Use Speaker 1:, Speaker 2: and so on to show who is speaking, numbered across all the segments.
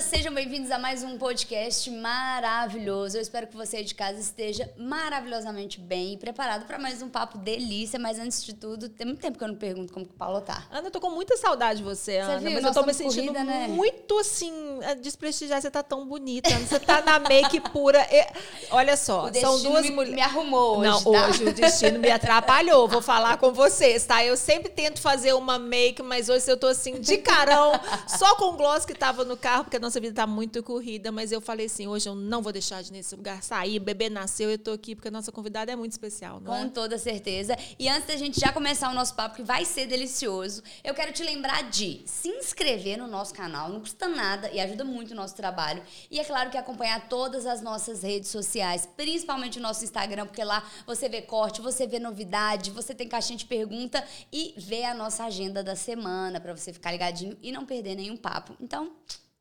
Speaker 1: sejam bem-vindos a mais um podcast maravilhoso. Eu espero que você aí de casa esteja maravilhosamente bem e preparado para mais um papo delícia. Mas antes de tudo, tem muito tempo que eu não pergunto como que o Paulo tá.
Speaker 2: Ana, eu tô com muita saudade de você, Ana.
Speaker 1: viu?
Speaker 2: Mas
Speaker 1: Nós
Speaker 2: eu tô me sentindo
Speaker 1: corrida, né?
Speaker 2: muito assim, a desprestigiar. Você tá tão bonita, Ana. Você tá na make pura. E- olha só,
Speaker 1: O
Speaker 2: são duas
Speaker 1: me,
Speaker 2: mulheres.
Speaker 1: me arrumou hoje,
Speaker 2: Não,
Speaker 1: tá?
Speaker 2: hoje o destino me atrapalhou. Vou falar com vocês, tá? Eu sempre tento fazer uma make, mas hoje eu tô assim, de carão, só com o gloss que tava no carro, porque nossa vida tá muito corrida. Mas eu falei assim: hoje eu não vou deixar de nesse lugar sair. Bebê nasceu, eu tô aqui, porque a nossa convidada é muito especial, não
Speaker 1: Com
Speaker 2: é?
Speaker 1: toda certeza. E antes da gente já começar o nosso papo, que vai ser delicioso, eu quero te lembrar de se inscrever no nosso canal, não custa nada e ajuda muito o nosso trabalho. E é claro que acompanhar todas as nossas redes sociais, principalmente o nosso Instagram, porque lá você vê corte, você vê novidade, você tem caixinha de pergunta e vê a nossa agenda da semana pra você ficar ligadinho e não perder nenhum papo. Então,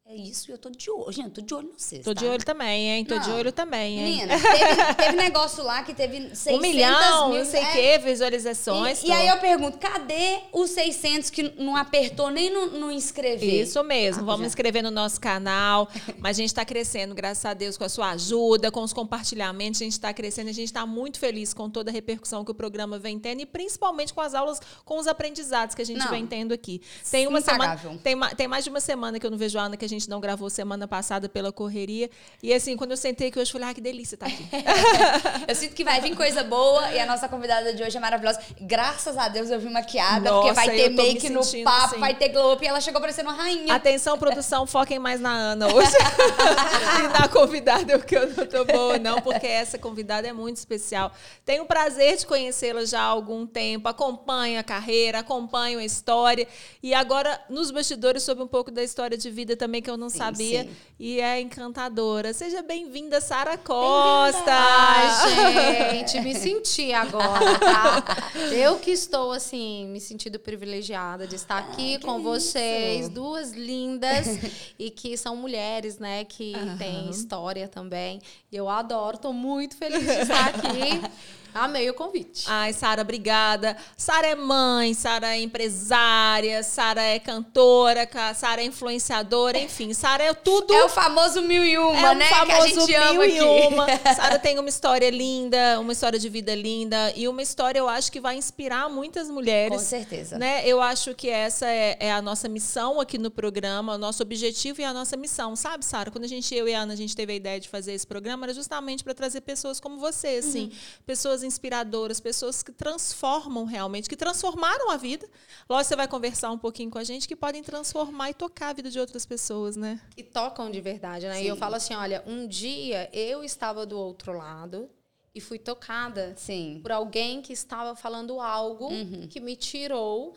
Speaker 1: é isso. Eu tô de olho. Gente, tô de olho em vocês.
Speaker 2: Tô
Speaker 1: tá?
Speaker 2: de olho também, hein? Tô de
Speaker 1: Não.
Speaker 2: olho também, hein?
Speaker 1: Menina, teve, teve negócio lá que teve 600
Speaker 2: um milhão,
Speaker 1: mil.
Speaker 2: não sei o
Speaker 1: é,
Speaker 2: quê, visualizações.
Speaker 1: e, e aí eu pergunto, cadê os 600 que não apertou nem no, no inscrever?
Speaker 2: Isso mesmo,
Speaker 1: Ah,
Speaker 2: vamos
Speaker 1: já.
Speaker 2: inscrever no nosso canal. Mas a gente está crescendo, graças a Deus, com a sua ajuda, com os compartilhamentos. A gente está crescendo, a gente está muito feliz com toda a repercussão que o programa vem tendo e principalmente com as aulas, com os aprendizados que a gente
Speaker 1: Não.
Speaker 2: vem tendo aqui. Tem uma semana,
Speaker 1: Impagável.
Speaker 2: tem, ma- tem mais de uma semana que eu não vejo a Ana, que a gente não gravou semana passada pela correria. E assim, quando eu sentei aqui hoje, eu falei, ah, que delícia estar aqui.
Speaker 1: Eu sinto que vai vir coisa boa e a nossa convidada de hoje é maravilhosa. Graças a Deus eu vim maquiada, porque
Speaker 2: Nossa,
Speaker 1: vai ter make no papo,
Speaker 2: assim.
Speaker 1: vai ter glow up e ela chegou parecendo uma rainha.
Speaker 2: Atenção, produção, foquem mais na Ana hoje. e na convidada, porque eu não tô boa, não, porque essa convidada é muito especial. Tenho o prazer de conhecê-la já há algum tempo, acompanho a carreira, acompanho a história. E agora, nos bastidores, sobre um pouco da história de vida também, que eu não
Speaker 1: Sim,
Speaker 2: sabia.
Speaker 1: sim.
Speaker 2: E é encantadora. Seja bem-vinda, Sara Costa!
Speaker 3: Ai, gente, me senti agora, tá? Eu que estou, assim, me sentindo privilegiada de estar aqui com vocês,
Speaker 1: isso.
Speaker 3: duas lindas e que são mulheres, né, que
Speaker 2: Aham.
Speaker 3: têm história também. E eu adoro, tô muito feliz de estar aqui. Amei o convite.
Speaker 2: Ai, Sara, obrigada. Sara é mãe, Sara é empresária, Sara é cantora, ca- Sara é influenciadora, enfim, Sara é tudo.
Speaker 1: É o famoso mil e uma,
Speaker 2: É
Speaker 1: né? Que a
Speaker 2: famoso
Speaker 1: gente ama
Speaker 2: mil e uma. Sara tem uma história linda, uma história de vida linda e uma história eu acho que vai inspirar muitas
Speaker 1: Com
Speaker 2: mulheres.
Speaker 1: certeza.
Speaker 2: Né? Eu acho que essa é, é a nossa missão aqui no programa, o nosso objetivo e a nossa missão, sabe, Sara? Quando a gente, eu e a Ana, a gente teve a ideia de fazer esse programa, era justamente para trazer pessoas como você, assim, pessoas inspiradoras, pessoas que transformam realmente, que transformaram a vida. Lógico, você vai conversar um pouquinho com a gente, que podem transformar e tocar a vida de outras pessoas, né?
Speaker 3: E tocam de verdade, né?
Speaker 1: Sim.
Speaker 3: E eu falo assim, olha, um dia eu estava do outro lado e fui tocada
Speaker 1: Sim.
Speaker 3: por alguém que estava falando algo que me tirou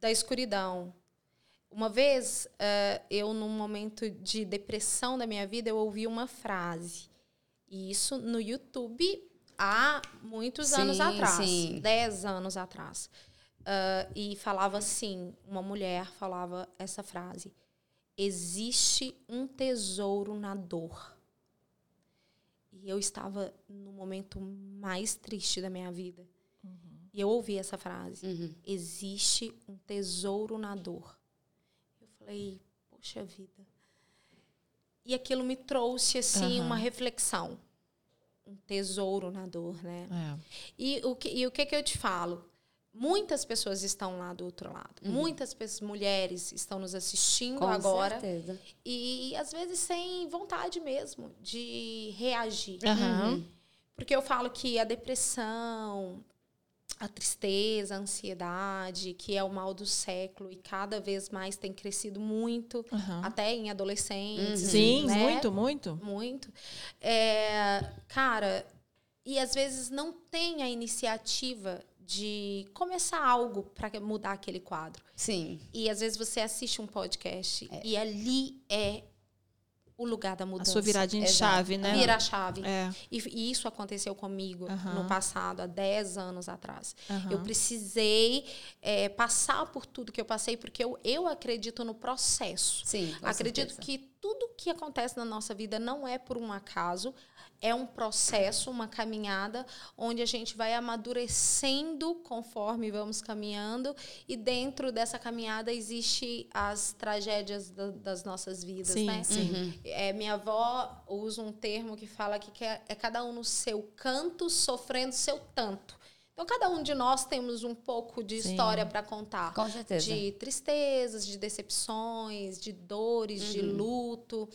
Speaker 3: da escuridão. Uma vez, eh, eu, num momento de depressão da minha vida, eu ouvi uma frase. E isso no YouTube há muitos
Speaker 1: Sim,
Speaker 3: anos atrás.
Speaker 1: sim.
Speaker 3: Dez anos atrás. Ah, e falava assim, uma mulher falava essa frase. Existe um tesouro na dor. E eu estava no momento mais triste da minha vida. E eu ouvi essa frase.
Speaker 1: Uhum.
Speaker 3: Existe um tesouro na dor. Eu falei, poxa vida. E aquilo me trouxe, assim,
Speaker 2: Aham.
Speaker 3: uma reflexão. Um tesouro na dor, né? E o que, e o que, que eu te falo? Muitas pessoas estão lá do outro lado. Muitas pessoas, mulheres estão nos assistindo
Speaker 1: Com
Speaker 3: agora.
Speaker 1: certeza.
Speaker 3: E, às vezes, sem vontade mesmo de reagir.
Speaker 2: Aham.
Speaker 3: Porque eu falo que a depressão, a tristeza, a ansiedade, que é o mal do século e cada vez mais tem crescido muito,
Speaker 2: Aham.
Speaker 3: até em adolescentes.
Speaker 2: Sim,
Speaker 3: né?
Speaker 2: muito, muito.
Speaker 3: Muito. É, cara, e às vezes não tem a iniciativa de começar algo para mudar aquele quadro.
Speaker 1: Sim.
Speaker 3: E às vezes você assiste um podcast e ali é o lugar da
Speaker 2: A
Speaker 3: mudança.
Speaker 2: sua viradinha de chave, né?
Speaker 3: Vira a chave.
Speaker 2: É.
Speaker 3: E, e isso aconteceu comigo
Speaker 2: Aham.
Speaker 3: no passado, há 10 anos atrás.
Speaker 2: Aham.
Speaker 3: Eu precisei é, passar por tudo que eu passei, porque eu, eu acredito no processo.
Speaker 1: Sim. com
Speaker 3: acredito
Speaker 1: certeza.
Speaker 3: que tudo que acontece na nossa vida não é por um acaso, é um processo, uma caminhada onde a gente vai amadurecendo conforme vamos caminhando e dentro dessa caminhada existe as tragédias da, das nossas vidas,
Speaker 2: sim,
Speaker 3: né?
Speaker 2: Sim.
Speaker 3: Uhum. É, minha avó usa um termo que fala que é, é cada um no seu canto sofrendo seu tanto. Então, cada um de nós temos um pouco de Sim. história para contar.
Speaker 1: Com certeza.
Speaker 3: De tristezas, de decepções, de dores, uhum. de luto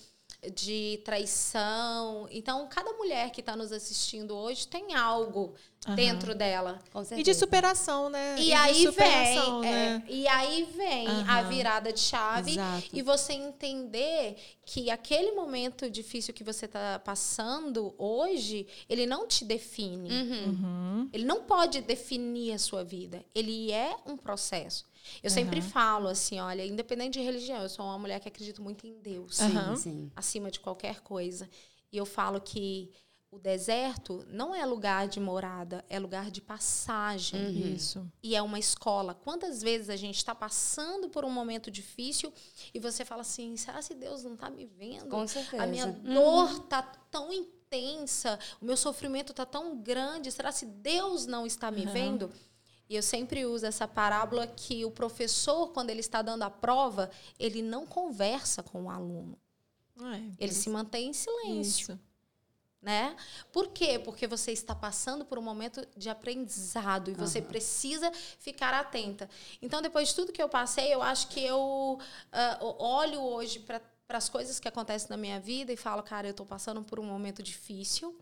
Speaker 3: de traição. Então, cada mulher que está nos assistindo hoje tem algo uhum. dentro dela.
Speaker 2: E de superação, né?
Speaker 3: E, e aí vem, né? é, e aí vem uhum. a virada de chave Exato. e você entender que aquele momento difícil que você está passando hoje, ele não te define.
Speaker 2: Uhum. uhum.
Speaker 3: Ele não pode definir a sua vida. Ele é um processo. Eu uhum. sempre falo assim, olha, independente de religião, eu sou uma mulher que acredito muito em Deus,
Speaker 2: uhum. sim,
Speaker 3: acima de qualquer coisa. E eu falo que o deserto não é lugar de morada, é lugar de passagem.
Speaker 2: Uhum. Isso.
Speaker 3: E é uma escola. Quantas vezes a gente está passando por um momento difícil e você fala assim: será que Deus não está me vendo?
Speaker 1: Com certeza.
Speaker 3: A minha dor está tão intensa, o meu sofrimento está tão grande. Será que Deus não está me vendo? E eu sempre uso essa parábola que o professor, quando ele está dando a prova, ele não conversa com o aluno.
Speaker 2: É,
Speaker 3: ele se mantém em silêncio. Isso. Né? Por quê? Porque você está passando por um momento de aprendizado e você uhum. precisa ficar atenta. Então, depois de tudo que eu passei, eu acho que eu uh, olho hoje para as coisas que acontecem na minha vida e falo, cara, eu estou passando por um momento difícil,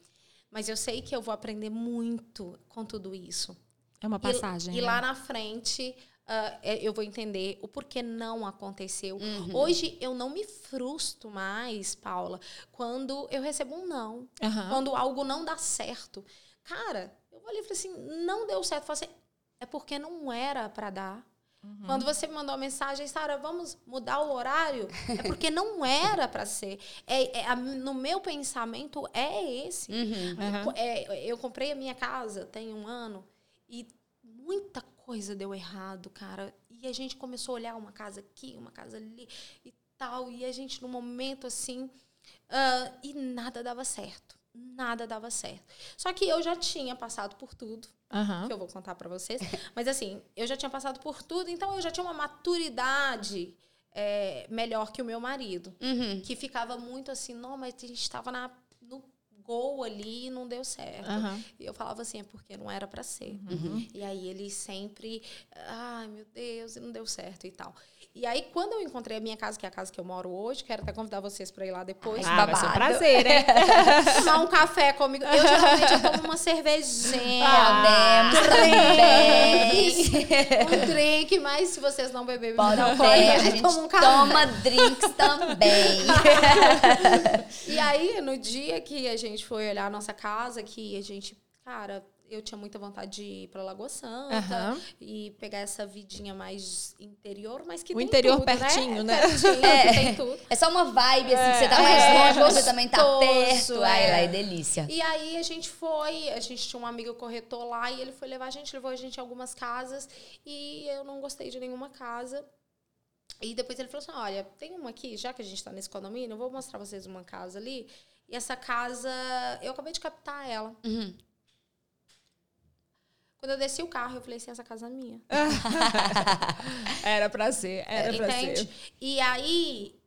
Speaker 3: mas eu sei que eu vou aprender muito com tudo isso.
Speaker 2: É uma passagem.
Speaker 3: E,
Speaker 2: né?
Speaker 3: e lá na frente uh, eu vou entender o porquê não aconteceu. Uhum. Hoje eu não me frustro mais, Paula, quando eu recebo um não.
Speaker 2: Uhum.
Speaker 3: Quando algo não dá certo. Cara, eu vou ali e falei assim, não deu certo. Eu falei assim, é porque não era para dar. Uhum. Quando você me mandou a mensagem, Sara, vamos mudar o horário, é porque não era para ser. É, é, no meu pensamento é esse.
Speaker 2: Uhum.
Speaker 3: É, eu comprei a minha casa tem um ano e muita coisa deu errado, cara. E a gente começou a olhar uma casa aqui, uma casa ali e tal. E a gente, num momento assim. Uh, e nada dava certo. Nada dava certo. Só que eu já tinha passado por tudo.
Speaker 2: Uhum.
Speaker 3: Que eu vou contar para vocês. Mas assim, eu já tinha passado por tudo, então eu já tinha uma maturidade é, melhor que o meu marido.
Speaker 2: Uhum.
Speaker 3: Que ficava muito assim, não, mas a gente estava na gol ali e não deu certo.
Speaker 2: Uhum.
Speaker 3: E eu falava assim, é porque não era para ser.
Speaker 2: Uhum.
Speaker 3: E aí ele sempre, ai meu Deus, e não deu certo e tal. E aí, quando eu encontrei a minha casa, que é a casa que eu moro hoje, quero até convidar vocês para ir lá depois.
Speaker 2: Ah, vai ser um prazer, hein?
Speaker 3: Tomar um café comigo. Eu geralmente eu tomo uma cervejinha.
Speaker 1: Ah,
Speaker 3: Podemos também. um drink, mas se vocês não beberem,
Speaker 1: pode
Speaker 3: não
Speaker 1: pode. A
Speaker 3: gente
Speaker 1: toma, um toma drinks também.
Speaker 3: e aí, no dia que a gente foi olhar a nossa casa, que a gente, cara, eu tinha muita vontade de ir para Lagoa Santa
Speaker 2: uhum.
Speaker 3: e pegar essa vidinha mais interior, mas que
Speaker 2: o interior
Speaker 3: tudo,
Speaker 2: pertinho,
Speaker 3: né?
Speaker 2: né?
Speaker 3: Pertinho, é. tem tudo.
Speaker 1: É só uma vibe assim, é, que você tá mais é, longe, você também tá perto. É. Ai, lá é delícia.
Speaker 3: E aí a gente foi, a gente tinha um amigo corretor lá e ele foi levar a gente, levou a gente em algumas casas e eu não gostei de nenhuma casa. E depois ele falou assim: olha, tem uma aqui, já que a gente está nesse condomínio, eu vou mostrar vocês uma casa ali. E essa casa, eu acabei de captar ela.
Speaker 2: Uhum.
Speaker 3: Quando eu desci o carro, eu falei assim, essa casa é minha.
Speaker 2: era pra ser, era
Speaker 3: Entende?
Speaker 2: pra ser.
Speaker 3: E aí,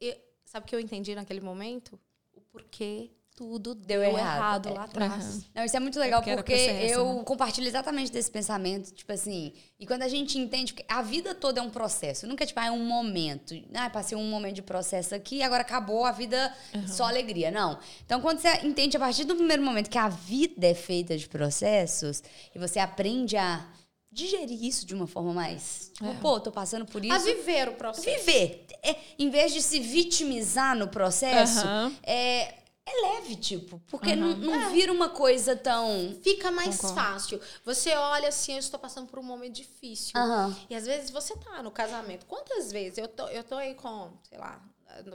Speaker 3: eu, sabe o que eu entendi naquele momento? O porquê tudo deu, deu errado, errado, lá atrás. Uhum.
Speaker 1: Não, isso é muito legal é porque, eu né? compartilho exatamente desse pensamento, tipo assim, e quando a gente entende que a vida toda é um processo, nunca tipo, ah, é um momento, ah, passei um momento de processo aqui, agora acabou a vida uhum. só alegria, não. Então, quando você entende a partir do primeiro momento que a vida é feita de processos e você aprende a digerir isso de uma forma mais. Tipo, é. pô, tô passando por isso. A
Speaker 3: viver o processo.
Speaker 1: Viver. É, em vez de se vitimizar no processo,
Speaker 2: uhum.
Speaker 1: é, é leve, tipo, porque uhum. não, não é. vira uma coisa tão.
Speaker 3: Fica mais Concordo. fácil. Você olha assim, eu estou passando por um momento difícil.
Speaker 1: Uhum.
Speaker 3: E às vezes você tá no casamento. Quantas vezes? Eu tô, eu tô aí com, sei lá,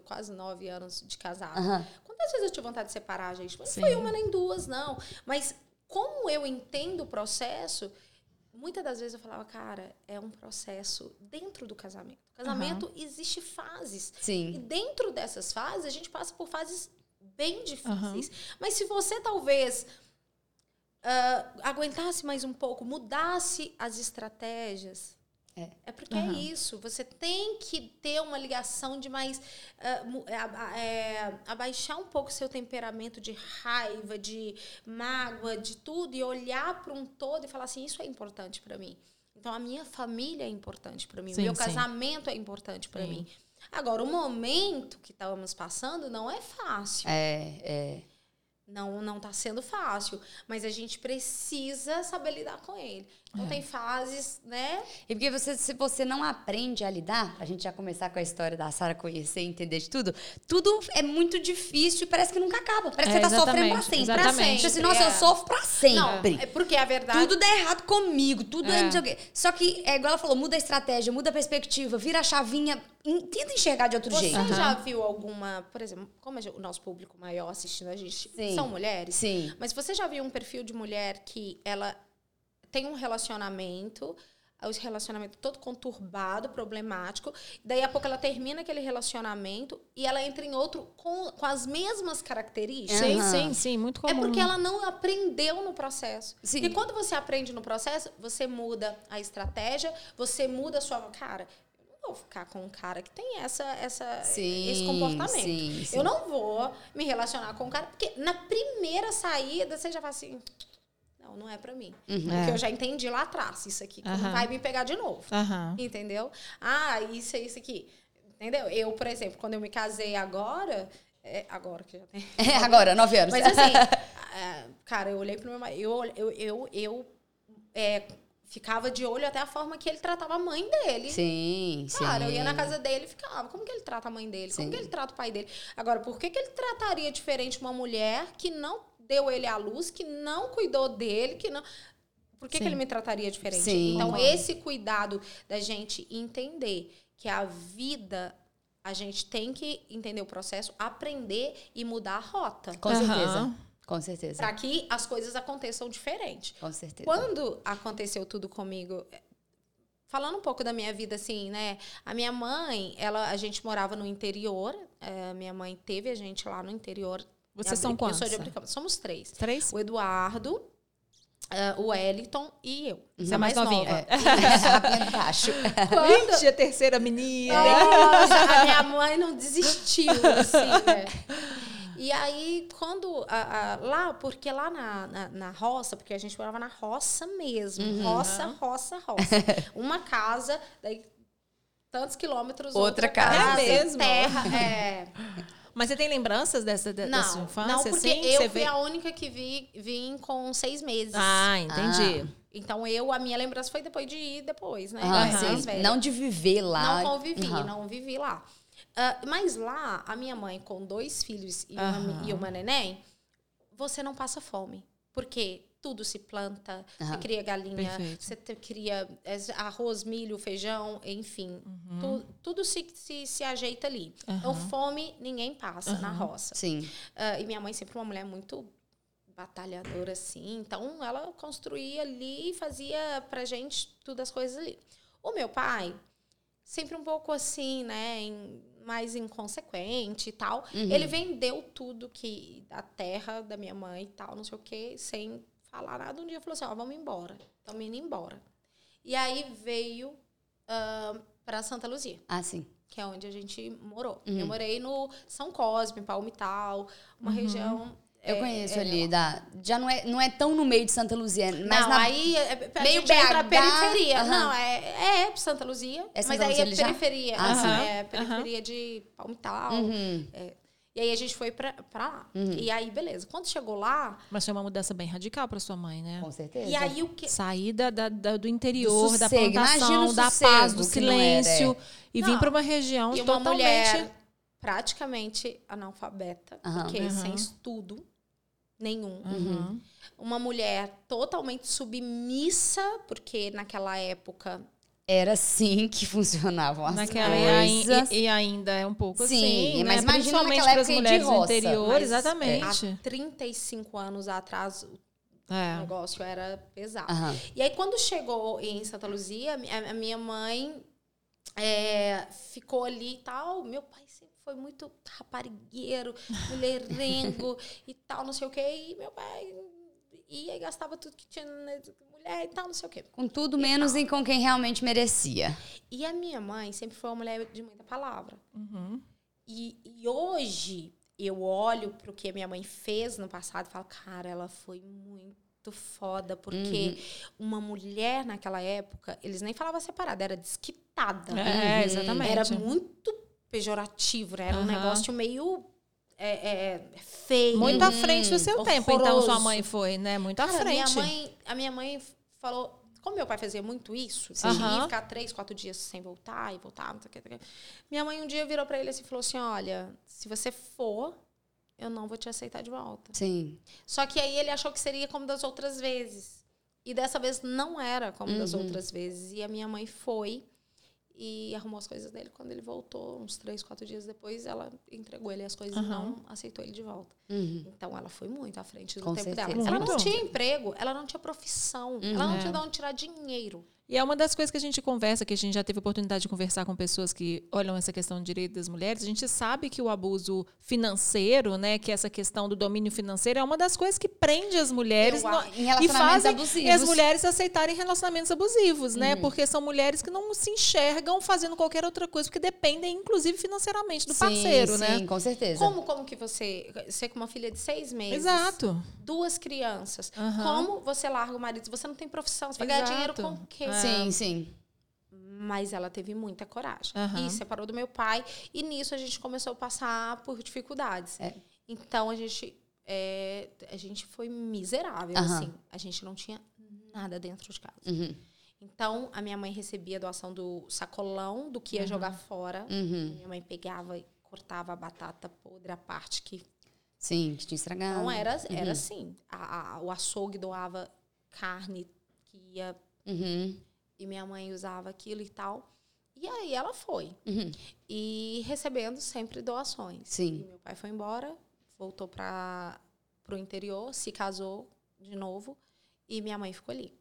Speaker 3: quase nove anos de casado.
Speaker 1: Uhum.
Speaker 3: Quantas vezes eu tive vontade de separar, gente? Não foi uma nem duas, não. Mas como eu entendo o processo, muitas das vezes eu falava, cara, é um processo dentro do casamento. O casamento existe fases. E
Speaker 1: Sim.
Speaker 3: dentro dessas fases, a gente passa por fases bem difíceis. Mas se você talvez ah, aguentasse mais um pouco, mudasse as estratégias.
Speaker 1: É.
Speaker 3: porque
Speaker 2: Aham.
Speaker 3: é isso. Você tem que ter uma ligação de mais. mu- é, aba- é, abaixar um pouco seu temperamento de raiva, de mágoa, de tudo, e olhar para um todo e falar assim: isso é importante para mim. Então, a minha família é importante para mim,
Speaker 2: Sim,
Speaker 3: o meu
Speaker 2: sim.
Speaker 3: casamento é importante para mim. Agora, o momento que estávamos passando não é fácil.
Speaker 1: É, é.
Speaker 3: Não, não tá sendo fácil. Mas a gente precisa saber lidar com ele.
Speaker 2: É.
Speaker 3: Então, tem fases, né?
Speaker 1: E porque você, se você não aprende a lidar, a gente já começar com a história da Sara conhecer e entender de tudo, tudo é muito difícil e parece que nunca acaba. Parece que
Speaker 2: É,
Speaker 1: você tá sofrendo pra sempre.
Speaker 2: exatamente.
Speaker 1: Pra sempre. Assim, nossa,
Speaker 3: É.
Speaker 1: eu sofro pra sempre.
Speaker 3: Não, é porque a verdade.
Speaker 1: Tudo dá errado comigo, tudo é.
Speaker 2: É.
Speaker 1: Só que, é igual ela falou, muda a estratégia, muda a perspectiva, vira a chavinha, em- tenta enxergar de outro
Speaker 3: Você
Speaker 1: jeito.
Speaker 3: já viu alguma, por exemplo, como o nosso público maior assistindo a gente
Speaker 1: Sim.
Speaker 3: são mulheres?
Speaker 1: Sim.
Speaker 3: Mas você já viu um perfil de mulher que ela tem um relacionamento, o relacionamento todo conturbado, problemático, daí a pouco ela termina aquele relacionamento e ela entra em outro com, com as mesmas características?
Speaker 2: Sim,
Speaker 1: Aham.
Speaker 2: sim, sim, muito comum.
Speaker 3: É porque ela não aprendeu no processo.
Speaker 1: Sim.
Speaker 3: E quando você aprende no processo, você muda a estratégia, você muda a sua. Cara, eu não vou ficar com um cara que tem essa, essa,
Speaker 1: Sim,
Speaker 3: esse comportamento.
Speaker 1: sim, sim.
Speaker 3: Eu não vou me relacionar com um cara, porque na primeira saída você já fala assim. Não, não é pra mim. Porque
Speaker 2: É.
Speaker 3: eu já entendi lá atrás isso aqui,
Speaker 2: Aham.
Speaker 3: vai me pegar de novo.
Speaker 2: Aham.
Speaker 3: Entendeu? Ah, isso, isso aqui. Entendeu? Eu, por exemplo, quando eu me casei agora. é, agora que já tem.
Speaker 1: É, agora, nove anos.
Speaker 3: Mas assim, é, cara, eu olhei pro meu marido. Eu, eu, eu, eu é, ficava de olho até a forma que ele tratava a mãe dele.
Speaker 1: Sim, sim.
Speaker 3: Cara, eu ia na casa dele e ficava. Como que ele trata a mãe dele? Como
Speaker 1: Sim.
Speaker 3: que ele trata o pai dele? Agora, por que, que ele trataria diferente uma mulher que não deu ele à luz, que não cuidou dele, que não. Por que, que ele me trataria diferente?
Speaker 1: Sim.
Speaker 3: Então,
Speaker 2: Concordo.
Speaker 3: esse cuidado da gente entender que a vida. A gente tem que entender o processo, aprender e mudar a rota.
Speaker 1: Com certeza. Com certeza.
Speaker 3: Para que as coisas aconteçam diferente.
Speaker 1: Com certeza.
Speaker 3: Quando aconteceu tudo comigo, é, falando um pouco da minha vida, assim, né? A minha mãe, ela, a gente morava no interior. é, minha mãe teve a gente lá no interior.
Speaker 2: Vocês são quantos?
Speaker 3: Eu sou de Abricama. Somos três.
Speaker 2: Três?
Speaker 3: O Eduardo, é, o Wellington e eu.
Speaker 2: Você é mais novinha.
Speaker 3: nova.
Speaker 1: É, baixo.
Speaker 3: Quando,
Speaker 2: Ixi, a terceira menina.
Speaker 3: Nossa, a minha mãe não desistiu, assim, né? E aí, quando. a- a- lá, porque lá na, na, na roça, porque a gente morava na roça mesmo.
Speaker 1: Uhum.
Speaker 3: Roça, roça, roça. Uma casa, daí tantos quilômetros,
Speaker 1: Outra
Speaker 3: outra,
Speaker 1: casa.
Speaker 3: casa.
Speaker 2: É mesmo?
Speaker 3: Terra, é.
Speaker 2: Mas você tem lembranças dessa, de- da sua
Speaker 3: Não,
Speaker 2: infância?
Speaker 3: não, porque
Speaker 2: assim?
Speaker 3: eu
Speaker 2: Você
Speaker 3: fui
Speaker 2: vê-
Speaker 3: a única que vi, vim com seis meses.
Speaker 2: Ah, entendi.
Speaker 3: Então, eu, a minha lembrança foi depois de ir depois, né?
Speaker 1: Ah,
Speaker 3: velha.
Speaker 1: Não de viver lá.
Speaker 3: Não convivi,
Speaker 1: Aham.
Speaker 3: não vivi lá. Ah, mas lá, a minha mãe com dois filhos e uma,
Speaker 2: Aham.
Speaker 3: e uma neném, você não passa fome. Porque tudo se planta, você
Speaker 1: Aham.
Speaker 3: cria galinha,
Speaker 2: Perfeito.
Speaker 3: você cria é, arroz, milho, feijão, enfim. Tu- tudo se, se, se ajeita ali. Então,
Speaker 2: Aham.
Speaker 3: fome ninguém passa na roça.
Speaker 1: Sim.
Speaker 3: Ah, e minha mãe sempre uma mulher muito batalhadora, assim. Então, ela construía ali e fazia pra gente todas as coisas ali. O meu pai, sempre um pouco assim, né? em- mais inconsequente e tal.
Speaker 1: Uhum.
Speaker 3: Ele vendeu tudo que da terra da minha mãe e tal, não sei o quê, sem falar nada. Um dia falou assim: ó, vamos embora. Estamos indo embora. E aí veio ah, pra Santa Luzia
Speaker 1: Ah, sim.
Speaker 3: que é onde a gente morou.
Speaker 1: Uhum.
Speaker 3: Eu morei no São Cosme, Palmital, uma região.
Speaker 1: Eu
Speaker 3: é,
Speaker 1: conheço
Speaker 3: é,
Speaker 1: ali. Da, já não é, não é tão no meio de Santa Luzia, mas
Speaker 3: não,
Speaker 1: na,
Speaker 3: aí é, é,
Speaker 1: meio
Speaker 3: gente entra
Speaker 1: BH,
Speaker 3: periferia.
Speaker 1: aham.
Speaker 3: Não, é, é Santa Luzia.
Speaker 1: É Santa
Speaker 3: mas aí
Speaker 1: Luzia
Speaker 3: é
Speaker 1: ali já?
Speaker 3: periferia.
Speaker 1: Ah,
Speaker 3: assim,
Speaker 2: sim.
Speaker 3: é periferia de Palmital.
Speaker 1: Uhum.
Speaker 3: E aí a gente foi pra, pra lá. E aí, beleza. Quando chegou lá,
Speaker 2: Mas foi uma mudança bem radical para sua mãe, né?
Speaker 1: Com certeza.
Speaker 3: e aí o que.
Speaker 2: Sair da, da- da- do interior,
Speaker 1: Do
Speaker 2: da
Speaker 1: sossego. Imagina
Speaker 2: plantação, da
Speaker 1: sossego
Speaker 2: paz, do
Speaker 1: não era,
Speaker 2: silêncio e vir
Speaker 3: Não.
Speaker 2: para uma região
Speaker 3: E uma
Speaker 2: totalmente.
Speaker 3: mulher praticamente analfabeta,
Speaker 1: Aham.
Speaker 3: porque
Speaker 2: Aham.
Speaker 3: sem estudo nenhum.
Speaker 2: Uhum.
Speaker 3: uma mulher totalmente submissa, porque naquela época.
Speaker 1: Era assim que funcionavam as
Speaker 2: Naquela,
Speaker 1: coisas.
Speaker 2: e- e ainda é um pouco
Speaker 1: Sim,
Speaker 2: assim,
Speaker 1: mas
Speaker 2: né?
Speaker 1: imagina
Speaker 2: principalmente
Speaker 1: naquela
Speaker 2: para as
Speaker 1: época de
Speaker 2: mulheres do
Speaker 1: roça.
Speaker 2: interior,
Speaker 3: mas,
Speaker 2: exatamente.
Speaker 3: Há 35 anos atrás,
Speaker 2: É.
Speaker 3: O negócio era pesado.
Speaker 1: Aham.
Speaker 3: E aí, quando chegou em Santa Luzia, a, a minha mãe é, ficou ali e tal. Meu pai sempre foi muito raparigueiro, mulherengo e tal, não sei o quê. E meu pai ia e gastava tudo que tinha né, mulher e tal, não sei o quê.
Speaker 1: Com tudo menos em com quem realmente merecia.
Speaker 3: E a minha mãe sempre foi uma mulher de muita palavra.
Speaker 2: Uhum.
Speaker 3: E, e hoje eu olho pro que a minha mãe fez no passado e falo, cara, ela foi muito foda, porque uma mulher naquela época, eles nem falavam separada, era desquitada.
Speaker 2: É, exatamente.
Speaker 3: Era muito pejorativo, né? Era um
Speaker 2: Aham.
Speaker 3: negócio meio é, é, feio.
Speaker 2: Muito à frente do seu tempo, então
Speaker 3: Horroroso.
Speaker 2: sua mãe foi, né? Muito à
Speaker 3: Cara,
Speaker 2: frente.
Speaker 3: Minha mãe, a minha mãe falou. Como meu pai fazia muito isso, de
Speaker 2: Aham.
Speaker 3: ficar três, quatro dias sem voltar e voltar, não sei o que, não sei o que. Minha mãe um dia virou pra ele assim e falou assim: Olha, se você for, eu não vou te aceitar de volta.
Speaker 1: Sim.
Speaker 3: Só que aí ele achou que seria como das outras vezes. E dessa vez não era como das
Speaker 1: Uhum.
Speaker 3: outras vezes. E a minha mãe foi e arrumou as coisas dele. Quando ele voltou, uns três, quatro dias depois, ela entregou ele as coisas e
Speaker 2: Aham.
Speaker 3: não aceitou ele de volta.
Speaker 1: Uhum.
Speaker 3: Então ela foi muito à frente do
Speaker 1: Com
Speaker 3: tempo
Speaker 1: certeza.
Speaker 3: dela. Ela não
Speaker 2: Muito.
Speaker 3: tinha emprego, ela não tinha profissão, ela não
Speaker 2: É.
Speaker 3: tinha de onde tirar dinheiro.
Speaker 2: E é uma das coisas que a gente conversa, que a gente já teve oportunidade de conversar com pessoas que olham essa questão do direito das mulheres. A gente sabe que o abuso financeiro, né, que essa questão do domínio financeiro é uma das coisas que prende as mulheres
Speaker 3: Eu
Speaker 2: no-.
Speaker 1: Em
Speaker 2: e fazem
Speaker 1: abusivos.
Speaker 2: as mulheres aceitarem relacionamentos abusivos, né? Porque são mulheres que não se enxergam fazendo qualquer outra coisa, porque dependem, inclusive, financeiramente do
Speaker 1: Sim,
Speaker 2: parceiro, né?
Speaker 1: Sim, com certeza.
Speaker 3: Como, como que você, você com uma filha de seis meses,
Speaker 2: Exato.
Speaker 3: duas crianças,
Speaker 2: Aham.
Speaker 3: como você larga o marido? Você não tem profissão, você vai ganhar dinheiro com o quê?
Speaker 1: Sim, sim.
Speaker 3: Mas ela teve muita coragem.
Speaker 2: Aham.
Speaker 3: E separou do meu pai. E nisso a gente começou a passar por dificuldades.
Speaker 1: É.
Speaker 3: Então a gente, é, a gente foi miserável,
Speaker 1: Aham.
Speaker 3: assim. A gente não tinha nada dentro de casa.
Speaker 1: Uhum.
Speaker 3: Então a minha mãe recebia a doação do sacolão, do que ia jogar fora.
Speaker 1: Uhum.
Speaker 3: Minha mãe pegava e cortava a batata podre, a parte que
Speaker 1: Sim, que tinha estragado.
Speaker 3: não era,
Speaker 1: Uhum.
Speaker 3: era assim. A- a- o açougue doava carne que ia
Speaker 1: Uhum.
Speaker 3: e minha mãe usava aquilo e tal. E aí ela foi.
Speaker 1: Uhum.
Speaker 3: E recebendo sempre doações.
Speaker 1: Sim.
Speaker 3: E meu pai foi embora, voltou para o interior, se casou de novo e minha mãe ficou ali.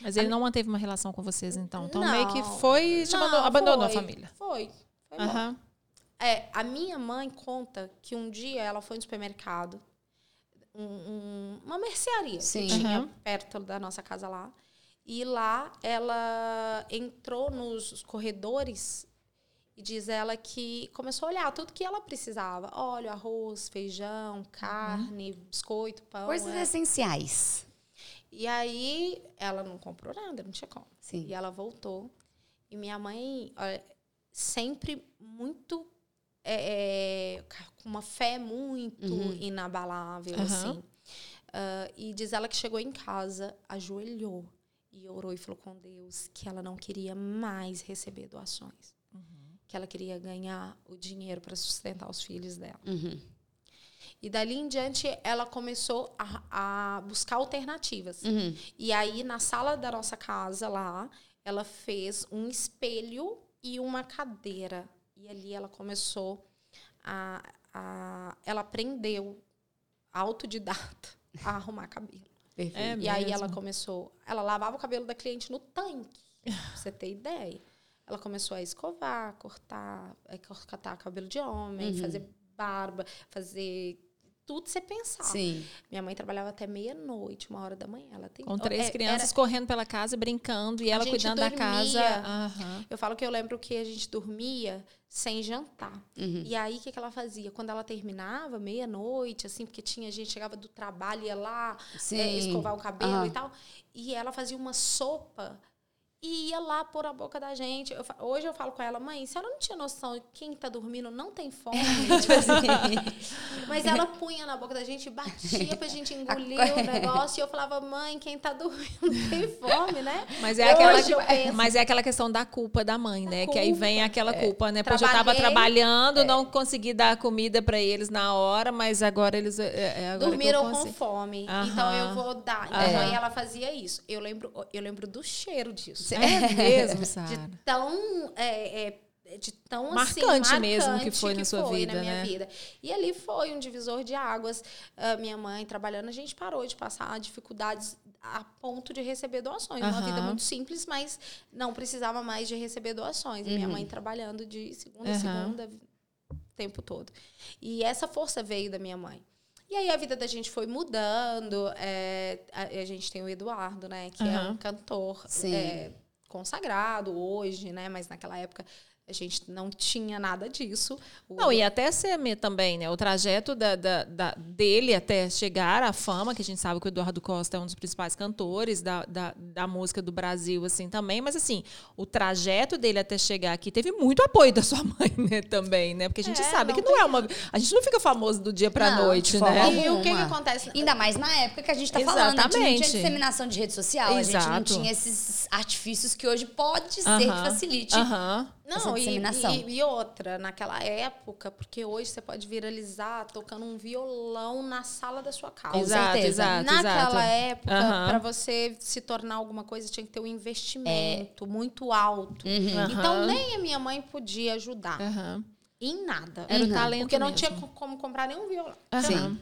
Speaker 2: Mas ele não manteve uma relação com vocês, então. Então,
Speaker 3: Não.
Speaker 2: meio que foi e
Speaker 3: Não,
Speaker 2: abandonou, abandonou a família.
Speaker 3: Foi. Foi.
Speaker 2: Aham.
Speaker 3: É, a minha mãe conta que um dia ela foi no supermercado, um- um- uma mercearia
Speaker 1: Sim.
Speaker 3: que tinha
Speaker 2: Aham.
Speaker 3: perto da nossa casa lá. E lá ela entrou nos corredores e diz ela que começou a olhar tudo que ela precisava. Óleo, arroz, feijão, carne, biscoito, pão.
Speaker 1: Coisas
Speaker 3: é.
Speaker 1: essenciais.
Speaker 3: E aí ela não comprou nada, não tinha como.
Speaker 1: Sim.
Speaker 3: E ela voltou. E minha mãe, olha, sempre muito. é, é, com uma fé muito
Speaker 1: Uhum.
Speaker 3: inabalável,
Speaker 2: Aham.
Speaker 3: assim. Ah, e diz ela que chegou em casa, ajoelhou e orou e falou com Deus que ela não queria mais receber doações. Que ela queria ganhar o dinheiro para sustentar os filhos dela.
Speaker 1: Uhum.
Speaker 3: E dali em diante, ela começou a, a buscar alternativas.
Speaker 1: Uhum.
Speaker 3: E aí, na sala da nossa casa lá, ela fez um espelho e uma cadeira. E ali ela começou a. a ela aprendeu, autodidata, a arrumar cabelo.
Speaker 1: Perfeito.
Speaker 2: É
Speaker 3: E aí ela começou. Ela lavava o cabelo da cliente no tanque, pra você ter ideia. Ela começou a escovar, cortar, é, cortar cabelo de homem,
Speaker 1: Uhum.
Speaker 3: fazer barba, fazer tudo você pensava.
Speaker 1: Sim.
Speaker 3: Minha mãe trabalhava até meia-noite, uma hora da manhã. Ela tem,
Speaker 2: Com três
Speaker 3: é,
Speaker 2: crianças
Speaker 3: era-
Speaker 2: correndo pela casa, brincando, e ela cuidando da casa.
Speaker 3: dormia.
Speaker 2: Aham.
Speaker 3: eu falo que eu lembro que a gente dormia sem jantar.
Speaker 1: Uhum.
Speaker 3: E aí, o que, que ela fazia? Quando ela terminava, meia-noite, assim, porque tinha gente chegava do trabalho, ia lá é, escovar o cabelo
Speaker 1: Aham.
Speaker 3: e tal. E ela fazia uma sopa e ia lá pôr a boca da gente. Eu hoje eu falo com ela, mãe, se ela não tinha noção de quem tá dormindo não tem fome.
Speaker 1: Tipo assim.
Speaker 3: Mas ela punha na boca da gente, batia pra gente engolir o negócio. E eu falava, mãe, quem tá dormindo tem fome, né?
Speaker 2: Mas é, aquela,
Speaker 3: Hoje penso-
Speaker 2: mas é aquela questão da culpa da mãe, né? Que aí vem
Speaker 3: culpa.
Speaker 2: aquela culpa, né? Poxa, eu tava trabalhando, não consegui dar comida pra eles na hora, mas agora eles. É, é agora
Speaker 3: Dormiram com fome.
Speaker 2: Aham.
Speaker 3: Então eu vou dar. Então aí ela fazia isso. Eu lembro, eu lembro do cheiro disso.
Speaker 2: É mesmo,
Speaker 3: De
Speaker 2: Sara.
Speaker 3: tão é, é, de tão
Speaker 2: Marcante
Speaker 3: assim,
Speaker 2: mesmo
Speaker 3: marcante
Speaker 2: que foi na sua
Speaker 3: foi
Speaker 2: vida,
Speaker 3: na minha
Speaker 2: né?
Speaker 3: vida. E ali foi um divisor de águas. Ah, minha mãe trabalhando, a gente parou de passar dificuldades a ponto de receber doações. Uma
Speaker 2: Aham.
Speaker 3: vida muito simples, mas não precisava mais de receber doações. E minha mãe trabalhando de segunda a segunda, o tempo todo. E essa força veio da minha mãe. E aí a vida da gente foi mudando. é, a, a gente tem o Eduardo, né? Que é um cantor
Speaker 1: Sim.
Speaker 3: é, consagrado hoje, né? Mas naquela época a gente não tinha nada disso. O
Speaker 2: Não, e até ser me- também, né? O trajeto da, da- da- dele até chegar à fama, que a gente sabe que o Eduardo Costa é um dos principais cantores da, da, da música do Brasil, assim, também. Mas, assim, o trajeto dele até chegar aqui teve muito apoio da sua mãe, né? Também, né? Porque a gente
Speaker 3: É,
Speaker 2: sabe
Speaker 3: não
Speaker 2: que não é uma... A gente não fica famoso do dia pra
Speaker 1: Não,
Speaker 2: noite, né?
Speaker 3: E o que, que
Speaker 1: alguma.
Speaker 3: acontece?
Speaker 1: Ainda mais na época que a gente tá falando. A gente não
Speaker 2: Exatamente.
Speaker 1: tinha disseminação de rede social. A gente não
Speaker 2: Exato.
Speaker 1: tinha esses artifícios que hoje pode ser
Speaker 2: Aham,
Speaker 1: que facilite.
Speaker 2: Aham.
Speaker 1: essa
Speaker 3: Não, e,
Speaker 1: disseminação.
Speaker 3: e, e outra, naquela época, porque hoje você pode viralizar tocando um violão na sala da sua casa.
Speaker 1: Com
Speaker 2: Exato,
Speaker 1: certeza.
Speaker 2: exato,
Speaker 3: Naquela
Speaker 2: exato.
Speaker 3: época,
Speaker 2: Aham.
Speaker 3: para você se tornar alguma coisa, tinha que ter um investimento muito alto.
Speaker 2: Aham.
Speaker 3: Então, nem a minha mãe podia ajudar
Speaker 2: Aham.
Speaker 3: em nada.
Speaker 2: Era o
Speaker 1: Uhum.
Speaker 2: talento
Speaker 3: Porque não
Speaker 2: mesmo.
Speaker 3: tinha co- como comprar nenhum violão.
Speaker 2: Aham.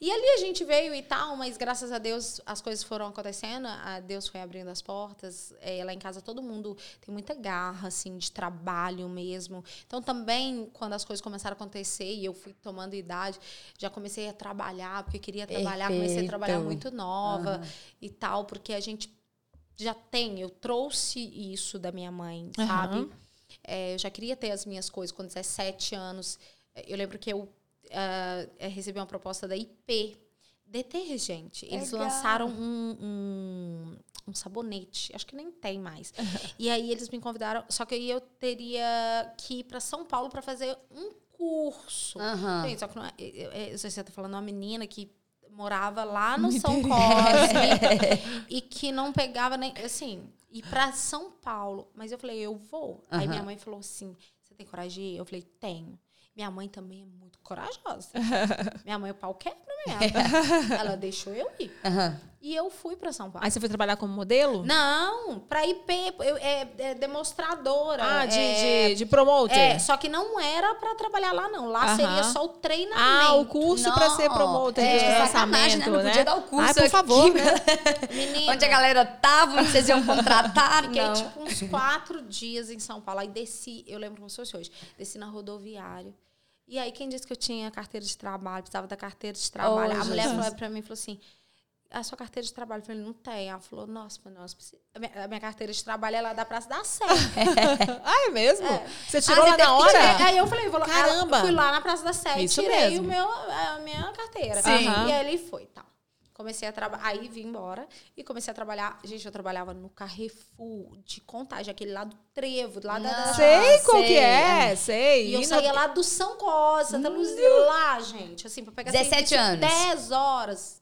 Speaker 3: E ali a gente veio e tal, mas graças a Deus as coisas foram acontecendo, a Deus foi abrindo as portas. É, lá em casa todo mundo tem muita garra, assim, de trabalho mesmo. Então também, quando as coisas começaram a acontecer e eu fui tomando idade, já comecei a trabalhar, porque queria trabalhar, comecei a
Speaker 1: Perfeito.
Speaker 3: trabalhar muito nova e tal, porque a gente já tem, eu trouxe isso da minha mãe,
Speaker 2: Aham.
Speaker 3: sabe? É, eu já queria ter as minhas coisas com 17 anos. Eu lembro que eu ah, eh, recebi uma proposta da IP detergente. Eles
Speaker 1: Legal.
Speaker 3: lançaram um, um, um sabonete, acho que nem tem mais. e aí eles me convidaram, só que aí eu teria que ir para São Paulo para fazer um curso.
Speaker 1: Aham.
Speaker 3: Gente, só que não é, é, é, você tá falando uma menina que morava lá no
Speaker 2: Muito
Speaker 3: São Cosme e que não pegava nem assim ir para São Paulo mas eu falei eu vou aí
Speaker 1: Aham.
Speaker 3: minha mãe falou assim você tem coragem de ir eu falei tenho minha mãe também é muito corajosa. Minha mãe o pau quebra mesmo ela deixou eu ir.
Speaker 1: Aham.
Speaker 3: E eu fui para São Paulo
Speaker 2: Aí você foi trabalhar como modelo?
Speaker 3: não para IP eu, é, é demonstradora
Speaker 2: Ah, de,
Speaker 3: é,
Speaker 2: de, de promoter.
Speaker 3: é, só que não era para trabalhar lá não lá
Speaker 2: Aham.
Speaker 3: seria só o treinamento
Speaker 2: Ah, o curso para ser promoter
Speaker 1: é,
Speaker 2: de
Speaker 1: sacanagem,
Speaker 2: lançamento,
Speaker 1: né? Não
Speaker 2: né?
Speaker 1: podia dar o curso
Speaker 2: Ai, por
Speaker 1: aqui,
Speaker 2: favor,
Speaker 1: né?
Speaker 3: Menina,
Speaker 1: Onde a galera tava, onde vocês iam contratar.
Speaker 3: Fiquei,
Speaker 1: não.
Speaker 3: tipo, uns quatro dias em São Paulo. Aí desci, eu lembro como se fosse hoje, desci na rodoviária. E aí, quem disse que eu tinha carteira de trabalho, precisava da carteira de trabalho?
Speaker 1: Oh,
Speaker 3: a mulher
Speaker 1: Jesus.
Speaker 3: falou pra mim, falou assim, a sua carteira de trabalho? Eu falei, não tem. Ela falou, nossa, mas nós precisamos... A minha, carteira de trabalho é lá da Praça da Sé.
Speaker 2: Ah, é mesmo?
Speaker 3: É.
Speaker 2: Você tirou
Speaker 1: Ah,
Speaker 2: lá na hora?
Speaker 3: Aí eu falei, vou lá.
Speaker 2: Caramba!
Speaker 3: Fui lá na Praça da Sé e
Speaker 2: Isso
Speaker 3: tirei
Speaker 2: mesmo.
Speaker 3: o meu, a minha carteira.
Speaker 2: Sim. Aham.
Speaker 3: E aí ele foi, tá. Comecei a trabalhar, aí vim embora e comecei a trabalhar. Gente, eu trabalhava no Carrefour de Contagem, aquele lá do Trevo, lá da- da.
Speaker 2: Sei qual
Speaker 1: sei.
Speaker 2: que é, sei.
Speaker 3: E eu
Speaker 2: E
Speaker 3: saía lá do São Costa, Santa Luzia, lá, gente. Assim, pra pegar
Speaker 1: 17
Speaker 3: serviço
Speaker 1: anos.
Speaker 3: 10 horas.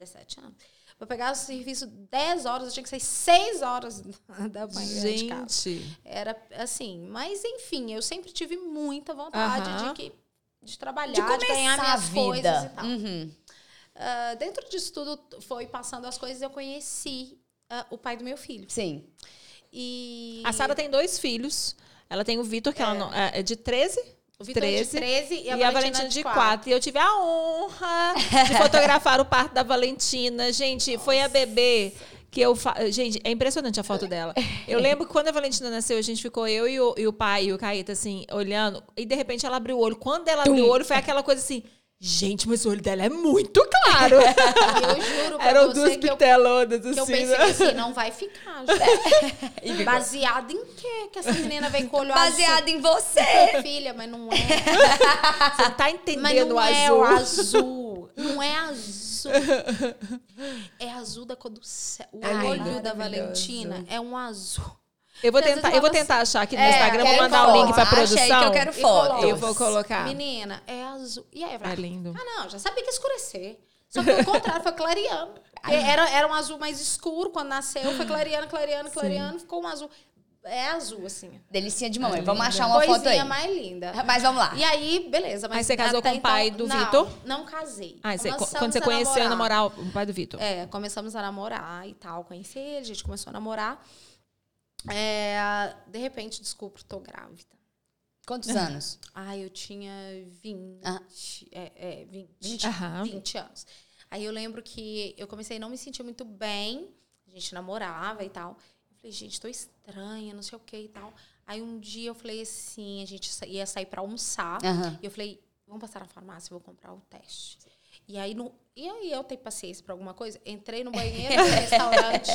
Speaker 3: 17 anos. Pra pegar o serviço 10 horas, eu tinha que sair 6 horas da manhã de casa.
Speaker 2: Gente.
Speaker 3: Era assim, mas enfim, eu sempre tive muita vontade de, que, de trabalhar,
Speaker 1: De
Speaker 3: de, ganhar
Speaker 1: a
Speaker 3: minhas coisas e
Speaker 1: vida.
Speaker 3: tal.
Speaker 1: Uhum.
Speaker 3: Ah, dentro disso tudo, foi passando as coisas, eu conheci ah, o pai do meu filho.
Speaker 1: Sim.
Speaker 3: E
Speaker 2: A Sara tem dois filhos. Ela tem o Vitor, que ela não, é é de 13.
Speaker 3: O Vitor é de
Speaker 2: 13,
Speaker 3: 13 e a,
Speaker 2: E a
Speaker 3: Valentina, de
Speaker 2: de
Speaker 3: 4.
Speaker 2: 4. E eu tive a honra de fotografar o parto da Valentina. Gente, foi a bebê que eu. Fa... Gente, é impressionante a foto dela. Eu lembro que quando a Valentina nasceu, a gente ficou eu e o, e o pai e o Caíta, assim, olhando. E de repente ela abriu o olho. Quando ela abriu o olho, foi aquela coisa assim. Gente, mas o olho dela é muito claro.
Speaker 3: Eu juro pra
Speaker 2: Eram
Speaker 3: você
Speaker 2: duas
Speaker 3: que eu,
Speaker 2: bitelonas,
Speaker 3: que eu
Speaker 2: assim.
Speaker 3: pensei
Speaker 2: né?
Speaker 3: assim, não vai ficar. gente. Baseado em quê que essa menina vem com o olho
Speaker 1: Baseado em você.
Speaker 3: azul? Filha, mas não é.
Speaker 2: Você não tá entendendo
Speaker 3: não
Speaker 2: o
Speaker 3: é
Speaker 2: azul.
Speaker 3: o azul. Não é azul. É azul da cor do céu. O
Speaker 1: Ai,
Speaker 3: olho da. Valentina é um azul.
Speaker 2: Eu vou tentar, eu vou tentar achar aqui no
Speaker 1: É,
Speaker 2: Instagram, vou mandar o
Speaker 1: foto.
Speaker 2: link pra produção.
Speaker 1: que eu quero fotos.
Speaker 3: coloca.
Speaker 2: Eu vou colocar.
Speaker 3: Menina, é azul. E aí,
Speaker 2: É lindo.
Speaker 3: ah, não, já sabia que ia escurecer. Só que o contrário, foi clareando. Porque Era, era um azul mais escuro quando nasceu, foi clareando, clareando, clareando, ficou um azul. É azul, assim.
Speaker 1: Delicinha de mamãe. Vamos achar uma foto
Speaker 3: Coisinha
Speaker 1: aí.
Speaker 3: mais linda.
Speaker 1: Mas vamos lá.
Speaker 3: E aí, beleza. Mas
Speaker 2: Aí você casou com o pai
Speaker 3: então-
Speaker 2: do
Speaker 3: não,
Speaker 2: Vitor?
Speaker 3: Não casei.
Speaker 2: Ah, você- quando você
Speaker 3: a
Speaker 2: conheceu
Speaker 3: namorar.
Speaker 2: namorar o pai do Vitor.
Speaker 3: É, começamos a namorar e tal. Conheci ele, a gente começou a namorar. É, de repente, descubro, tô grávida.
Speaker 1: Quantos anos?
Speaker 3: Ah, eu tinha 20,
Speaker 1: Ah.
Speaker 3: é, é, 20,
Speaker 1: 20?
Speaker 2: Aham.
Speaker 3: 20 anos. Aí eu lembro que eu comecei a não me sentir muito bem. A gente namorava e tal. Eu falei, gente, tô estranha, não sei o que e tal. Aí um dia eu falei assim, a gente ia sair pra almoçar.
Speaker 1: Aham.
Speaker 3: E eu falei, vamos passar na farmácia, eu vou comprar o teste. E aí, no, e aí eu tenho paciência pra alguma coisa? Entrei no banheiro do restaurante.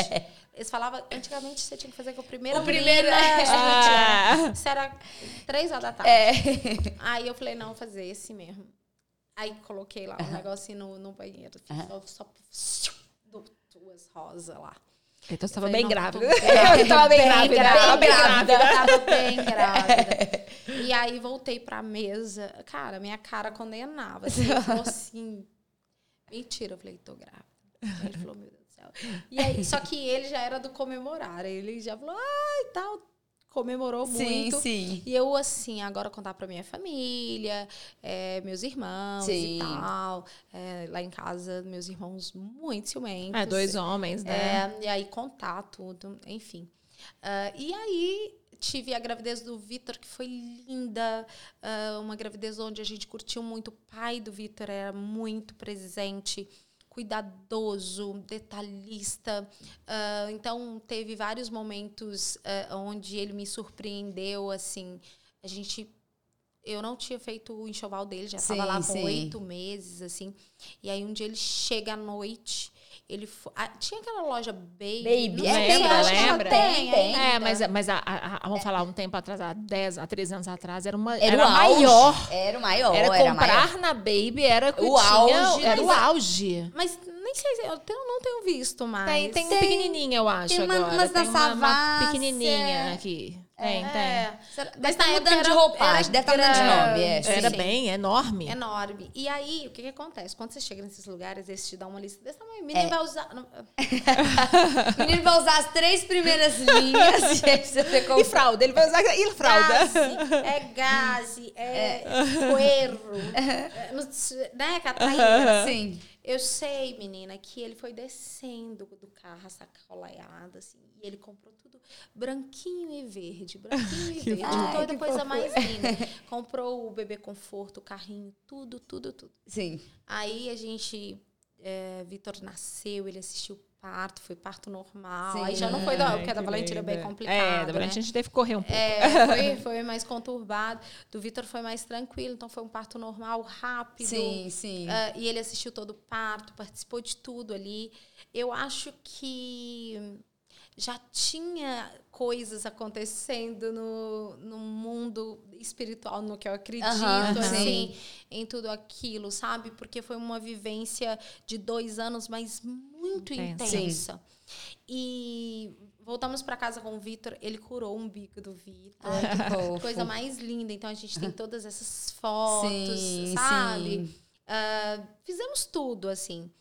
Speaker 3: Eles falavam, antigamente você tinha que fazer com o primeiro
Speaker 1: O primeiro,
Speaker 3: urina,
Speaker 1: é.
Speaker 2: Ah.
Speaker 3: Isso era três horas da tarde.
Speaker 1: É.
Speaker 3: Aí eu falei, não, vou fazer esse mesmo. Aí coloquei lá um negocinho no, no banheiro. Assim, só, só dou duas rosas lá.
Speaker 2: Então você
Speaker 3: Eu
Speaker 2: tava
Speaker 3: falei,
Speaker 2: bem grávida.
Speaker 3: bem-
Speaker 2: Eu tava bem grávida.
Speaker 3: grávida,
Speaker 2: bem grávida.
Speaker 3: Tava bem grávida. E aí voltei pra mesa. Cara, minha cara condenava. Assim, falou assim, mentira. Eu falei, tô grávida. Ele falou, meu Deus do céu. E aí, só que ele já era do comemorar. Ele já falou, ai, tal. Comemorou
Speaker 1: Sim,
Speaker 3: muito.
Speaker 1: sim.
Speaker 3: E eu, assim, agora contar pra minha família, é, meus irmãos
Speaker 1: Sim.
Speaker 3: e tal. É, lá em casa, meus irmãos muito ciumentos.
Speaker 2: É, dois homens, né?
Speaker 3: É, e aí contar tudo, enfim. Ah, e aí tive a gravidez do Vitor, que foi linda. ah, uma gravidez onde a gente curtiu muito. O pai do Vitor era muito presente, cuidadoso, detalhista. Ah, então teve vários momentos ah, onde ele me surpreendeu, assim. A gente eu não tinha feito o enxoval dele, já estava lá com oito meses, assim. E aí um dia ele chega à noite, ele fo- ah, tinha aquela loja Baby.
Speaker 1: Baby,
Speaker 3: não
Speaker 1: é,
Speaker 2: lembra,
Speaker 3: acho que
Speaker 2: lembra?
Speaker 3: Tem,
Speaker 1: Tem,
Speaker 3: ainda.
Speaker 2: É, mas, mas a, a- a- vamos falar um tempo atrás, há 10, há 13 anos atrás, era uma
Speaker 1: Era,
Speaker 2: era maior.
Speaker 1: Era o maior.
Speaker 2: Era
Speaker 1: era
Speaker 2: comprar
Speaker 1: maior.
Speaker 2: na Baby, era que
Speaker 1: O auge,
Speaker 2: era o auge.
Speaker 3: Mas nem sei, se- eu tenho- não tenho visto mais.
Speaker 2: Tem, tem,
Speaker 1: Tem-
Speaker 2: pequenininha, eu acho,
Speaker 1: tem uma-
Speaker 2: agora.
Speaker 1: umas
Speaker 2: tem uma, uma
Speaker 1: Savassi,
Speaker 2: pequenininha aqui. Tem,
Speaker 3: É,
Speaker 1: Será-
Speaker 3: Mas
Speaker 1: Deve
Speaker 3: na
Speaker 1: estar
Speaker 3: época
Speaker 1: mudando de roupagem, deve estar mudando de nome. É,
Speaker 2: tem. Era
Speaker 3: sim.
Speaker 2: bem enorme.
Speaker 3: enorme. E aí, o que, que acontece? Quando você chega nesses lugares, eles te dão uma lista desse tamanho. O
Speaker 1: É.
Speaker 3: menino vai usar. não-
Speaker 1: O menino vai usar as três primeiras linhas e aí você ficou...
Speaker 2: E fralda, ele vai usar. E fralda?
Speaker 3: Gaze, é gaze, é, coerro, é, não sei, né, Catarina?
Speaker 1: Sim.
Speaker 3: Eu sei, menina, que ele foi descendo do carro, sacolaiado, assim, e ele comprou tudo branquinho e verde, branquinho e verde,
Speaker 1: Ai,
Speaker 3: toda coisa
Speaker 1: fofura.
Speaker 3: mais linda. Comprou o bebê conforto, o carrinho, tudo, tudo, tudo.
Speaker 1: Sim.
Speaker 3: Aí a gente, é, Vitor nasceu, ele assistiu parto, foi parto normal.
Speaker 1: Sim.
Speaker 3: Aí já não foi da,
Speaker 2: Ai,
Speaker 3: porque a da Valentina é bem complicado.
Speaker 2: É, da
Speaker 3: né?
Speaker 2: Valentina a gente teve que correr um pouco.
Speaker 3: É, foi, foi mais conturbado. Do Vitor foi mais tranquilo, então foi um parto normal, rápido.
Speaker 1: Sim, sim.
Speaker 3: Ah, e ele assistiu todo o parto, participou de tudo ali. Eu acho que já tinha coisas acontecendo no, no mundo espiritual, no que eu acredito,
Speaker 1: Aham,
Speaker 3: assim,
Speaker 1: sim.
Speaker 3: em tudo aquilo, sabe? Porque foi uma vivência de dois anos, mas muito
Speaker 2: Intensa.
Speaker 3: intensa. E voltamos para casa com o Vitor, ele curou o umbigo do Vitor.
Speaker 1: Fofo.
Speaker 3: Coisa mais linda. Então a gente tem todas essas fotos,
Speaker 1: Sim,
Speaker 3: sabe?
Speaker 1: sim.
Speaker 3: Ah, fizemos tudo, assim.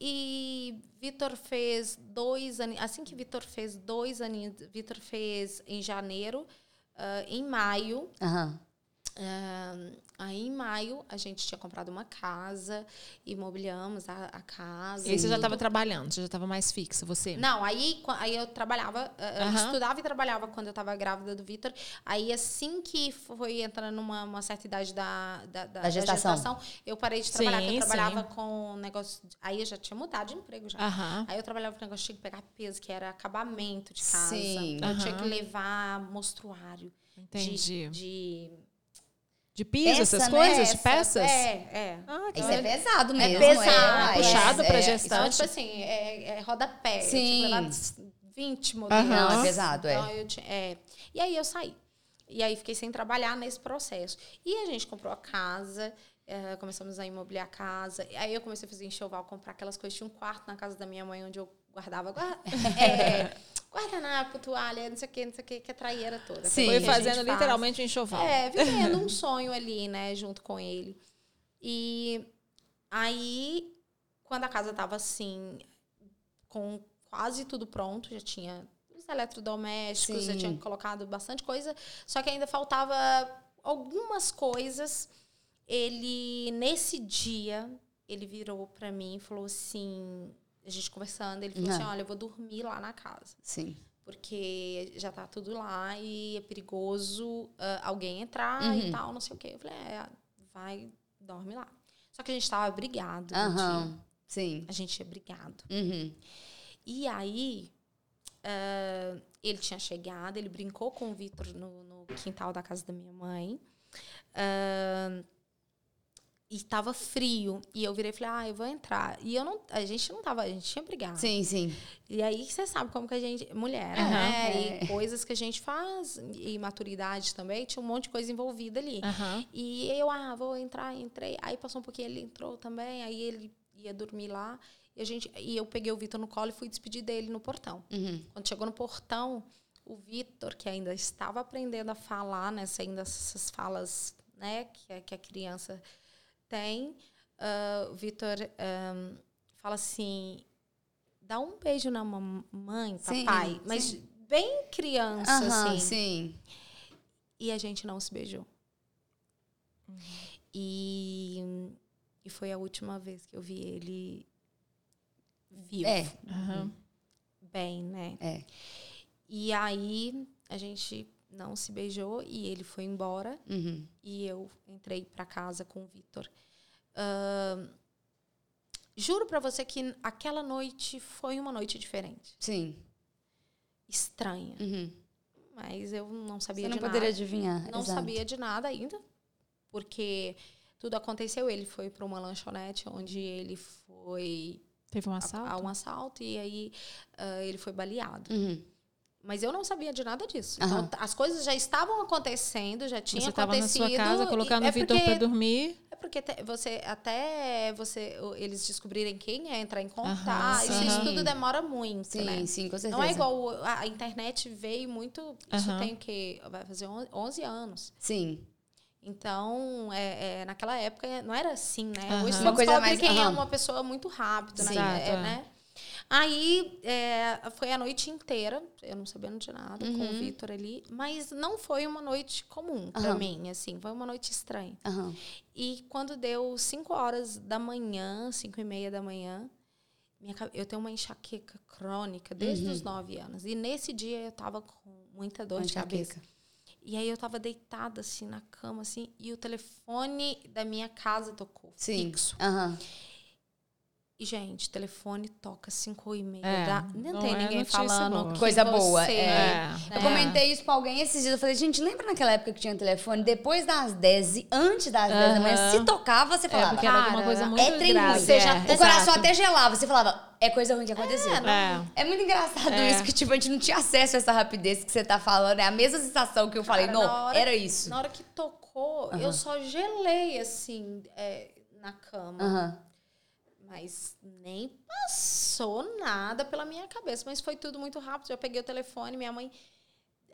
Speaker 3: E Vitor fez dois aninhos. Assim que Vitor fez dois aninhos, Vitor fez em janeiro. ah, em maio. Ah, aí em maio, a gente tinha comprado uma casa, imobiliamos a, a casa.
Speaker 2: E aí você já estava trabalhando, você já estava mais fixa, você?
Speaker 3: Não, aí, aí eu trabalhava, eh, eu estudava e trabalhava quando eu estava grávida do Vitor. Aí, assim que foi entrando numa uma certa idade da, da, da- da
Speaker 1: gestação.
Speaker 3: eu parei de trabalhar, porque
Speaker 2: Sim,
Speaker 3: eu trabalhava
Speaker 2: sim.
Speaker 3: com negócio. Aí eu já tinha mudado de emprego já. Aí eu trabalhava com negócio de pegar peso, que era acabamento de casa.
Speaker 1: Sim.
Speaker 3: Eu tinha que levar mostruário. de-
Speaker 2: Entendi. De,
Speaker 3: De,
Speaker 2: piso,
Speaker 1: Peça,
Speaker 2: essas
Speaker 1: né?
Speaker 2: coisas? De
Speaker 3: peça.
Speaker 2: peças?
Speaker 3: É, é.
Speaker 2: Ah,
Speaker 1: Isso é pesado mesmo.
Speaker 3: pesado,
Speaker 1: uai,
Speaker 2: puxado pra
Speaker 1: é,
Speaker 2: gestante.
Speaker 3: Então, tipo assim, é, é rodapé. Tinha
Speaker 1: Sim.
Speaker 3: que levar 20 modelos.
Speaker 2: Aham.
Speaker 1: Não, é pesado, é.
Speaker 3: Então, é. E aí eu saí. E aí fiquei sem trabalhar nesse processo. E a gente comprou a casa, eh, começamos a imobiliar a casa. E aí eu comecei a fazer enxoval, comprar aquelas coisas. Tinha um quarto na casa da minha mãe onde eu guardava gua- é, guardanapo, toalha, não sei o que, não sei o que, que a traíra toda.
Speaker 1: Sim.
Speaker 2: Foi fazendo
Speaker 3: faz.
Speaker 2: literalmente um enxoval.
Speaker 3: É, vivendo um sonho ali, né, junto com ele. E aí, quando a casa tava assim, com quase tudo pronto, já tinha os eletrodomésticos, já
Speaker 1: Sim.
Speaker 3: tinha colocado bastante coisa, só que ainda faltava algumas coisas. Ele, nesse dia, ele virou pra mim e falou assim, a gente conversando, ele falou
Speaker 1: Ah.
Speaker 3: assim, olha, eu vou dormir lá na casa
Speaker 1: Sim.
Speaker 3: porque já tá tudo lá e é perigoso ah, alguém entrar e
Speaker 1: Uhum.
Speaker 3: tal, não sei o quê. Eu falei, é, vai, dorme lá. Só que a gente tava brigado. dia.
Speaker 1: Sim.
Speaker 3: A gente tinha brigado.
Speaker 1: Uhum.
Speaker 3: E aí, ah, ele tinha chegado, ele brincou com o Vitor no, no quintal da casa da minha mãe. Ah, e tava frio. E eu virei e falei, ah, eu vou entrar. E eu não. A gente não tava, a gente tinha brigado.
Speaker 1: Sim, sim.
Speaker 3: E aí você sabe como que a gente. Mulher,
Speaker 2: Aham.
Speaker 3: né?
Speaker 1: É.
Speaker 3: E coisas que a gente faz, e maturidade também, tinha um monte de coisa envolvida ali.
Speaker 2: Aham.
Speaker 3: E eu, ah, vou entrar, entrei. Aí passou um pouquinho, ele entrou também, aí ele ia dormir lá. E, a gente, e eu peguei o Vitor no colo e fui despedir dele no portão.
Speaker 1: Uhum.
Speaker 3: Quando chegou no portão, o Vitor, que ainda estava aprendendo a falar, né, ainda essas falas né, que, que a criança tem, ah, o Vitor ah, fala assim: dá um beijo na mamãe,
Speaker 1: Sim,
Speaker 3: papai, mas
Speaker 1: sim.
Speaker 3: bem criança,
Speaker 1: Aham,
Speaker 3: assim.
Speaker 1: sim.
Speaker 3: E a gente não se beijou. E, e foi a última vez que eu vi ele vivo.
Speaker 1: É.
Speaker 2: Aham.
Speaker 3: Bem, né?
Speaker 1: É.
Speaker 3: E aí a gente não se beijou e ele foi embora
Speaker 1: Uhum.
Speaker 3: e eu entrei pra casa com o Vitor. Ahn, juro pra você que aquela noite foi uma noite diferente,
Speaker 1: Sim.
Speaker 3: estranha,
Speaker 1: Uhum.
Speaker 3: mas eu não sabia
Speaker 1: Você não
Speaker 3: de
Speaker 1: poderia
Speaker 3: nada.
Speaker 1: adivinhar.
Speaker 3: Não
Speaker 1: exato.
Speaker 3: sabia de nada ainda, porque tudo aconteceu. Ele foi para uma lanchonete onde ele foi
Speaker 2: Teve um
Speaker 3: a,
Speaker 2: assalto?
Speaker 3: a um assalto e aí ah, ele foi baleado.
Speaker 1: Uhum.
Speaker 3: Mas eu não sabia de nada disso. Então, as coisas já estavam acontecendo, já tinha
Speaker 2: Você estava na
Speaker 3: acontecido.
Speaker 2: sua casa, colocando
Speaker 3: é
Speaker 2: o Vitor
Speaker 3: porque-
Speaker 2: para dormir.
Speaker 3: É porque te- você até você eles descobrirem quem é, entrar em contato, isso, isso tudo demora muito,
Speaker 1: Sim,
Speaker 3: né?
Speaker 1: sim, com certeza.
Speaker 3: Não é igual a, a internet veio muito. Isso
Speaker 2: Aham.
Speaker 3: tem o quê? Vai fazer on- 11 anos.
Speaker 1: Sim.
Speaker 3: Então, é, é, naquela época não era assim, né?
Speaker 2: Aham.
Speaker 3: Hoje
Speaker 2: Uma
Speaker 1: coisa mais-
Speaker 3: quem é
Speaker 1: aham.
Speaker 3: uma pessoa muito rápido, né? É,
Speaker 2: é.
Speaker 3: né? Aí é, foi a noite inteira, eu não sabendo de nada, com o
Speaker 1: Uhum.
Speaker 3: Vitor ali, mas não foi uma noite comum pra
Speaker 1: Aham.
Speaker 3: mim, assim, foi uma noite estranha.
Speaker 1: Aham.
Speaker 3: E quando deu 5 horas da manhã, 5 e meia da manhã, minha eu tenho uma enxaqueca crônica desde
Speaker 1: Uhum.
Speaker 3: os 9 anos. E nesse dia eu tava com muita dor
Speaker 1: Com
Speaker 3: de cabeça.
Speaker 1: enxaqueca.
Speaker 3: E aí eu tava deitada assim na cama, assim, e o telefone da minha casa tocou.
Speaker 1: Sim.
Speaker 3: Fixo.
Speaker 1: Aham.
Speaker 3: E, gente, telefone toca 5 e meia.
Speaker 2: É,
Speaker 3: da... Não,
Speaker 2: não
Speaker 3: tem
Speaker 2: é
Speaker 3: ninguém falando.
Speaker 2: boa.
Speaker 1: Coisa
Speaker 3: você-
Speaker 1: boa, é.
Speaker 2: É.
Speaker 1: Eu comentei isso com alguém esses dias. Eu falei, gente, lembra naquela época que tinha telefone depois das 10 e antes das 10 da manhã? Se tocava, você
Speaker 2: É,
Speaker 1: falava.
Speaker 2: porque era alguma coisa muito
Speaker 1: é trem
Speaker 2: grave.
Speaker 1: ruim.
Speaker 3: Você já
Speaker 2: é,
Speaker 1: o coração
Speaker 2: exato.
Speaker 1: até gelava. Você falava, é coisa ruim que aconteceu.
Speaker 2: É.
Speaker 1: É muito engraçado
Speaker 2: É.
Speaker 1: isso, que tipo, a gente não tinha acesso a essa rapidez que você tá falando. É a mesma sensação que eu falei,
Speaker 3: Cara,
Speaker 1: não,
Speaker 3: hora-
Speaker 1: era isso.
Speaker 3: Na hora que tocou,
Speaker 1: Aham.
Speaker 3: eu só gelei, assim, é, na cama.
Speaker 1: Aham.
Speaker 3: Mas nem passou nada pela minha cabeça. Mas foi tudo muito rápido. Já peguei o telefone, minha mãe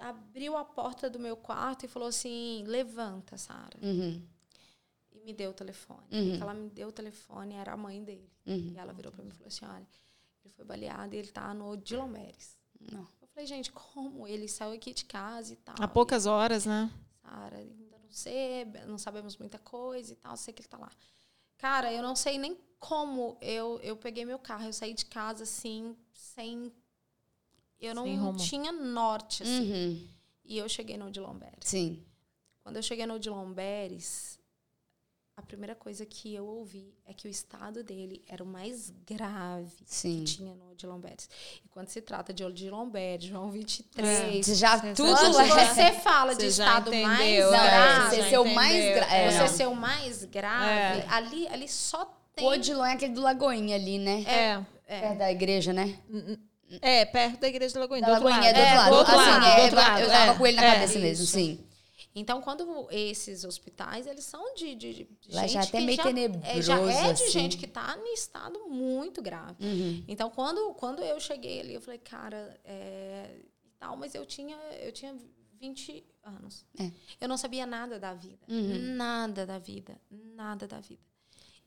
Speaker 3: abriu a porta do meu quarto e falou assim: levanta, Sara.
Speaker 1: Uhum.
Speaker 3: E me deu o telefone.
Speaker 1: Uhum.
Speaker 3: E ela me deu o telefone era a mãe dele.
Speaker 1: Uhum.
Speaker 3: E ela virou pra mim e falou assim: olha, ele foi baleado e ele tá no Dilomeres.
Speaker 1: Não.
Speaker 3: Eu falei, gente, como? Ele saiu aqui de casa e tal.
Speaker 2: Há poucas horas, né?
Speaker 3: Sara, ainda não sei, não sabemos muita coisa e tal, sei que ele tá lá. Cara, eu não sei nem como eu, eu peguei meu carro, eu saí de casa assim, sem. Eu não
Speaker 2: Sem
Speaker 3: tinha norte, assim.
Speaker 1: Uhum.
Speaker 3: E eu cheguei no Odilomberes.
Speaker 1: Sim.
Speaker 3: Quando eu cheguei no Odilomberes, a primeira coisa que eu ouvi é que o estado dele era o mais grave
Speaker 1: Sim.
Speaker 3: que tinha no Odilomberes. E quando se trata de Odilomberes, João 23,
Speaker 1: Você já
Speaker 2: Você-
Speaker 1: tudo
Speaker 3: quando
Speaker 1: é.
Speaker 3: você fala de
Speaker 2: Você já
Speaker 3: estado mais
Speaker 2: entendeu,
Speaker 1: Não, é,
Speaker 3: grave,
Speaker 1: você
Speaker 2: já
Speaker 1: ser o mais
Speaker 2: entendeu.
Speaker 1: gra- é,
Speaker 3: você ser o mais grave,
Speaker 2: É.
Speaker 3: ali, ali só tem.
Speaker 1: O Odilon é aquele do Lagoinha ali, né?
Speaker 2: É.
Speaker 1: Perto da igreja, né?
Speaker 2: É, perto da igreja da Lagoinha.
Speaker 1: Da
Speaker 2: Do outro
Speaker 1: Lagoinha,
Speaker 2: lado.
Speaker 1: é do outro lado.
Speaker 2: do outro
Speaker 1: assim,
Speaker 2: lado,
Speaker 1: é,
Speaker 2: do outro lado.
Speaker 1: Eu tava
Speaker 2: é.
Speaker 1: com ele na
Speaker 2: É.
Speaker 1: cabeça mesmo,
Speaker 3: isso.
Speaker 1: sim.
Speaker 3: Então, quando esses hospitais, eles são de, de, de
Speaker 1: Lá
Speaker 3: gente
Speaker 1: já é até
Speaker 3: que
Speaker 1: meio
Speaker 3: já,
Speaker 1: tenebroso,
Speaker 3: é, já é de
Speaker 1: assim.
Speaker 3: gente que tá em estado muito grave.
Speaker 1: Uhum.
Speaker 3: Então, quando, quando eu cheguei ali, eu falei, cara, é, e tal, mas eu tinha, eu tinha 20 anos.
Speaker 1: É.
Speaker 3: Eu não sabia nada da vida.
Speaker 1: Uhum.
Speaker 3: Nada da vida. Nada da vida.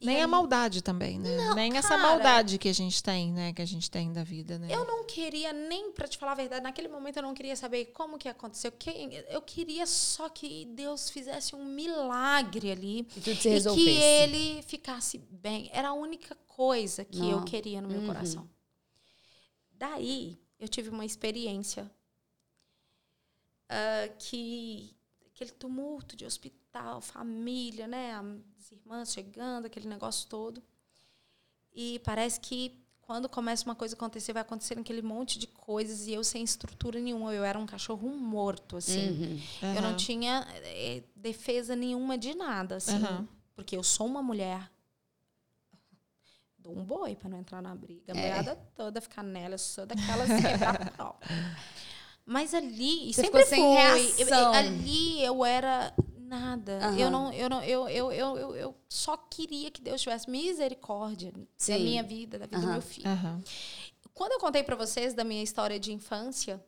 Speaker 2: Nem
Speaker 3: aí,
Speaker 2: a maldade também, né?
Speaker 3: Não,
Speaker 2: Nem essa
Speaker 3: cara.
Speaker 2: maldade que a gente tem, né? Que a gente tem da vida, né?
Speaker 3: Eu não queria nem, pra te falar a verdade, naquele momento eu não queria saber como que aconteceu. Quem, eu queria só que Deus fizesse um milagre ali.
Speaker 1: E tudo se
Speaker 3: E que ele ficasse bem. Era a única coisa que eu
Speaker 1: Não.
Speaker 3: queria no meu
Speaker 1: Uhum.
Speaker 3: coração. Daí, eu tive uma experiência uh, que aquele tumulto de hospital, família, né? As irmãs chegando, aquele negócio todo. E parece que quando começa uma coisa a acontecer, vai acontecer aquele monte de coisas e eu sem estrutura nenhuma. Eu era um cachorro morto, assim. Uhum. Uhum. Eu não tinha é, defesa nenhuma de nada, assim. Uhum. Porque eu sou uma mulher. Dou um boi para não entrar na briga. A é. toda ficar nela, eu sou daquelas quebrar pau. Mas ali, Você sempre foi. Reação. Ali eu era Nada. Uhum. Eu não, eu não, eu, eu, eu, eu, eu, só queria que Deus tivesse misericórdia Sim. da minha vida, da vida uhum. do meu filho. Uhum. Quando eu contei para vocês da minha história de infância,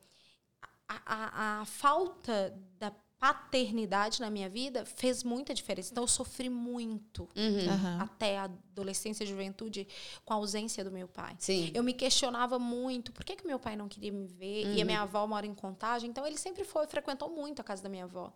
Speaker 3: a, a, a falta da paternidade na minha vida fez muita diferença. Então, eu sofri muito uhum. até a adolescência e juventude com a ausência do meu pai.
Speaker 1: Sim.
Speaker 3: Eu me questionava muito por que, que meu pai não queria me ver uhum. e a minha avó mora em Contagem. Então, ele sempre foi, frequentou muito a casa da minha avó.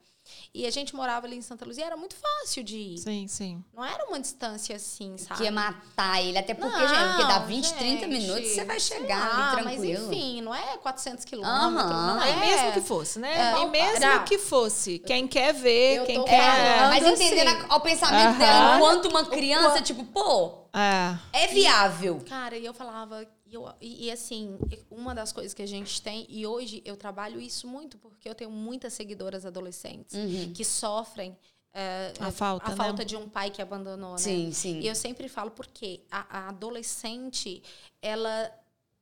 Speaker 3: E a gente morava ali em Santa Luzia, era muito fácil de ir.
Speaker 2: Sim, sim.
Speaker 3: Não era uma distância assim, sabe?
Speaker 1: Que ia matar ele, até porque, não, gente, porque dá 20, gente, 30 minutos, você vai chegar ali tranquilo.
Speaker 3: Mas enfim, não é 400 quilômetros, uhum. não
Speaker 2: é. E mesmo que fosse, né? É, e mesmo que fosse, quem quer ver, quem quer...
Speaker 1: É, mas entendendo assim. o pensamento uhum. dela, enquanto uma criança, tipo, pô, é, é viável.
Speaker 3: Cara, e eu falava eu, e, e, assim, uma das coisas que a gente tem, e hoje eu trabalho isso muito, porque eu tenho muitas seguidoras adolescentes uhum. que sofrem é,
Speaker 2: a falta,
Speaker 3: a
Speaker 2: né?
Speaker 3: falta de um pai que abandonou,
Speaker 1: sim,
Speaker 3: né?
Speaker 1: Sim,
Speaker 3: E eu sempre falo porque a, a adolescente, ela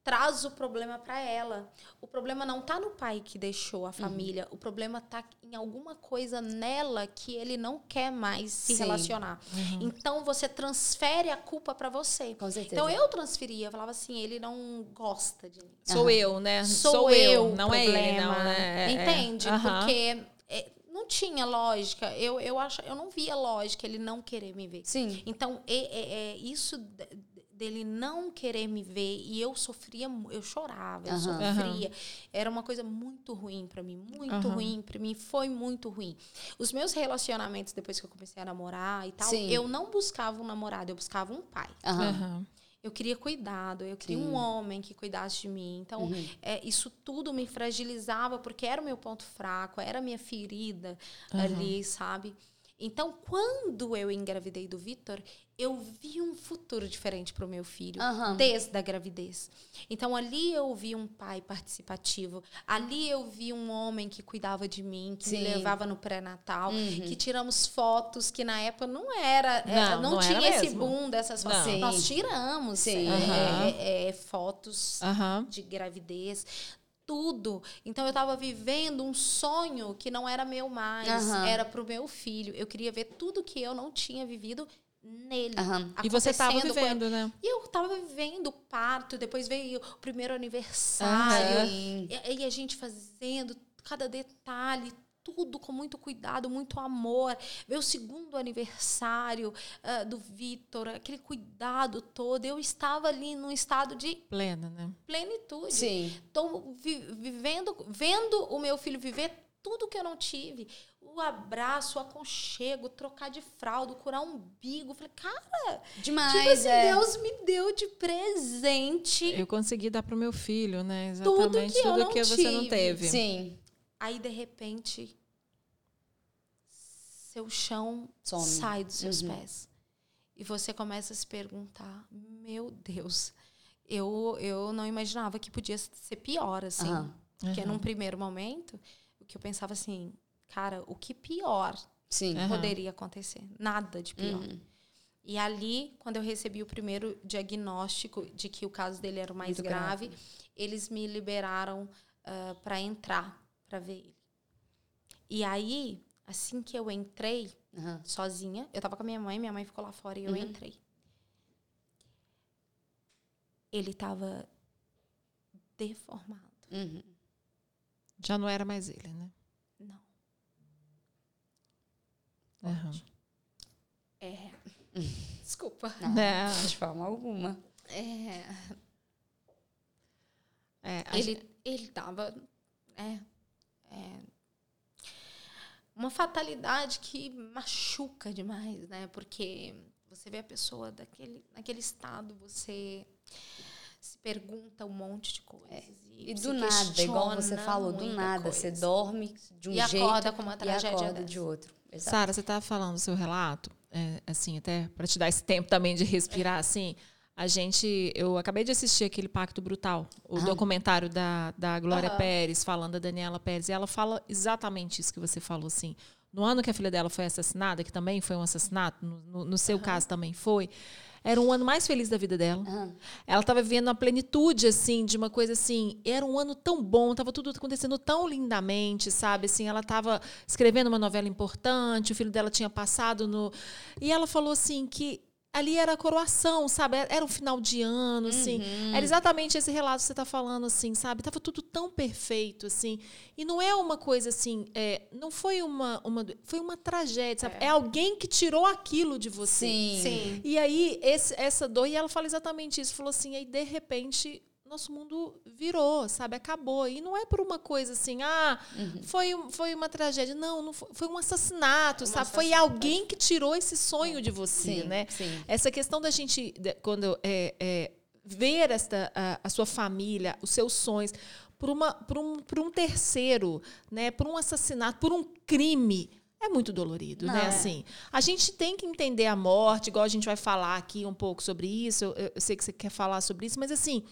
Speaker 3: traz o problema para ela. O problema não tá no pai que deixou a uhum. família, uhum. o problema tá em alguma coisa nela que ele não quer mais se Sim. relacionar. Uhum. Então você transfere a culpa para você. Então eu transferia, eu falava assim, ele não gosta de mim.
Speaker 2: Sou uhum. eu, né?
Speaker 3: Sou, Sou eu,
Speaker 2: não
Speaker 3: problema.
Speaker 2: é ele, não, né?
Speaker 3: É, é. Entende? Porque é, não tinha lógica. Eu, eu, acho, eu não via lógica ele não querer me ver.
Speaker 1: Sim.
Speaker 3: Então, é, é, é isso dele não querer me ver e eu sofria, eu chorava, eu uhum. sofria. Uhum. Era uma coisa muito ruim para mim, muito uhum. ruim para mim, foi muito ruim. Os meus relacionamentos depois que eu comecei a namorar e tal, Sim. eu não buscava um namorado, eu buscava um pai. Eu queria cuidado, eu queria Sim. um homem que cuidasse de mim. Então, uhum. é, isso tudo me fragilizava porque era o meu ponto fraco, era a minha ferida ali, sabe? Então, quando eu engravidei do Vitor, eu vi um futuro diferente para o meu filho uhum. desde a gravidez. Então ali eu vi um pai participativo, ali eu vi um homem que cuidava de mim, que Sim. me levava no pré-natal, uhum. que tiramos fotos que na época não era, não, era, não, não tinha esse mesmo. boom dessas fotos. Não. Nós tiramos. É, é, é, fotos uhum. de gravidez tudo. Então eu estava vivendo um sonho que não era meu mais, uhum. era para o meu filho. Eu queria ver tudo que eu não tinha vivido nele. Uhum.
Speaker 2: E você estava vivendo, né?
Speaker 3: E eu estava vivendo o parto, depois veio o primeiro aniversário. Uhum. E, e, a gente fazendo cada detalhe, tudo com muito cuidado, muito amor. Ver o segundo aniversário uh, do Vitor, aquele cuidado todo. Eu estava ali num estado de
Speaker 2: plena, né?
Speaker 3: Plenitude.
Speaker 1: Sim.
Speaker 3: Estou vi vivendo, vendo o meu filho viver tudo que eu não tive o abraço, o aconchego, trocar de fralda, curar um umbigo. Falei, cara,
Speaker 1: demais.
Speaker 3: Tipo assim,
Speaker 1: é.
Speaker 3: Deus me deu de presente.
Speaker 2: Eu consegui dar pro meu filho, né? Exatamente tudo que, tudo que você não teve.
Speaker 1: Sim.
Speaker 3: Aí, de repente, seu chão Some. sai dos seus uhum. pés. E você começa a se perguntar: meu Deus, eu, eu não imaginava que podia ser pior, assim. Uhum. Porque uhum. num primeiro momento, o que eu pensava assim, cara, o que pior
Speaker 1: Sim.
Speaker 3: poderia acontecer? Nada de pior. Uhum. E ali, quando eu recebi o primeiro diagnóstico de que o caso dele era o mais grave, grave, eles me liberaram uh, para entrar para ver ele. E aí, assim que eu entrei, uhum. sozinha, eu tava com a minha mãe, minha mãe ficou lá fora e eu uhum. entrei. Ele tava deformado.
Speaker 1: Uhum.
Speaker 2: Já não era mais ele, né?
Speaker 3: Uhum. É. Desculpa.
Speaker 1: Não, é. De forma alguma.
Speaker 3: É. é ele, gente... ele tava. É, é. Uma fatalidade que machuca demais, né? Porque você vê a pessoa daquele, naquele estado, você se pergunta um monte de coisas.
Speaker 1: É.
Speaker 3: E,
Speaker 1: E do nada, igual você falou, do nada. Você
Speaker 3: coisa.
Speaker 1: dorme de um
Speaker 3: E
Speaker 1: jeito
Speaker 3: acorda com uma
Speaker 1: e
Speaker 3: tragédia
Speaker 1: acorda
Speaker 3: dessa.
Speaker 1: de outro.
Speaker 2: Sara, você estava falando do seu relato, é, assim, até para te dar esse tempo também de respirar, assim. A gente, eu acabei de assistir aquele Pacto Brutal, o
Speaker 1: Ah.
Speaker 2: documentário da, da Glória
Speaker 3: Aham.
Speaker 2: Pérez, falando da Daniela Pérez, e ela fala exatamente isso que você falou, assim. No ano que a filha dela foi assassinada, que também foi um assassinato, no, no- no seu caso também foi, era um ano mais feliz da vida dela.
Speaker 1: Aham.
Speaker 2: Ela estava vivendo uma plenitude, assim, de uma coisa assim. Era um ano tão bom, estava tudo acontecendo tão lindamente, sabe? Assim, ela estava escrevendo uma novela importante, o filho dela tinha passado no. E ela falou assim que ali era a coroação, sabe? Era um final de ano, assim. Era exatamente esse relato que você está falando, assim, sabe? Tava tudo tão perfeito, assim. E não é uma coisa assim, é, não foi uma, uma. Foi uma tragédia, sabe? É. alguém que tirou aquilo de você.
Speaker 1: Sim.
Speaker 3: Sim.
Speaker 2: E aí, esse- essa dor, e ela fala exatamente isso, falou assim, aí de repente nosso mundo virou, sabe? Acabou. E não é por uma coisa assim, ah, foi, um- foi uma tragédia. Não, não foi, foi um assassinato,
Speaker 3: Um
Speaker 2: sabe? Foi
Speaker 3: assassinato.
Speaker 2: alguém que tirou esse sonho de você,
Speaker 1: Sim,
Speaker 2: né?
Speaker 1: sim.
Speaker 2: Essa questão da gente, quando é, é, ver esta, a, a sua família, os seus sonhos, por, uma, por, um, por um terceiro, né? por um assassinato, por um crime. É muito dolorido,
Speaker 1: Não,
Speaker 2: né?
Speaker 1: é.
Speaker 2: Assim, a gente tem que entender a morte, igual a gente vai falar aqui um pouco sobre isso. Eu, eu sei que você quer falar sobre isso, mas assim,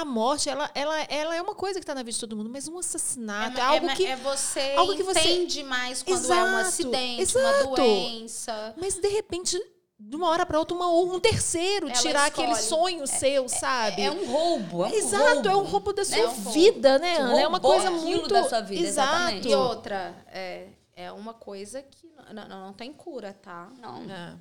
Speaker 2: a morte, ela, ela, ela é uma coisa que está na vida de todo mundo, mas um assassinato é,
Speaker 3: ma-
Speaker 2: algo
Speaker 3: ma-
Speaker 2: que.
Speaker 3: é você
Speaker 2: algo que você-
Speaker 3: entende mais quando é um
Speaker 2: Exato,
Speaker 3: acidente,
Speaker 2: exato.
Speaker 3: uma doença.
Speaker 2: Mas de repente, de uma hora para outra, uma, um terceiro
Speaker 3: Ela
Speaker 2: tirar aquele
Speaker 3: escolhe.
Speaker 2: sonho seu, sabe?
Speaker 1: É um roubo. É um
Speaker 2: Exato,
Speaker 1: roubo.
Speaker 2: é um roubo da sua
Speaker 1: É um roubo.
Speaker 2: vida, né, Ana? É uma coisa muito.
Speaker 1: da sua vida,
Speaker 2: Exato.
Speaker 1: exatamente.
Speaker 3: E outra, é, é uma coisa que não, não, não tem cura, tá?
Speaker 1: Não.
Speaker 2: É.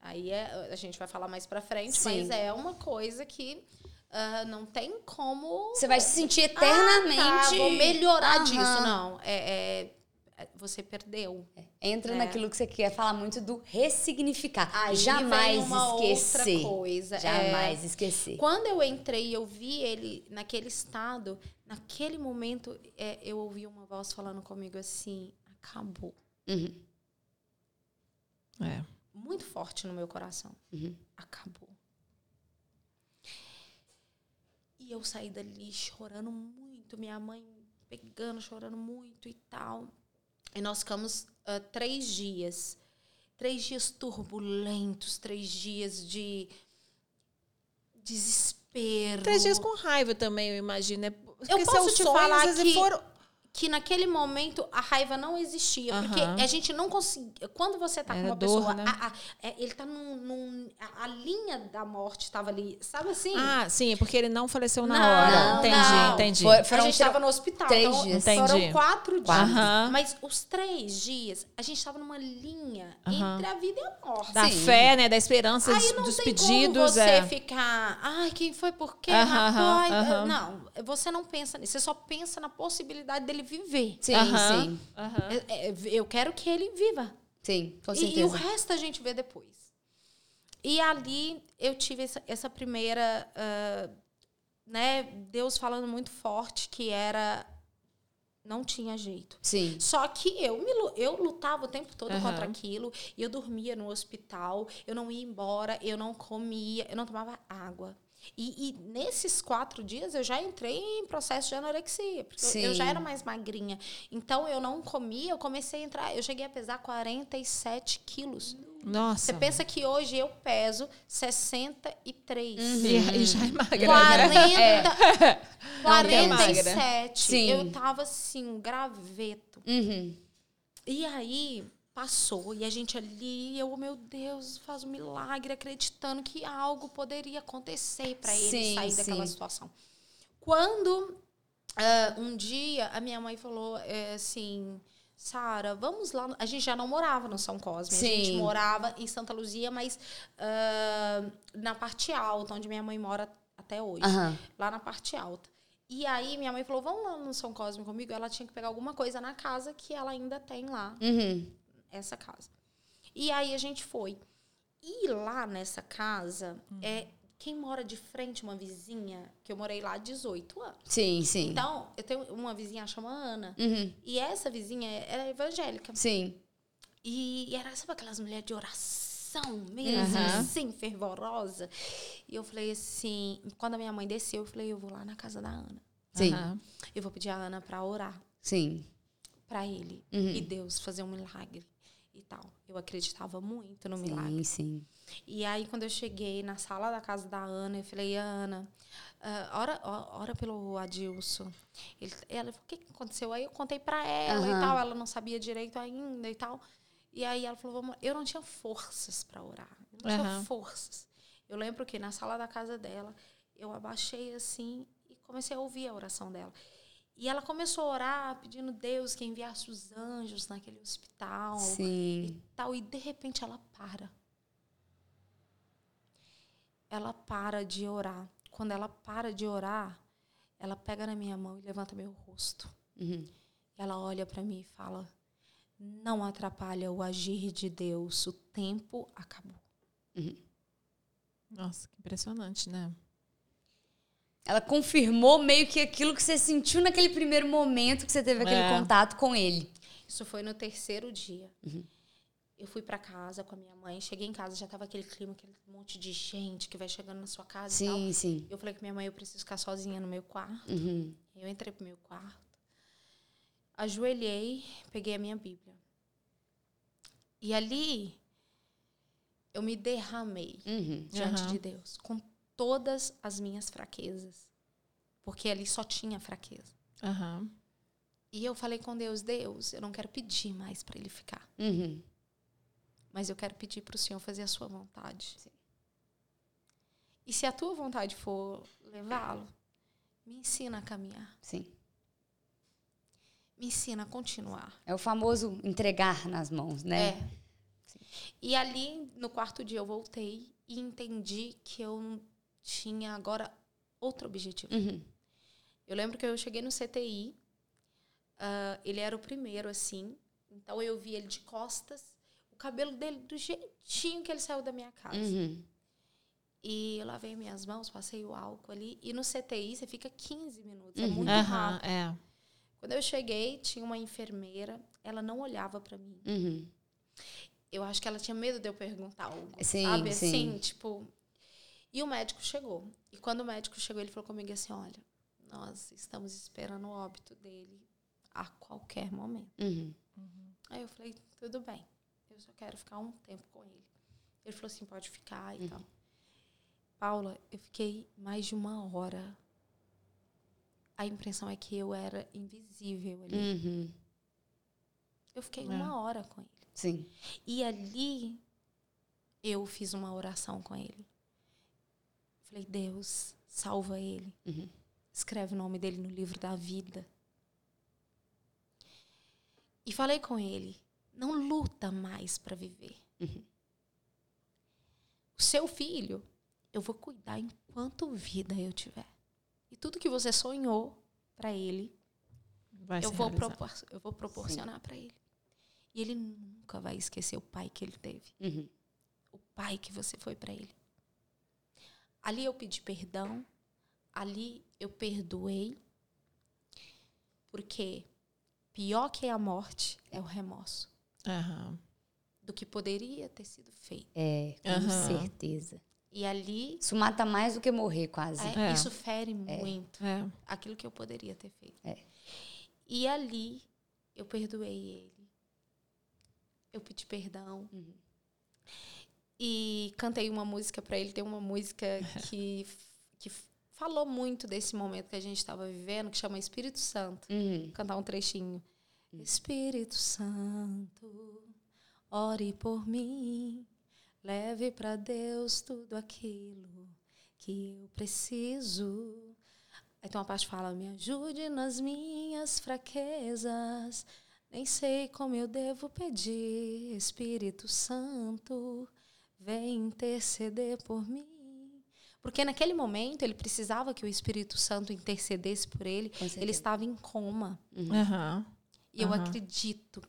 Speaker 3: Aí é- a gente vai falar mais pra frente,
Speaker 1: Sim.
Speaker 3: mas é uma coisa que ah, não tem como.
Speaker 1: Você vai se sentir
Speaker 3: Ah,
Speaker 1: eternamente.
Speaker 3: tá, vou melhorar
Speaker 1: Aham.
Speaker 3: disso. Não. É, é- é- você perdeu.
Speaker 1: Entra
Speaker 3: É.
Speaker 1: naquilo que você quer falar muito do ressignificar.
Speaker 3: Aí
Speaker 1: Jamais esquecer.
Speaker 3: outra coisa.
Speaker 1: Jamais esquecer.
Speaker 3: Quando eu entrei e eu vi ele naquele estado, naquele momento, é, eu ouvi uma voz falando comigo assim: acabou.
Speaker 1: Uhum.
Speaker 2: É.
Speaker 3: Muito forte no meu coração.
Speaker 1: Uhum.
Speaker 3: Acabou. E eu saí dali chorando muito, minha mãe pegando, chorando muito e tal. E nós ficamos ah, três dias. Três dias turbulentos, três dias de desespero.
Speaker 2: Três dias com raiva também, eu imagino. né? Porque
Speaker 3: Eu posso te falar que-
Speaker 2: foram-
Speaker 3: que naquele momento a raiva não existia. Porque
Speaker 2: Aham.
Speaker 3: a gente não conseguia. Quando você tá com
Speaker 2: Era
Speaker 3: uma
Speaker 2: dor,
Speaker 3: pessoa.
Speaker 2: né?
Speaker 3: a- a- é, ele tá num. num- a, a linha da morte estava ali. Sabe assim?
Speaker 2: Ah, sim, é porque ele não faleceu na
Speaker 3: Não,
Speaker 2: hora.
Speaker 3: não,
Speaker 2: entendi,
Speaker 3: não.
Speaker 2: entendi.
Speaker 1: Foi-
Speaker 3: a
Speaker 1: foram
Speaker 3: gente estava no hospital.
Speaker 1: três
Speaker 3: então,
Speaker 1: dias.
Speaker 3: Foram
Speaker 2: Entendi.
Speaker 3: quatro dias.
Speaker 2: Aham.
Speaker 3: Mas os três dias, a gente estava numa linha
Speaker 2: Aham.
Speaker 3: entre a vida e a morte.
Speaker 2: Da
Speaker 1: Sim.
Speaker 2: fé, né? Da esperança
Speaker 3: Aí não
Speaker 2: dos
Speaker 3: tem
Speaker 2: pedidos.
Speaker 3: como você
Speaker 2: é.
Speaker 3: ficar, ai, quem foi por quê?
Speaker 2: Aham,
Speaker 3: rapaz?"
Speaker 2: aham.
Speaker 3: Não, você não pensa nisso. Você só pensa na possibilidade dele viver.
Speaker 1: Sim, sim.
Speaker 3: É, é, Eu quero que ele viva.
Speaker 1: Sim, com
Speaker 3: E, e o
Speaker 1: certeza.
Speaker 3: resto a gente vê depois. E ali eu tive essa, essa primeira, ah, né, Deus falando muito forte que era não tinha jeito.
Speaker 1: Sim.
Speaker 3: Só que eu me eu lutava o tempo todo
Speaker 2: Aham.
Speaker 3: contra aquilo, e eu dormia no hospital, eu não ia embora, eu não comia, eu não tomava água. E, e nesses quatro dias eu já entrei em processo de anorexia, porque eu- eu,
Speaker 1: Sim.
Speaker 3: já era mais magrinha. Então eu não comia, eu comecei a entrar, eu cheguei a pesar 47 quilos.
Speaker 2: Nossa.
Speaker 3: Você pensa que hoje eu peso 63.
Speaker 2: E, e já é magra, né?
Speaker 3: 40,
Speaker 2: Não, que é magra.
Speaker 3: 47.
Speaker 1: Sim.
Speaker 3: Eu tava assim, um graveto.
Speaker 1: Uhum.
Speaker 3: E aí passou, e a gente ali, eu, meu Deus, faz um milagre, acreditando que algo poderia acontecer para ele
Speaker 1: Sim,
Speaker 3: sair daquela
Speaker 1: sim.
Speaker 3: situação. Quando ah, um dia a minha mãe falou eh, assim. Sara, vamos lá. no-" A gente já não morava no São Cosme. A gente
Speaker 1: Sim.
Speaker 3: morava em Santa Luzia, mas ah, na parte alta, onde minha mãe mora até hoje lá na parte alta. E aí minha mãe falou: "Vamos lá no São Cosme comigo". Ela tinha que pegar alguma coisa na casa que ela ainda tem lá,
Speaker 1: Uhum.
Speaker 3: Essa casa. E aí a gente foi. E lá nessa casa é quem mora de frente uma vizinha, que eu morei lá há 18 anos.
Speaker 1: Sim, sim.
Speaker 3: Então, eu tenho uma vizinha chama Ana,
Speaker 1: Uhum.
Speaker 3: e essa vizinha era evangélica.
Speaker 1: Sim.
Speaker 3: E, e era sabe aquelas mulheres de oração mesmo,
Speaker 2: Aham.
Speaker 3: assim, fervorosa. E eu falei assim, quando a minha mãe desceu, eu falei, eu vou lá na casa da Ana.
Speaker 1: Sim.
Speaker 2: Aham.
Speaker 3: Eu vou pedir a Ana para orar
Speaker 1: Sim.
Speaker 3: para ele
Speaker 1: Uhum.
Speaker 3: e Deus fazer um milagre e tal. Eu acreditava muito no milagre.
Speaker 1: Sim, sim.
Speaker 3: E aí, quando eu cheguei na sala da casa da Ana, eu falei, Ana, ah, ora, ora pelo Adilson. Ele, ela falou, o que aconteceu? Aí eu contei pra ela e
Speaker 1: Aham.
Speaker 3: tal, ela não sabia direito ainda e tal. E aí ela falou, vamos, eu não tinha forças pra orar. Eu não tinha
Speaker 2: Aham.
Speaker 3: forças. Eu lembro que na sala da casa dela, eu abaixei assim e comecei a ouvir a oração dela. E ela começou a orar, pedindo Deus que enviasse os anjos naquele hospital
Speaker 1: Sim.
Speaker 3: tal, e de repente ela para. Ela para de orar. Quando ela para de orar, ela pega na minha mão e levanta meu rosto.
Speaker 1: Uhum.
Speaker 3: Ela olha para mim e fala: Não atrapalha o agir de Deus, o tempo acabou.
Speaker 2: Nossa, que impressionante, né?
Speaker 1: Ela confirmou meio que aquilo que você sentiu naquele primeiro momento que você teve aquele
Speaker 2: É.
Speaker 1: contato com ele.
Speaker 3: Isso foi no terceiro dia.
Speaker 1: Uhum.
Speaker 3: Eu fui para casa com a minha mãe. Cheguei em casa, já tava aquele clima, aquele monte de gente que vai chegando na sua casa e tal.
Speaker 1: Sim, sim.
Speaker 3: Eu falei com minha mãe, eu preciso ficar sozinha no meu quarto.
Speaker 1: Uhum.
Speaker 3: Eu entrei pro meu quarto, ajoelhei, peguei a minha Bíblia. E ali eu me derramei
Speaker 1: Uhum.
Speaker 3: diante de Deus, com todas as minhas fraquezas. Porque ali só tinha fraqueza.
Speaker 2: Aham.
Speaker 3: E eu falei com Deus, Deus, eu não quero pedir mais para ele ficar,
Speaker 1: Uhum.
Speaker 3: mas eu quero pedir para o Senhor fazer a sua vontade. E se a tua vontade for levá-lo, me ensina a caminhar,
Speaker 1: Sim.
Speaker 3: me ensina a continuar.
Speaker 1: É o famoso entregar nas mãos, né?
Speaker 3: É. E ali, no quarto dia, eu voltei e entendi que eu tinha agora outro objetivo.
Speaker 1: Uhum.
Speaker 3: Eu lembro que eu cheguei no CTI, ah, ele era o primeiro, assim, então eu vi ele de costas, o cabelo dele do jeitinho que ele saiu da minha casa.
Speaker 1: Uhum.
Speaker 3: E eu lavei minhas mãos, passei o álcool ali, e no CTI você fica 15 minutos, é
Speaker 1: Uhum.
Speaker 3: muito
Speaker 2: Aham,
Speaker 3: rápido.
Speaker 2: é.
Speaker 3: Quando eu cheguei, tinha uma enfermeira, ela não olhava para mim.
Speaker 1: Uhum.
Speaker 3: Eu acho que ela tinha medo de eu perguntar algo.
Speaker 1: Sim,
Speaker 3: sabe?
Speaker 1: sim.
Speaker 3: Assim, tipo. E o médico chegou. E quando o médico chegou, ele falou comigo assim: olha, nós estamos esperando o óbito dele a qualquer momento.
Speaker 1: Uhum.
Speaker 3: Aí eu falei, tudo bem. Eu só quero ficar um tempo com ele. Ele falou assim, pode ficar e tal. Paula, eu fiquei mais de uma hora. A impressão é que eu era invisível ali.
Speaker 1: Uhum.
Speaker 3: Eu fiquei
Speaker 2: É.
Speaker 3: uma hora com ele.
Speaker 1: Sim.
Speaker 3: E ali eu fiz uma oração com ele. Falei, Deus, salva ele.
Speaker 1: Uhum.
Speaker 3: Escreve o nome dele no livro da vida. E falei com ele, não luta mais para viver.
Speaker 1: Uhum.
Speaker 3: O seu filho, eu vou cuidar enquanto vida eu tiver. E tudo que você sonhou para ele,
Speaker 2: Vai
Speaker 3: eu vou, propor eu vou proporcionar para ele. E ele nunca vai esquecer o pai que ele teve.
Speaker 1: Uhum.
Speaker 3: o pai que você foi para ele. Ali eu pedi perdão, ali eu perdoei, porque pior que a morte é o remorso
Speaker 2: Aham.
Speaker 3: do que poderia ter sido feito.
Speaker 1: É, com
Speaker 2: Aham.
Speaker 1: certeza.
Speaker 3: E ali
Speaker 1: Isso mata mais do que morrer, quase.
Speaker 3: é,
Speaker 2: É.
Speaker 3: isso fere muito
Speaker 2: É.
Speaker 3: aquilo que eu poderia ter feito.
Speaker 1: É.
Speaker 3: E ali eu perdoei ele. Eu pedi perdão.
Speaker 1: Uhum.
Speaker 3: E cantei uma música para ele. Tem uma música que, que falou muito desse momento que a gente estava vivendo, que chama Espírito Santo.
Speaker 1: Uhum.
Speaker 3: Vou cantar um trechinho. Espírito Santo, ore por mim. Leve para Deus tudo aquilo que eu preciso. Aí tem uma parte que fala: Me ajude nas minhas fraquezas. Nem sei como eu devo pedir. Espírito Santo, interceder por mim. Porque naquele momento ele precisava que o Espírito Santo intercedesse por ele. Ele estava em coma.
Speaker 2: Aham.
Speaker 3: E eu acredito,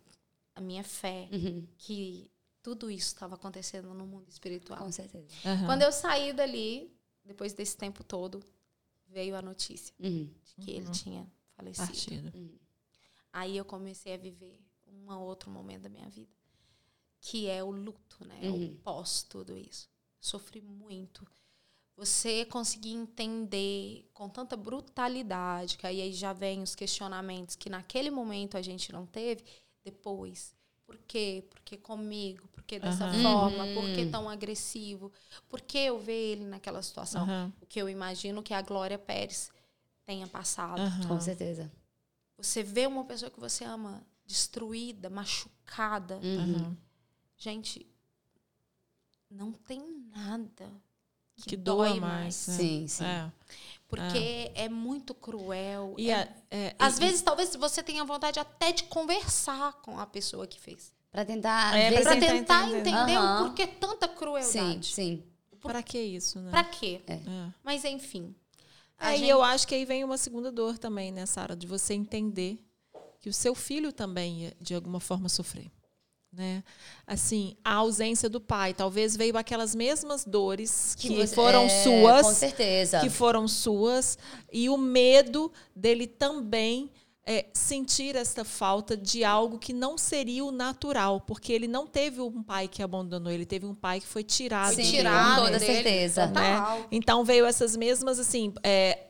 Speaker 3: a minha fé,
Speaker 1: Uhum.
Speaker 3: que tudo isso estava acontecendo no mundo espiritual.
Speaker 1: Com certeza.
Speaker 3: Quando eu saí dali, depois desse tempo todo, veio a notícia
Speaker 1: Uhum.
Speaker 3: de que ele tinha falecido.
Speaker 2: Partido.
Speaker 3: Aí eu comecei a viver um outro momento da minha vida. Que é o luto, né?
Speaker 1: Uhum.
Speaker 3: O pós tudo isso. Sofri muito. Você conseguir entender com tanta brutalidade, que aí já vem os questionamentos que naquele momento a gente não teve, depois. Por quê? Por que comigo? Por que dessa
Speaker 2: Aham.
Speaker 3: forma?
Speaker 1: Uhum.
Speaker 3: Por que tão agressivo? Por que eu ver ele naquela situação?
Speaker 2: Aham.
Speaker 3: O que eu imagino que a Glória Pérez tenha passado.
Speaker 2: Aham.
Speaker 1: Com certeza.
Speaker 3: Você vê uma pessoa que você ama destruída, machucada.
Speaker 1: Uhum.
Speaker 3: Gente, não tem nada que,
Speaker 2: Que
Speaker 3: dói
Speaker 2: doa
Speaker 3: mais.
Speaker 2: mais. né?
Speaker 1: Sim, sim.
Speaker 2: É.
Speaker 3: Porque é muito cruel.
Speaker 2: E,
Speaker 3: é-
Speaker 2: a- é,
Speaker 3: às
Speaker 2: e-
Speaker 3: vezes, talvez você tenha vontade até de conversar com a pessoa que fez.
Speaker 1: Pra tentar
Speaker 2: É,
Speaker 1: ver
Speaker 3: Pra
Speaker 2: tentar
Speaker 3: tentar
Speaker 2: entender.
Speaker 3: entender
Speaker 1: Aham.
Speaker 3: o porquê tanta
Speaker 1: Sim,
Speaker 3: crueldade.
Speaker 1: sim.
Speaker 2: Pra que isso, né?
Speaker 3: Pra quê?
Speaker 2: É.
Speaker 3: Mas enfim.
Speaker 2: Aí
Speaker 3: gente-
Speaker 2: eu acho que aí vem uma segunda dor também, né, Sara? De você entender que o seu filho também ia, de alguma forma, sofrer. Né? Assim, a ausência do pai. Talvez veio aquelas mesmas dores que,
Speaker 1: você-
Speaker 2: foram
Speaker 1: é,
Speaker 2: suas.
Speaker 1: Com certeza.
Speaker 2: que foram suas e o medo dele também é, sentir essa falta de algo que não seria o natural, porque ele não teve um pai que abandonou, ele teve um pai que foi tirado.
Speaker 3: Foi
Speaker 2: dele,
Speaker 3: tirado
Speaker 1: com toda
Speaker 3: dele,
Speaker 1: certeza.
Speaker 3: total.
Speaker 2: Então veio essas mesmas assim, é,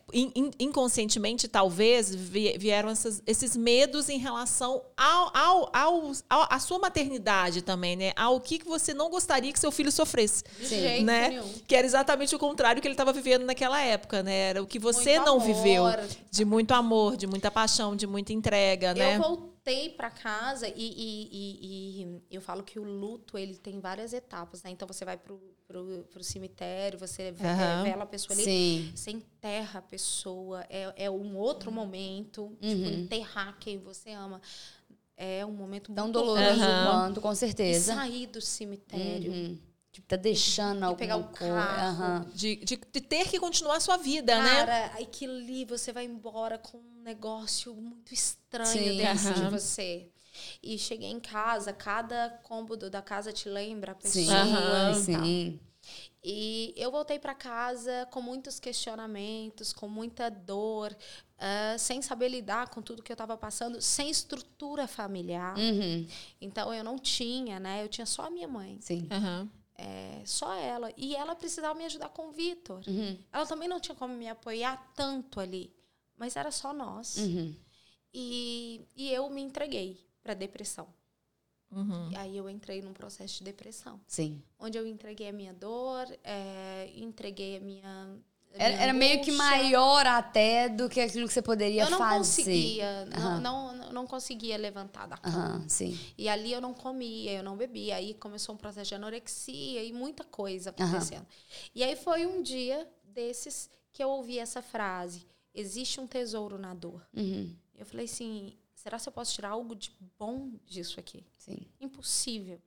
Speaker 2: inconscientemente talvez vi- vieram essas- esses medos em relação ao, ao, ao, ao- à sua maternidade também, né? Ao que você não gostaria que seu filho sofresse
Speaker 3: De
Speaker 1: Sim.
Speaker 3: jeito
Speaker 2: né?
Speaker 3: nenhum.
Speaker 2: Que era exatamente o contrário que ele estava vivendo naquela época, né? Era o que você
Speaker 3: Muito
Speaker 2: não
Speaker 3: amor.
Speaker 2: viveu. De muito amor, de muita paixão, de muita entrega, né?
Speaker 3: Eu voltei pra casa e, e- e- e eu falo que o luto ele tem várias etapas, né? Então você vai pro, pro, pro cemitério, você ve-
Speaker 2: Aham.
Speaker 3: vela a pessoa ali,
Speaker 1: Sim.
Speaker 3: você enterra a pessoa, é, é um outro momento, tipo,
Speaker 1: Uhum.
Speaker 3: enterrar quem você ama. É um momento
Speaker 1: Tão
Speaker 3: muito
Speaker 1: doloroso
Speaker 2: Aham.
Speaker 1: quanto, com
Speaker 3: E
Speaker 1: certeza.
Speaker 3: sair do cemitério.
Speaker 1: Uhum. Tipo, tá deixando
Speaker 3: E
Speaker 1: alguma
Speaker 3: pegar o carro.
Speaker 1: Aham.
Speaker 2: De, de, de ter que continuar a sua vida, né?
Speaker 3: Cara, aquilo ali você vai embora com um negócio muito estranho
Speaker 1: Sim,
Speaker 3: dentro de você. E cheguei em casa, cada cômodo da casa te lembra a
Speaker 1: Sim,
Speaker 3: pessoa.
Speaker 2: Aham.
Speaker 3: e tal.
Speaker 1: sim.
Speaker 3: E eu voltei para casa com muitos questionamentos, com muita dor, ah, sem saber lidar com tudo que eu estava passando, sem estrutura familiar.
Speaker 1: Uhum.
Speaker 3: Então eu não tinha, né? Eu tinha só a minha mãe,
Speaker 1: Sim.
Speaker 3: É, só ela. E ela precisava me ajudar com o Vitor.
Speaker 1: Uhum.
Speaker 3: Ela também não tinha como me apoiar tanto ali, mas era só nós.
Speaker 1: Uhum.
Speaker 3: E, e eu me entreguei para depressão.
Speaker 2: Uhum.
Speaker 3: E aí eu entrei num processo de depressão,
Speaker 1: Sim.
Speaker 3: onde eu entreguei a minha dor, é, entreguei a minha. a
Speaker 1: Era,
Speaker 3: minha
Speaker 1: era meio que maior até do que aquilo que você poderia
Speaker 3: Eu não
Speaker 1: fazer.
Speaker 3: conseguia, não,
Speaker 1: Aham.
Speaker 3: não, não, não conseguia levantar da cama.
Speaker 1: Aham, sim.
Speaker 3: E ali eu não comia, eu não bebia. Aí começou um processo de anorexia e muita coisa acontecendo. E aí foi um dia desses que eu ouvi essa frase: existe um tesouro na dor.
Speaker 1: Uhum.
Speaker 3: Eu falei assim: será que eu posso tirar algo de bom disso aqui?
Speaker 1: Sim.
Speaker 3: Impossível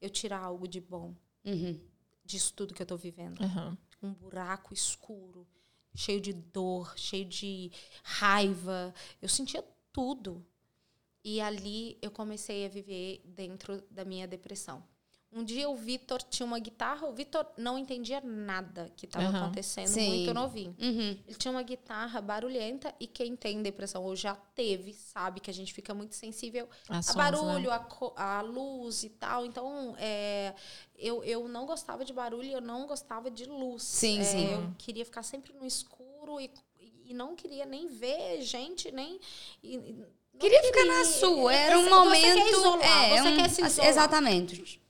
Speaker 3: eu tirar algo de bom
Speaker 1: Uhum.
Speaker 3: disso tudo que eu tô vivendo.
Speaker 2: Aham.
Speaker 3: Um buraco escuro, cheio de dor, cheio de raiva. Eu sentia tudo. E ali eu comecei a viver dentro da minha depressão. Um dia o Vitor tinha uma guitarra, o Vitor não entendia nada que estava
Speaker 2: Aham.
Speaker 3: acontecendo,
Speaker 1: Sim.
Speaker 3: muito novinho.
Speaker 1: Uhum.
Speaker 3: Ele tinha uma guitarra barulhenta e quem tem depressão ou já teve, sabe que a gente fica muito sensível
Speaker 2: A
Speaker 3: a
Speaker 2: sons,
Speaker 3: barulho,
Speaker 2: né?
Speaker 3: a, a luz e tal. Então, é, eu, eu não gostava de barulho, eu não gostava de luz.
Speaker 1: Sim,
Speaker 3: É,
Speaker 1: sim.
Speaker 3: Eu queria ficar sempre no escuro e, e não queria nem ver gente, nem. e- não
Speaker 1: Queria ficar na sua, era um
Speaker 3: Você
Speaker 1: momento.
Speaker 3: quer isolar,
Speaker 1: é,
Speaker 3: você
Speaker 1: um-
Speaker 3: quer se isolar.
Speaker 1: Exatamente.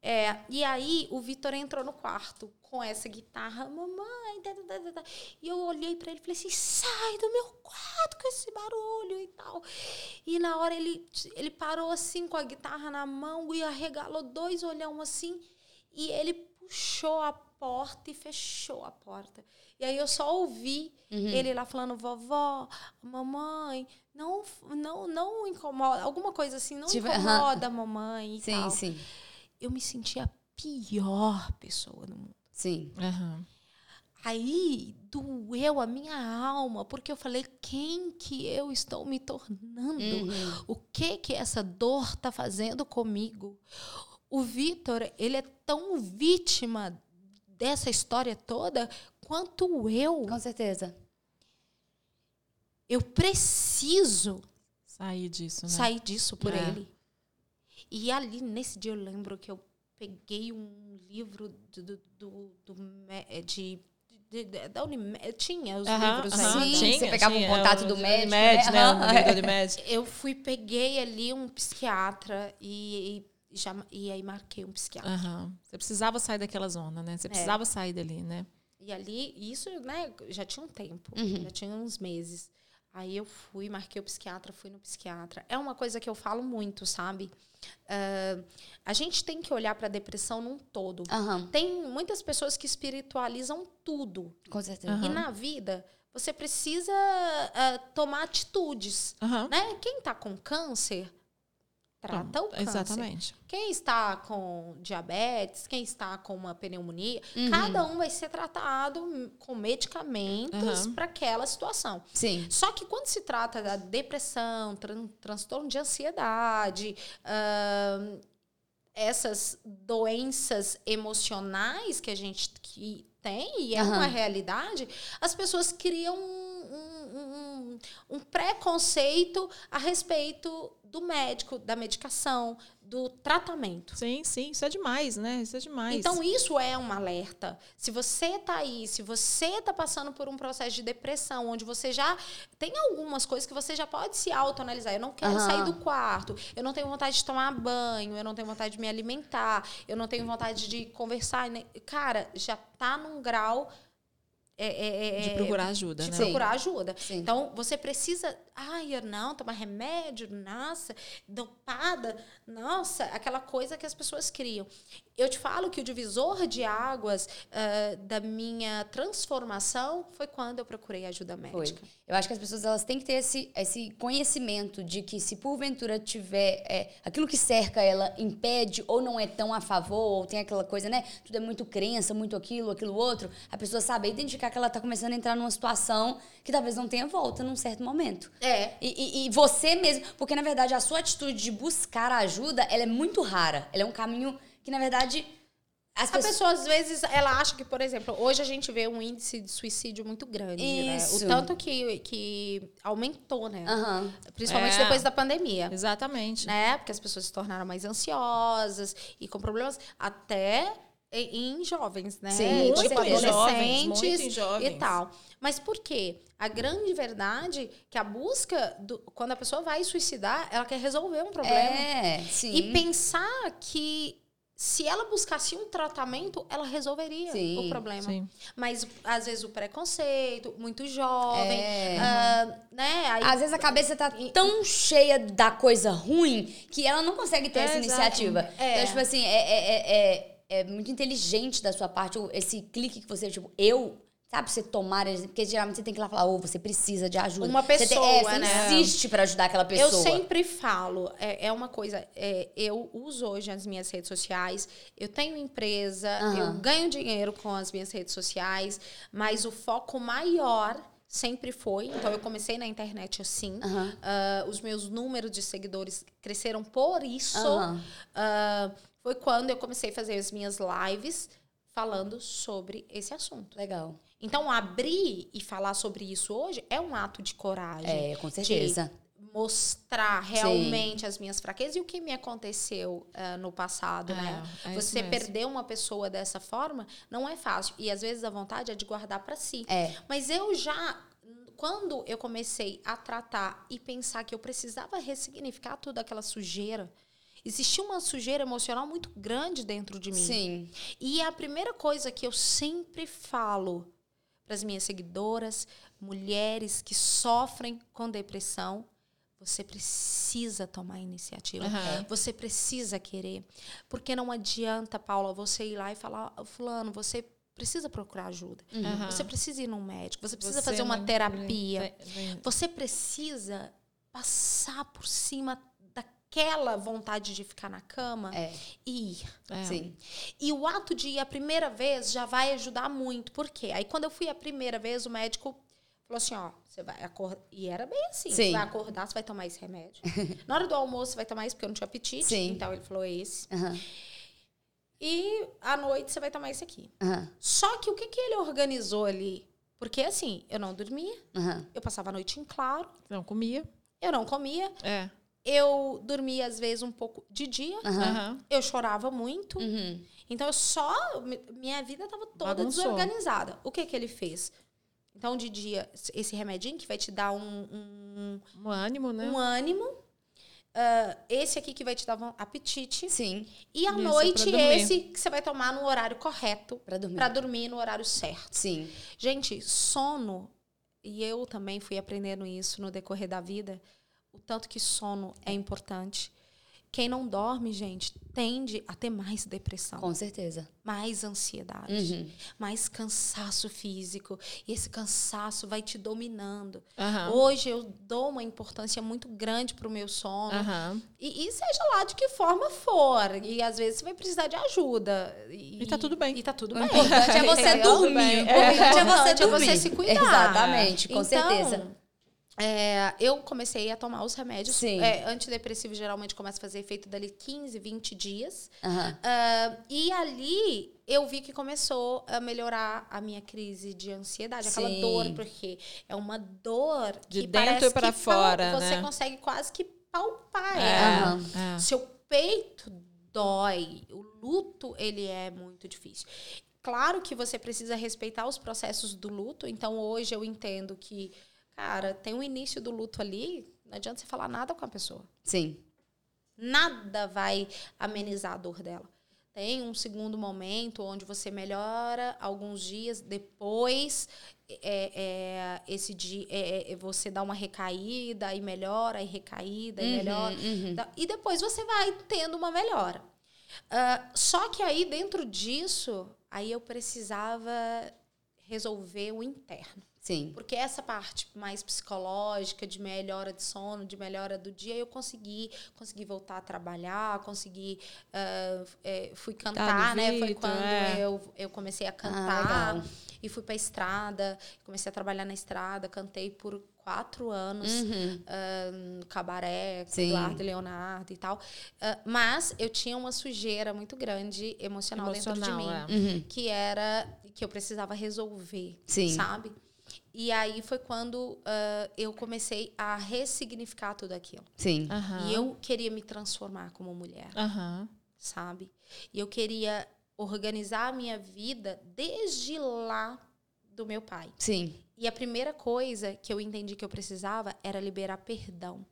Speaker 3: É, e aí o Vitor entrou no quarto com essa guitarra, mamãe, tá, tá, tá. e eu olhei pra ele e falei assim, sai do meu quarto com esse barulho e tal. E na hora ele, ele parou assim com a guitarra na mão e arregalou dois olhão assim, e ele puxou a porta e fechou a porta. E aí eu só ouvi
Speaker 1: Uhum.
Speaker 3: ele lá falando, vovó, mamãe, não, não, não incomoda, alguma coisa assim, não
Speaker 1: Tipo,
Speaker 3: incomoda a mamãe e
Speaker 1: Sim,
Speaker 3: tal
Speaker 1: sim.
Speaker 3: Eu me sentia a pior pessoa do mundo.
Speaker 1: Sim.
Speaker 2: Aham.
Speaker 3: Aí doeu a minha alma, porque eu falei, quem que eu estou me tornando?
Speaker 1: Uhum.
Speaker 3: O que que essa dor tá fazendo comigo? O Vitor, ele é tão vítima dessa história toda quanto eu.
Speaker 1: Com certeza.
Speaker 3: Eu preciso
Speaker 2: Sair disso, né?
Speaker 3: sair disso por
Speaker 2: É.
Speaker 3: ele. E ali, nesse dia, eu lembro que eu peguei um livro do, do, do, do é, de de, de, da Unimed, tinha os livros
Speaker 1: aí. Sim, tinha, você pegava o um contato do médico. Med,
Speaker 2: né? né? Med.
Speaker 3: Eu fui, peguei ali um psiquiatra e, e, já, e aí marquei um psiquiatra.
Speaker 2: Uhum. Você precisava sair daquela zona, né? Você é. precisava é. sair dali, né?
Speaker 3: E ali, isso, né, já tinha um tempo, uhum. já tinha uns meses. Aí eu fui, marquei o psiquiatra, fui no psiquiatra. É uma coisa que eu falo muito, sabe? Uh, a gente tem que olhar para a depressão num todo. Uhum. Tem muitas pessoas que espiritualizam tudo.
Speaker 1: Com certeza.
Speaker 3: Uhum. E na vida, você precisa uh, tomar atitudes. Uhum. Né? Quem está com câncer trata o câncer.
Speaker 2: Exatamente.
Speaker 3: Quem está com diabetes, quem está com uma pneumonia, uhum. cada um vai ser tratado com medicamentos uhum. para aquela situação.
Speaker 1: Sim.
Speaker 3: Só que quando se trata da depressão, tran transtorno de ansiedade, uh, essas doenças emocionais que a gente que tem, e é uhum. uma realidade, as pessoas criam um, um, preconceito a respeito do médico, da medicação, do tratamento.
Speaker 2: Sim, sim, isso é demais, né? Isso é demais.
Speaker 3: Então, isso é um alerta. Se você está aí, se você está passando por um processo de depressão, onde você já tem algumas coisas que você já pode se autoanalisar. Eu não quero uhum. sair do quarto, eu não tenho vontade de tomar banho, eu não tenho vontade de me alimentar, eu não tenho vontade de conversar. Cara, já está num grau é, é,
Speaker 2: é, de procurar ajuda,
Speaker 3: de
Speaker 2: né?
Speaker 3: procurar ajuda. Sim. Então, você precisa. Ai, não, tomar remédio, nossa, dopada, nossa, aquela coisa que as pessoas criam. Eu te falo que o divisor de águas uh, da minha transformação foi quando eu procurei ajuda médica.
Speaker 1: Foi. Eu acho que as pessoas elas têm que ter esse, esse conhecimento de que se porventura tiver é, aquilo que cerca ela impede ou não é tão a favor, ou tem aquela coisa, né? Tudo é muito crença, muito aquilo, aquilo outro, a pessoa saber identificar que ela está começando a entrar numa situação que talvez não tenha volta num certo momento.
Speaker 3: É.
Speaker 1: E, e, e, você mesmo, porque na verdade a sua atitude de buscar ajuda, ela é muito rara. Ela é um caminho que na verdade
Speaker 3: as pessoas... A pessoa, às vezes, ela acha que, por exemplo, hoje a gente vê um índice de suicídio muito grande, Isso. né? O tanto que, que aumentou, né? Uhum. Principalmente é. depois da pandemia.
Speaker 2: Exatamente.
Speaker 3: Né? Porque as pessoas se tornaram mais ansiosas e com problemas. Até em jovens, né?
Speaker 1: Sim,
Speaker 3: tipo, adolescentes jovens, e tal. Mas por quê? A grande verdade é que a busca, do, quando a pessoa vai suicidar, ela quer resolver um problema.
Speaker 1: É, sim.
Speaker 3: E pensar que se ela buscasse um tratamento, ela resolveria sim, o problema. Sim. Mas, às vezes, o preconceito, muito jovem, é. uh, né?
Speaker 1: Aí, às vezes a cabeça tá tão cheia da coisa ruim que ela não consegue ter é, essa iniciativa. É. Então, tipo assim, é, é, muito inteligente da sua parte esse clique que você, tipo, eu Sabe, você tomar, porque geralmente você tem que ir lá falar, ou oh, você precisa de ajuda.
Speaker 3: Uma pessoa, você, tem, é, você
Speaker 1: né? insiste para ajudar aquela pessoa.
Speaker 3: Eu sempre falo, é, é uma coisa, é, eu uso hoje as minhas redes sociais, eu tenho empresa, uhum. eu ganho dinheiro com as minhas redes sociais, mas o foco maior sempre foi. Então, eu comecei na internet assim. Uhum. Uh, os meus números de seguidores cresceram por isso. Uhum. Uh, foi quando eu comecei a fazer as minhas lives falando sobre esse assunto.
Speaker 1: Legal.
Speaker 3: Então, abrir e falar sobre isso hoje é um ato de coragem.
Speaker 1: É, com certeza.
Speaker 3: mostrar realmente Sim. as minhas fraquezas e o que me aconteceu uh, no passado, é, né? É Você perder uma pessoa dessa forma não é fácil. E às vezes a vontade é de guardar para si.
Speaker 1: É.
Speaker 3: Mas eu já quando eu comecei a tratar e pensar que eu precisava ressignificar toda aquela sujeira, existia uma sujeira emocional muito grande dentro de mim.
Speaker 1: Sim.
Speaker 3: E a primeira coisa que eu sempre falo para as minhas seguidoras, mulheres que sofrem com depressão, você precisa tomar iniciativa. Uhum. Você precisa querer. Porque não adianta, Paula, você ir lá e falar, fulano, você precisa procurar ajuda. Uhum. Você precisa ir num médico, você precisa você fazer uma terapia. Você precisa passar por cima aquela vontade de ficar na cama
Speaker 1: é.
Speaker 3: e ir.
Speaker 1: É. Sim.
Speaker 3: E o ato de ir a primeira vez já vai ajudar muito. Por quê? Aí quando eu fui a primeira vez, o médico falou assim, ó, você vai acordar. E era bem assim, Sim. você vai acordar, você vai tomar esse remédio. Na hora do almoço, você vai tomar isso, porque eu não tinha apetite. Sim. Então ele falou esse.
Speaker 1: Uhum.
Speaker 3: E à noite você vai tomar esse aqui.
Speaker 1: Uhum.
Speaker 3: Só que o que, que ele organizou ali? Porque assim, eu não dormia,
Speaker 1: uhum.
Speaker 3: eu passava a noite em claro.
Speaker 2: Não comia.
Speaker 3: Eu não comia.
Speaker 2: É
Speaker 3: eu dormia às vezes um pouco de dia.
Speaker 1: Aham.
Speaker 3: Eu chorava muito.
Speaker 1: Uhum.
Speaker 3: Então eu só. mi- Minha vida estava toda
Speaker 2: Bagunçou.
Speaker 3: desorganizada. O que que ele fez? Então, de dia, esse remedinho que vai te dar um, um,
Speaker 2: Um ânimo, né?
Speaker 3: um ânimo. ah, esse aqui que vai te dar um apetite.
Speaker 1: Sim,
Speaker 3: E à
Speaker 2: Isso,
Speaker 3: noite, esse que você vai tomar no horário correto.
Speaker 1: pra dormir.
Speaker 3: Pra dormir no horário certo.
Speaker 1: Sim.
Speaker 3: Gente, sono, e eu também fui aprendendo isso no decorrer da vida, o tanto que sono é importante. Quem não dorme, gente, tende a ter mais depressão,
Speaker 1: Com certeza.
Speaker 3: mais ansiedade,
Speaker 1: Uhum.
Speaker 3: mais cansaço físico. E esse cansaço vai te dominando.
Speaker 2: Aham.
Speaker 3: Hoje eu dou uma importância muito grande pro meu sono.
Speaker 2: Aham.
Speaker 3: E, e seja lá de que forma for. E às vezes você vai precisar de ajuda. E,
Speaker 2: E tá tudo bem.
Speaker 3: E tá tudo
Speaker 1: O
Speaker 3: bem.
Speaker 1: importante é você
Speaker 3: Entendeu?
Speaker 1: dormir. O
Speaker 2: bem.
Speaker 1: importante é você
Speaker 3: importante é
Speaker 1: dormir.
Speaker 3: você se cuidar.
Speaker 1: Exatamente, com
Speaker 3: Então,
Speaker 1: certeza.
Speaker 3: É, eu comecei a tomar os remédios.
Speaker 1: Sim.
Speaker 3: É, antidepressivo geralmente começa a fazer efeito dali 15, 20 dias.
Speaker 1: Aham.
Speaker 3: Ah, e ali eu vi que começou a melhorar a minha crise de ansiedade, aquela
Speaker 1: Sim.
Speaker 3: dor, porque é uma dor
Speaker 2: De
Speaker 3: que
Speaker 2: dentro
Speaker 3: que
Speaker 2: fora,
Speaker 3: pal- Você
Speaker 2: né?
Speaker 3: consegue quase que palpar
Speaker 2: É,
Speaker 3: ela.
Speaker 1: Aham.
Speaker 2: é.
Speaker 3: Seu peito dói. O luto, ele é muito difícil. Claro que você precisa respeitar os processos do luto. Então, hoje eu entendo que, cara, tem o início do luto ali. Não adianta você falar nada com a pessoa.
Speaker 1: Sim.
Speaker 3: Nada vai amenizar a dor dela. Tem um segundo momento onde você melhora alguns dias depois. É, é, esse dia é, é, você dá uma recaída e melhora, e recaída e
Speaker 1: Uhum,
Speaker 3: melhora.
Speaker 1: uhum.
Speaker 3: E depois você vai tendo uma melhora. Ah, só que aí, dentro disso, aí eu precisava resolver o interno.
Speaker 1: Sim.
Speaker 3: Porque essa parte mais psicológica, de melhora de sono, de melhora do dia, eu consegui, consegui voltar a trabalhar, consegui. ah, é, fui cantar,
Speaker 2: do
Speaker 3: né? Foi quando
Speaker 2: é.
Speaker 3: eu, eu comecei a
Speaker 1: Ah,
Speaker 3: cantar
Speaker 1: legal.
Speaker 3: e fui pra estrada, comecei a trabalhar na estrada, cantei por quatro anos
Speaker 1: Uhum.
Speaker 3: ah, no cabaré, com
Speaker 1: Sim.
Speaker 3: Eduardo e Leonardo e tal. Ah, mas eu tinha uma sujeira muito grande emocional, dentro de mim.
Speaker 2: Emocional, é.
Speaker 1: Uhum.
Speaker 3: Que era que eu precisava resolver,
Speaker 1: Sim.
Speaker 3: sabe? E aí foi quando ah, eu comecei a ressignificar tudo aquilo.
Speaker 1: Sim.
Speaker 2: Aham.
Speaker 3: E eu queria me transformar como mulher,
Speaker 2: Aham.
Speaker 3: sabe? E eu queria organizar a minha vida desde lá do meu pai.
Speaker 1: Sim.
Speaker 3: E a primeira coisa que eu entendi que eu precisava era liberar perdão.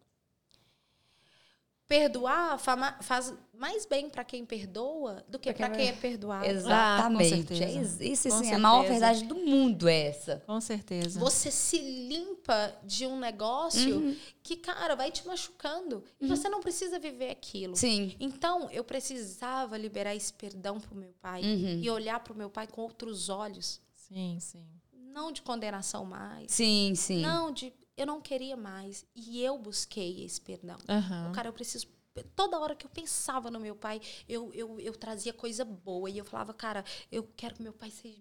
Speaker 3: Perdoar fama- faz mais bem para quem perdoa do que
Speaker 1: Pra
Speaker 3: para
Speaker 1: quem
Speaker 3: quem é perdoado.
Speaker 1: Exatamente.
Speaker 2: certeza.
Speaker 1: É isso, isso
Speaker 2: Com
Speaker 1: sim, é a maior verdade do mundo é essa.
Speaker 2: Com certeza.
Speaker 3: Você se limpa de um negócio
Speaker 1: Uhum.
Speaker 3: que, cara, vai te machucando. E você não precisa viver aquilo.
Speaker 1: Sim.
Speaker 3: Então, eu precisava liberar esse perdão pro meu pai
Speaker 1: Uhum.
Speaker 3: e olhar pro meu pai com outros olhos.
Speaker 2: Sim, sim.
Speaker 3: Não de condenação mais.
Speaker 1: Sim, sim.
Speaker 3: Não de eu não queria mais. E eu busquei esse perdão.
Speaker 2: Aham.
Speaker 3: Cara, eu preciso. Toda hora que eu pensava no meu pai, eu, eu, eu trazia coisa boa. E eu falava, cara, eu quero que meu pai seja,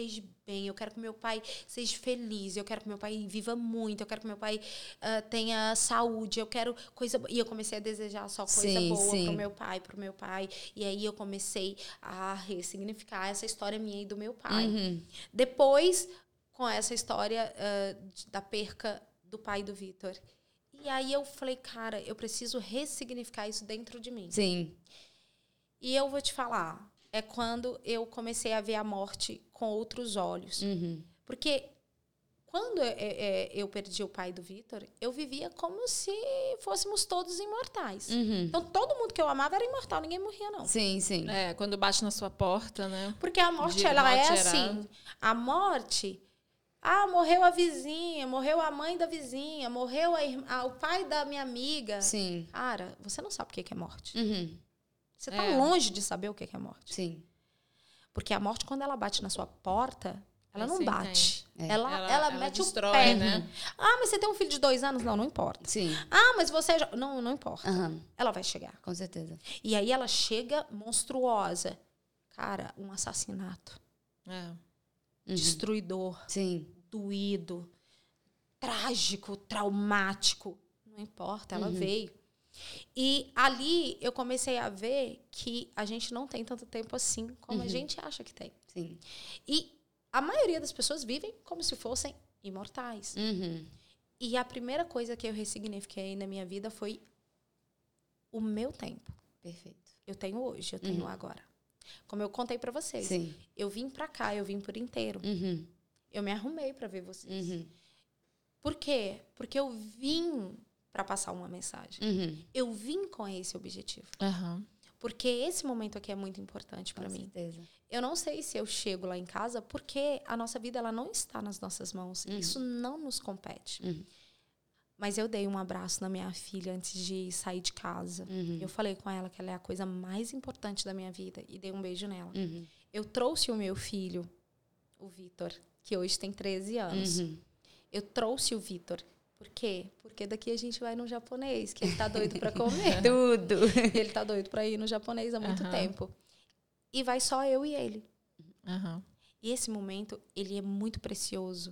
Speaker 3: esteja bem, eu quero que meu pai seja feliz, eu quero que meu pai viva muito, eu quero que meu pai ah, tenha saúde, eu quero coisa boa. E eu comecei a desejar só coisa
Speaker 1: Sim,
Speaker 3: boa
Speaker 1: sim.
Speaker 3: pro meu pai, pro meu pai. E aí eu comecei a ressignificar essa história minha e do meu pai.
Speaker 1: Uhum.
Speaker 3: Depois, com essa história de- da perca do pai do Vitor. E aí eu falei, cara, eu preciso ressignificar isso dentro de mim.
Speaker 1: Sim.
Speaker 3: E eu vou te falar, é quando eu comecei a ver a morte com outros olhos.
Speaker 1: Uhum.
Speaker 3: Porque quando é, é, eu perdi o pai do Vitor, eu vivia como se fôssemos todos imortais.
Speaker 1: Uhum.
Speaker 3: Então todo mundo que eu amava era imortal, ninguém morria, não.
Speaker 1: Sim, sim.
Speaker 2: É, quando bate na sua porta, né?
Speaker 3: Porque a morte,
Speaker 2: De
Speaker 3: ela é
Speaker 2: geral.
Speaker 3: assim. A morte. Ah, morreu a vizinha, morreu a mãe da vizinha, morreu a irmã, ah, o pai da minha amiga.
Speaker 1: Sim.
Speaker 3: Cara, você não sabe o que é morte.
Speaker 1: Uhum.
Speaker 3: Você tá
Speaker 2: É.
Speaker 3: longe de saber o que é morte.
Speaker 1: Sim.
Speaker 3: Porque a morte, quando ela bate na sua porta, ela
Speaker 2: Aí
Speaker 3: não
Speaker 2: você
Speaker 3: bate.
Speaker 1: É.
Speaker 3: Ela,
Speaker 2: Ela-
Speaker 3: ela,
Speaker 2: ela
Speaker 3: mete
Speaker 2: destrói,
Speaker 3: o pé.
Speaker 2: né?
Speaker 3: Ah, mas você tem um filho de dois anos? Não, não importa.
Speaker 1: Sim.
Speaker 3: Ah, mas você já... Não, não importa.
Speaker 1: Aham.
Speaker 3: Ela vai chegar.
Speaker 1: Com certeza.
Speaker 3: E aí ela chega monstruosa. Cara, um assassinato.
Speaker 2: É.
Speaker 1: Uhum.
Speaker 3: Destruidor.
Speaker 1: Sim.
Speaker 3: doído, trágico, traumático. Não importa, ela
Speaker 1: Uhum.
Speaker 3: veio. E ali eu comecei a ver que a gente não tem tanto tempo assim como a
Speaker 1: Uhum.
Speaker 3: gente acha que tem.
Speaker 1: Sim.
Speaker 3: E a maioria das pessoas vivem como se fossem imortais.
Speaker 1: Uhum.
Speaker 3: E a primeira coisa que eu ressignifiquei na minha vida foi o meu tempo.
Speaker 1: Perfeito.
Speaker 3: Eu tenho hoje, eu tenho agora. Como eu contei pra vocês.
Speaker 1: Sim.
Speaker 3: Eu vim pra cá, eu vim por inteiro.
Speaker 1: Uhum.
Speaker 3: Eu me arrumei pra ver vocês.
Speaker 1: Uhum.
Speaker 3: Por quê? Porque eu vim pra passar uma mensagem.
Speaker 1: Uhum.
Speaker 3: Eu vim com esse objetivo. Porque esse momento aqui é muito importante pra
Speaker 1: Com
Speaker 3: mim.
Speaker 1: certeza.
Speaker 3: Eu não sei se eu chego lá em casa porque a nossa vida ela não está nas nossas mãos. Isso não nos compete. Mas eu dei um abraço na minha filha antes de sair de casa.
Speaker 1: Uhum.
Speaker 3: Eu falei com ela que ela é a coisa mais importante da minha vida e dei um beijo nela.
Speaker 1: Uhum.
Speaker 3: Eu trouxe o meu filho, o Vitor, que hoje tem 13 anos.
Speaker 1: Uhum.
Speaker 3: Eu trouxe o Vitor. Por quê? Porque daqui a gente vai no japonês, que ele tá doido para comer.
Speaker 1: Tudo.
Speaker 3: ele tá doido para ir no japonês há muito tempo. E vai só eu e ele. E esse momento, ele é muito precioso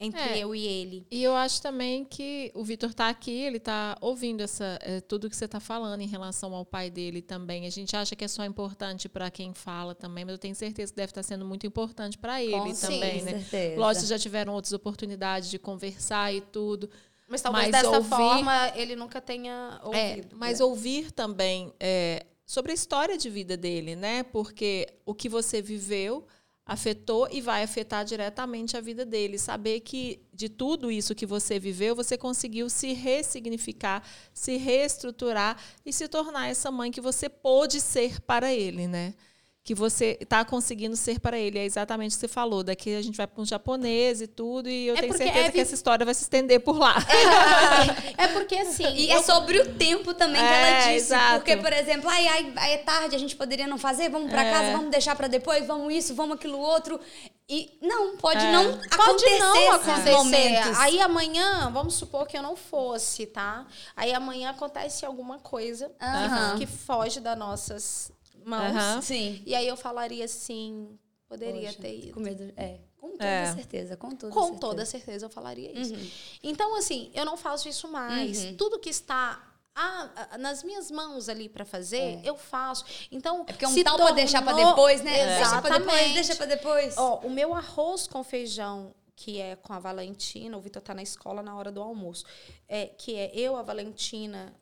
Speaker 3: entre
Speaker 2: É.
Speaker 3: eu e ele.
Speaker 2: E eu acho também que o Vitor está aqui, ele está ouvindo essa, eh, tudo que você está falando em relação ao pai dele também. A gente acha que é só importante para quem fala também, mas eu tenho certeza que deve estar sendo muito importante para ele
Speaker 1: Com
Speaker 2: também, né?
Speaker 1: certeza.
Speaker 2: Lógico, já tiveram outras oportunidades de conversar e tudo.
Speaker 3: Mas talvez
Speaker 2: Mas
Speaker 3: dessa
Speaker 2: ouvir-
Speaker 3: forma ele nunca tenha
Speaker 2: É,
Speaker 3: ouvido.
Speaker 2: mas ouvir também é, sobre a história de vida dele, né? Porque o que você viveu afetou e vai afetar diretamente a vida dele. Saber que de tudo isso que você viveu, você conseguiu se ressignificar, se reestruturar e se tornar essa mãe que você pôde ser para ele, né? Que você está conseguindo ser para ele. É exatamente o que você falou. Daqui a gente vai para um japonês e tudo, e eu
Speaker 3: É
Speaker 2: tenho certeza
Speaker 3: é
Speaker 2: que essa história vai se estender por lá.
Speaker 3: É porque assim.
Speaker 1: E
Speaker 3: eu-
Speaker 1: é sobre o tempo também que
Speaker 2: É,
Speaker 1: ela disse.
Speaker 2: exato.
Speaker 1: Porque, por exemplo, ai, ai, ai, é tarde, a gente poderia não fazer, vamos pra
Speaker 2: É.
Speaker 1: casa, vamos deixar pra depois, vamos isso, vamos aquilo outro. E não, pode
Speaker 2: É.
Speaker 1: não
Speaker 3: Pode
Speaker 1: acontecer
Speaker 3: não
Speaker 1: esses
Speaker 3: acontecer.
Speaker 1: momentos.
Speaker 3: Aí amanhã, vamos supor que eu não fosse, tá? Aí amanhã acontece alguma coisa que, foge das nossas mãos.
Speaker 1: Sim.
Speaker 3: E aí eu falaria assim, poderia
Speaker 1: Poxa,
Speaker 3: ter ido.
Speaker 1: Com medo. É. Com toda
Speaker 2: É.
Speaker 1: certeza, com toda
Speaker 3: Com
Speaker 1: certeza.
Speaker 3: toda certeza eu falaria isso.
Speaker 1: Uhum.
Speaker 3: Então, assim, eu não faço isso mais. Tudo que está ah, ah, nas minhas mãos ali para fazer, eu faço. Então,
Speaker 1: É porque é um
Speaker 3: se
Speaker 1: tal pra deixar pra
Speaker 3: tornou-
Speaker 1: depois, né? Deixa pra depois,
Speaker 3: Exatamente.
Speaker 1: deixa pra depois.
Speaker 3: Ó, o meu arroz com feijão, que é com a Valentina, o Vitor tá na escola na hora do almoço, é, que é eu, a Valentina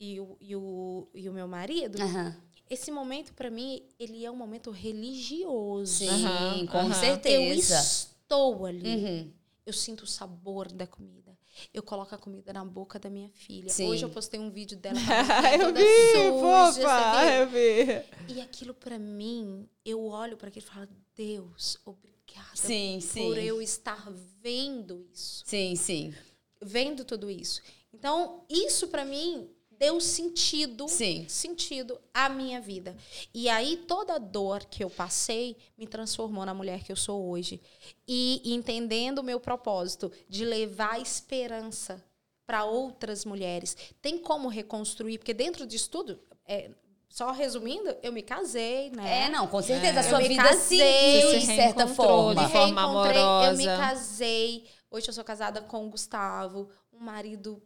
Speaker 3: e o, e o, e o meu marido,
Speaker 1: Aham.
Speaker 3: Esse momento, para mim, ele é um momento religioso.
Speaker 1: Sim,
Speaker 2: Aham,
Speaker 1: com.
Speaker 3: Eu
Speaker 1: certeza.
Speaker 3: estou ali.
Speaker 1: Uhum.
Speaker 3: Eu sinto o sabor da comida. Eu coloco a comida na boca da minha filha.
Speaker 1: Sim.
Speaker 3: Hoje eu postei um vídeo dela
Speaker 2: eu vi,
Speaker 3: suja,
Speaker 2: fofa, eu vi.
Speaker 3: E aquilo pra mim, eu olho para aquilo e falo: Deus, obrigada
Speaker 1: Sim, sim.
Speaker 3: por eu estar vendo isso,
Speaker 1: Sim, sim.
Speaker 3: vendo tudo isso. Então, isso pra mim deu sentido,
Speaker 1: Sim.
Speaker 3: sentido à minha vida. E aí toda a dor que eu passei me transformou na mulher que eu sou hoje. E entendendo o meu propósito de levar esperança para outras mulheres. Tem como reconstruir, porque dentro disso tudo, é, só resumindo, eu me casei, né?
Speaker 1: É, não, com certeza. A
Speaker 2: É.
Speaker 1: sua
Speaker 3: Eu me
Speaker 1: vida
Speaker 3: casei,
Speaker 2: você
Speaker 1: de certa forma.
Speaker 2: de forma
Speaker 3: reencontrei, Eu me
Speaker 2: amorosa.
Speaker 3: casei. Hoje eu sou casada com o Gustavo, um marido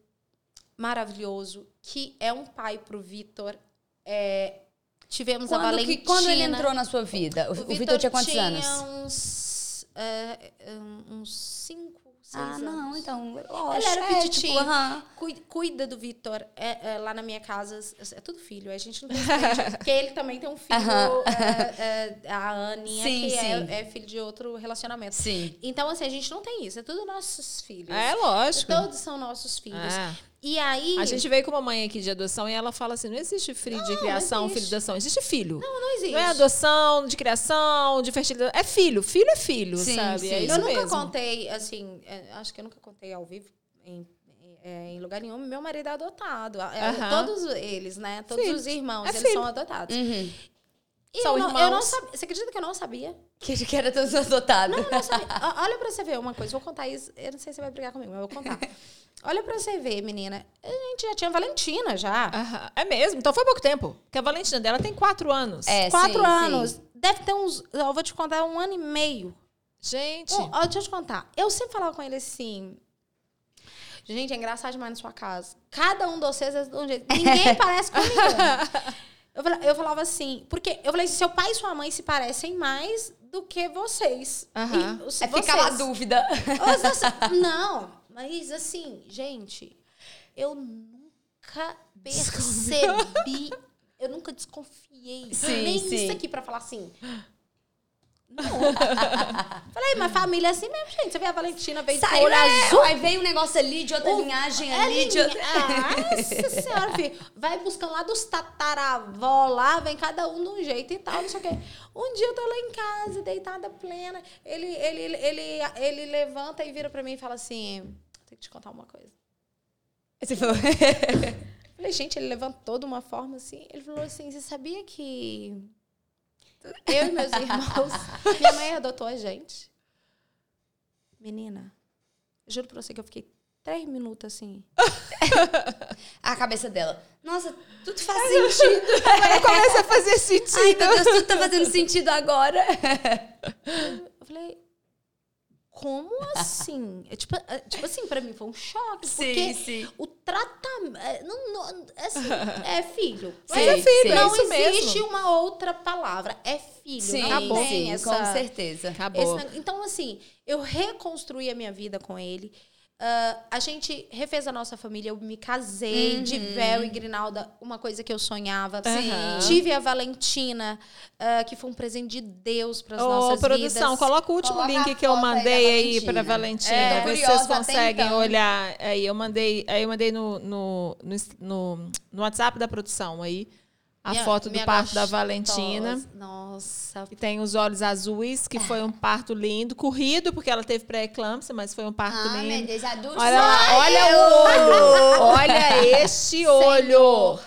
Speaker 3: maravilhoso, que é um pai pro Vitor. É, tivemos a
Speaker 1: Quando,
Speaker 3: Valentina.
Speaker 1: que, quando ele entrou na sua vida? O, o Vitor tinha quantos anos?
Speaker 3: uns, é, é, uns cinco, seis
Speaker 1: Ah,
Speaker 3: anos.
Speaker 1: não, então.
Speaker 3: Ele
Speaker 1: lógico,
Speaker 3: era
Speaker 1: é,
Speaker 3: petitinho.
Speaker 1: tipo, aham.
Speaker 3: Cui- Cuida do Vitor. É, é, lá na minha casa, é tudo filho. A gente não tem filho. porque ele também tem um filho,
Speaker 1: Aham.
Speaker 3: é, é, a Aninha,
Speaker 1: Sim,
Speaker 3: que
Speaker 1: sim.
Speaker 3: É, é filho de outro relacionamento.
Speaker 1: Sim.
Speaker 3: Então, assim, a gente não tem isso. É tudo nossos filhos.
Speaker 2: É lógico.
Speaker 3: Todos são nossos filhos.
Speaker 2: É.
Speaker 3: E aí.
Speaker 2: A gente veio com uma mãe aqui de adoção e ela fala assim: não existe filho de criação,
Speaker 3: existe.
Speaker 2: filho de adoção, existe filho.
Speaker 3: Não, não existe.
Speaker 2: Não é adoção, de criação, de fertilidade. É filho. Filho é filho,
Speaker 1: Sim,
Speaker 2: sabe?
Speaker 1: sim.
Speaker 2: É
Speaker 3: eu nunca
Speaker 2: mesmo.
Speaker 3: contei, assim, é, acho que eu nunca contei ao vivo em, é, em lugar nenhum. Meu marido é adotado.
Speaker 2: Aham.
Speaker 3: Todos eles, né? Todos
Speaker 2: Filho.
Speaker 3: os irmãos,
Speaker 2: É
Speaker 3: eles
Speaker 2: filho.
Speaker 3: são adotados.
Speaker 1: Uhum.
Speaker 3: E
Speaker 2: São
Speaker 3: eu, não, eu não sabia. Você acredita que eu não sabia?
Speaker 1: Que, que era todos adotados.
Speaker 3: Não, não sabia. Olha pra você ver uma coisa. Vou contar isso. Eu não sei se você vai brigar comigo, mas eu vou contar. Olha pra você ver, menina. A gente já tinha Valentina já.
Speaker 2: Aham. É mesmo? Então foi pouco tempo. Porque a Valentina dela tem quatro anos.
Speaker 1: É,
Speaker 3: Quatro
Speaker 1: sim,
Speaker 3: anos.
Speaker 1: sim.
Speaker 3: Deve ter uns. Eu vou te contar um ano e meio.
Speaker 2: Gente.
Speaker 3: Um, ó, deixa eu te contar. Eu sempre falava com ele assim. Gente, é engraçado demais na sua casa. Cada um de vocês é de um jeito. Ninguém parece com ninguém. Eu fala- Eu falava assim, porque eu falei assim, seu pai e sua mãe se parecem mais do que vocês.
Speaker 2: Aham.
Speaker 3: E os-
Speaker 1: É ficar a dúvida.
Speaker 3: Os- Não, mas assim, gente, eu nunca percebi, eu nunca desconfiei.
Speaker 1: Sim,
Speaker 3: Nem
Speaker 1: sim.
Speaker 3: isso aqui pra falar assim. Não. Falei, mas família é assim mesmo, gente. Você vê a Valentina veio de
Speaker 1: Saiu,
Speaker 3: olho
Speaker 1: é,
Speaker 3: azul.
Speaker 1: Aí veio um negócio ali de outra
Speaker 3: O-
Speaker 1: linhagem
Speaker 3: É
Speaker 1: ali. De outra...
Speaker 3: Ah, Nossa senhora, filho. Vai buscando lá dos tataravó lá, vem cada um de um jeito e tal, não sei o quê. Um dia eu tô lá em casa, deitada plena. Ele, ele, ele, ele levanta e vira pra mim e fala assim: tem que te contar uma coisa.
Speaker 1: Você falou...
Speaker 3: Falei, gente, ele levantou de uma forma assim. Ele falou assim: você sabia que eu e meus irmãos, minha mãe adotou a gente? Menina, juro pra você que eu fiquei três minutos assim.
Speaker 1: a cabeça dela. Nossa, tudo faz sentido.
Speaker 2: Começa a fazer sentido.
Speaker 1: Ai, meu Deus, tudo tá fazendo sentido agora.
Speaker 3: Eu falei, como assim? É, tipo, é, tipo assim, pra mim foi um choque. porque
Speaker 1: sim.
Speaker 3: o tratamento. é, Não, não, é, assim, é filho.
Speaker 1: Sim,
Speaker 3: é
Speaker 1: sim.
Speaker 3: Não
Speaker 2: isso
Speaker 3: existe
Speaker 2: mesmo.
Speaker 3: uma outra palavra. É filho.
Speaker 1: Sim,
Speaker 3: não
Speaker 1: sim,
Speaker 3: essa,
Speaker 1: com certeza.
Speaker 3: esse
Speaker 2: Acabou.
Speaker 3: neg- Então, assim, eu reconstruí a minha vida com ele. Ah, a gente refez a nossa família. Eu me casei de véu e grinalda, uma coisa que eu sonhava.
Speaker 2: Sim.
Speaker 3: Tive a Valentina, ah, que foi um presente de Deus para as
Speaker 2: Ô,
Speaker 3: nossas
Speaker 2: produção,
Speaker 3: vidas.
Speaker 2: coloca o último
Speaker 1: Coloca
Speaker 2: link
Speaker 1: a
Speaker 2: que eu
Speaker 1: foto aí
Speaker 2: mandei aí
Speaker 1: Valentina.
Speaker 2: para Valentina.
Speaker 1: É,
Speaker 2: ver se
Speaker 1: curiosa
Speaker 2: vocês conseguem
Speaker 1: então.
Speaker 2: olhar. Aí eu mandei, aí eu mandei no, no, no- no WhatsApp da produção aí a
Speaker 3: Minha-
Speaker 2: foto do parto da
Speaker 3: gostosa.
Speaker 2: Valentina.
Speaker 3: Nossa,
Speaker 2: Que tem os olhos azuis, que foi um parto lindo, corrido, porque ela teve pré-eclâmpsia, mas foi um parto
Speaker 1: Ah, meu
Speaker 2: lindo.
Speaker 1: Deus, adulto.
Speaker 2: Olha lá, olha o olho! Olha este olho!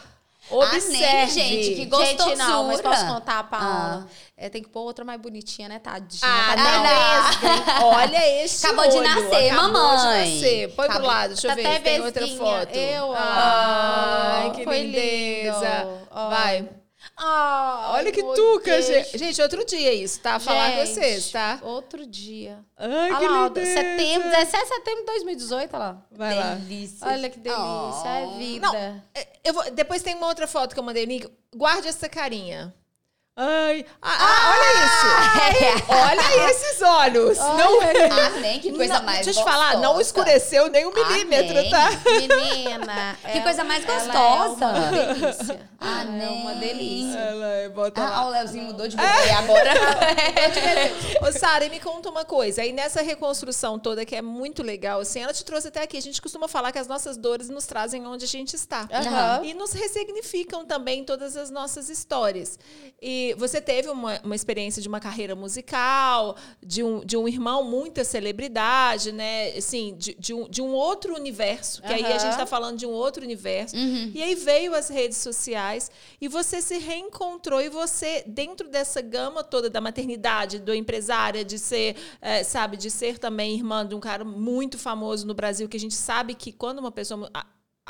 Speaker 2: Observe.
Speaker 1: Amém, gente, que gostosura.
Speaker 3: Gente, não, mas posso contar, Paula?
Speaker 1: Ah.
Speaker 3: É, tem que pôr outra mais bonitinha, né, tadinha?
Speaker 2: Ah,
Speaker 3: tá
Speaker 2: não. Olha este
Speaker 1: Acabou de
Speaker 2: olho.
Speaker 1: nascer,
Speaker 2: Acabou
Speaker 1: mamãe.
Speaker 2: de nascer. Põe
Speaker 1: Acabou.
Speaker 2: pro lado, deixa eu
Speaker 3: Tá
Speaker 2: ver
Speaker 3: até
Speaker 2: se tem outra foto.
Speaker 3: Eu,
Speaker 2: Ai,
Speaker 3: ó.
Speaker 2: que
Speaker 3: Foi
Speaker 2: lindeza.
Speaker 3: lindo.
Speaker 2: Vai.
Speaker 3: Ai,
Speaker 2: Olha que tuca,
Speaker 3: Deus.
Speaker 2: gente. Gente, outro dia isso, tá? Falar com
Speaker 3: Gente,
Speaker 2: vocês, tá?
Speaker 3: Outro dia.
Speaker 2: Ai,
Speaker 3: Olha
Speaker 2: que
Speaker 3: lá,
Speaker 2: lindeza.
Speaker 3: setembro, 17 de setembro de 2018, olha lá.
Speaker 2: Vai lá.
Speaker 1: Delícia.
Speaker 3: Olha que delícia,
Speaker 1: Oh.
Speaker 3: é vida.
Speaker 2: Não, é, eu vou- depois tem uma outra foto que eu mandei link. Guarde essa carinha. Ai, ah, ah, olha isso. Olha esses olhos. Não,
Speaker 1: Amém, que coisa
Speaker 2: não,
Speaker 1: mais
Speaker 2: Deixa eu te falar, não escureceu nem um milímetro,
Speaker 1: Amém.
Speaker 2: tá?
Speaker 3: Menina.
Speaker 1: Que coisa mais
Speaker 3: ela
Speaker 1: gostosa.
Speaker 3: É uma delícia.
Speaker 1: Ah,
Speaker 3: é uma delícia.
Speaker 2: Ela bota
Speaker 1: Ah, o Leozinho mudou de bebê agora.
Speaker 2: Ô, Sara, e me conta uma coisa. Aí nessa reconstrução toda, que é muito legal, assim, ela te trouxe até aqui. A gente costuma falar que as nossas dores nos trazem onde a gente está.
Speaker 3: Aham.
Speaker 2: E nos ressignificam também todas as nossas histórias. E você teve uma, uma experiência de uma carreira musical, de um, de um irmão, muita celebridade, né? Assim, de, de, um, de um outro universo. Que aí a gente está falando de um outro universo. E aí veio as redes sociais e você se reencontrou e você, dentro dessa gama toda da maternidade, do empresária, de ser, eh, sabe, de ser também irmã de um cara muito famoso no Brasil, que a gente sabe que quando uma pessoa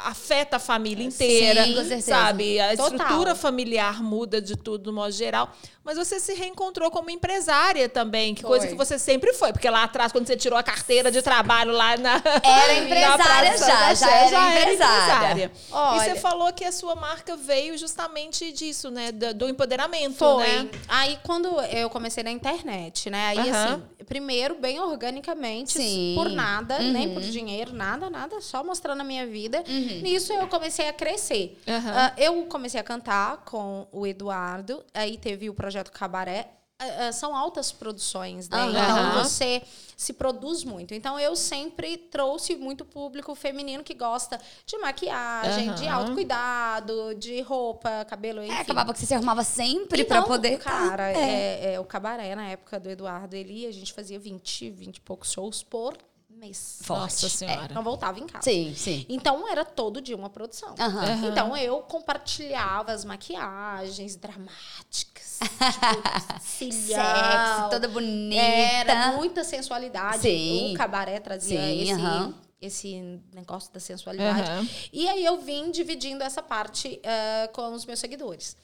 Speaker 2: afeta a família inteira,
Speaker 1: certeza.
Speaker 2: sabe? A
Speaker 3: Total.
Speaker 2: estrutura familiar muda de tudo, no modo geral. Mas você se reencontrou como empresária também, que coisa
Speaker 1: Foi.
Speaker 2: que você sempre foi. Porque lá atrás, quando você tirou a carteira de trabalho lá na...
Speaker 1: Era
Speaker 2: na
Speaker 1: empresária
Speaker 2: Praça
Speaker 1: já, já
Speaker 2: Sé,
Speaker 1: era empresária.
Speaker 2: E você falou que a sua marca veio justamente disso, né? Do, do empoderamento,
Speaker 3: Foi.
Speaker 2: né?
Speaker 3: Aí, quando eu comecei na internet, né? Aí, assim, primeiro, bem organicamente,
Speaker 1: Sim.
Speaker 3: por nada,
Speaker 2: Uhum.
Speaker 3: nem por dinheiro, nada, nada, só mostrando a minha vida. Nisso, eu comecei a crescer. Ah, eu comecei a cantar com o Eduardo, aí teve o projeto Cabaré. Ah, ah, são altas produções, né?
Speaker 1: Aham.
Speaker 3: Então, você se produz muito. Então, eu sempre trouxe muito público feminino que gosta de maquiagem, de
Speaker 2: Aham.
Speaker 3: autocuidado, de roupa, cabelo, enfim.
Speaker 1: É, acabava que você se arrumava sempre pra
Speaker 3: Então,
Speaker 1: poder.
Speaker 3: Cara,
Speaker 1: tá?
Speaker 3: é. é, o cabaré na época do Eduardo ele a gente fazia 20, 20 e poucos shows por mês.
Speaker 1: Forte.
Speaker 2: Nossa Senhora.
Speaker 3: Não voltava em casa.
Speaker 1: Sim, sim.
Speaker 3: Então era todo dia uma produção.
Speaker 1: Aham.
Speaker 3: Então eu compartilhava as maquiagens dramáticas, tipo,
Speaker 1: Sexy,
Speaker 3: cilhão.
Speaker 1: toda bonita.
Speaker 3: Era muita sensualidade.
Speaker 1: Sim.
Speaker 3: O cabaré trazia
Speaker 1: Sim,
Speaker 3: esse,
Speaker 1: aham.
Speaker 3: esse negócio da sensualidade. E aí eu vim dividindo essa parte ah, com os meus seguidores.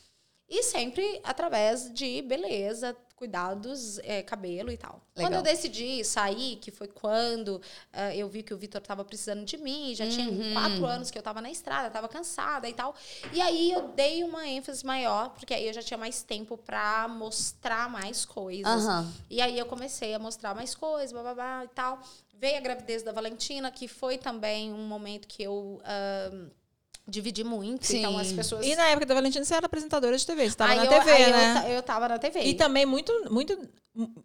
Speaker 3: E sempre através de beleza, cuidados, eh, cabelo e tal.
Speaker 1: Legal.
Speaker 3: Quando eu decidi sair, que foi quando ah, eu vi que o Vitor estava precisando de mim, já
Speaker 1: Uhum.
Speaker 3: tinha quatro anos que eu estava na estrada, estava cansada e tal. E aí eu dei uma ênfase maior, porque aí eu já tinha mais tempo para mostrar mais coisas.
Speaker 1: Aham.
Speaker 3: E aí eu comecei a mostrar mais coisas, bababá e tal. Veio a gravidez da Valentina, que foi também um momento que eu ahn, dividi muito.
Speaker 1: Sim.
Speaker 3: Então as pessoas.
Speaker 2: E na época da Valentina, você era apresentadora de TV, você estava na
Speaker 3: eu-
Speaker 2: TV,
Speaker 3: eu
Speaker 2: né?
Speaker 3: ta- Eu, tava na TV.
Speaker 2: E também muito, muito,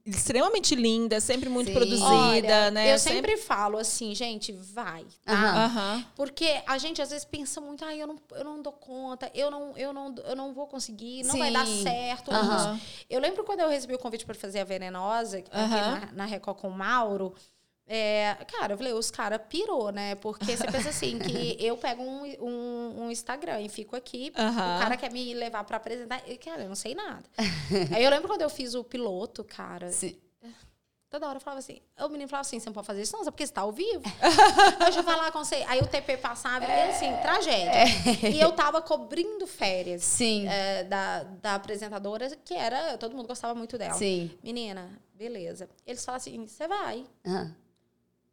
Speaker 2: extremamente linda, sempre muito
Speaker 1: Sim.
Speaker 2: produzida,
Speaker 3: Olha,
Speaker 2: né?
Speaker 3: Eu sempre falo assim, gente, vai. Tá?
Speaker 1: Aham.
Speaker 2: Aham.
Speaker 3: Porque a gente às vezes pensa muito, ah, eu não, eu não dou conta, eu não, eu não, eu não vou conseguir, não vai dar
Speaker 1: Sim.
Speaker 3: certo. Isso. Eu lembro quando eu recebi o convite para fazer a Venenosa,
Speaker 2: Aham.
Speaker 3: na, na Record com o Mauro. É, cara, eu falei, os caras pirou, né? Porque você pensa assim, que eu pego um, um, um Instagram e fico aqui, o cara quer me levar para apresentar. E, cara, eu não sei nada. Aí eu lembro quando eu fiz o piloto, cara,
Speaker 1: Sim.
Speaker 3: Toda hora eu falava assim, o menino falava assim, você não pode fazer isso, não, é porque você tá ao vivo. Deixa eu falar com você. Aí o TP passava, e assim, tragédia. E eu tava cobrindo férias
Speaker 1: Sim.
Speaker 3: é, da, da apresentadora, que era, todo mundo gostava muito dela.
Speaker 1: Sim.
Speaker 3: Menina, beleza. Eles falaram assim, você vai.
Speaker 1: Aham.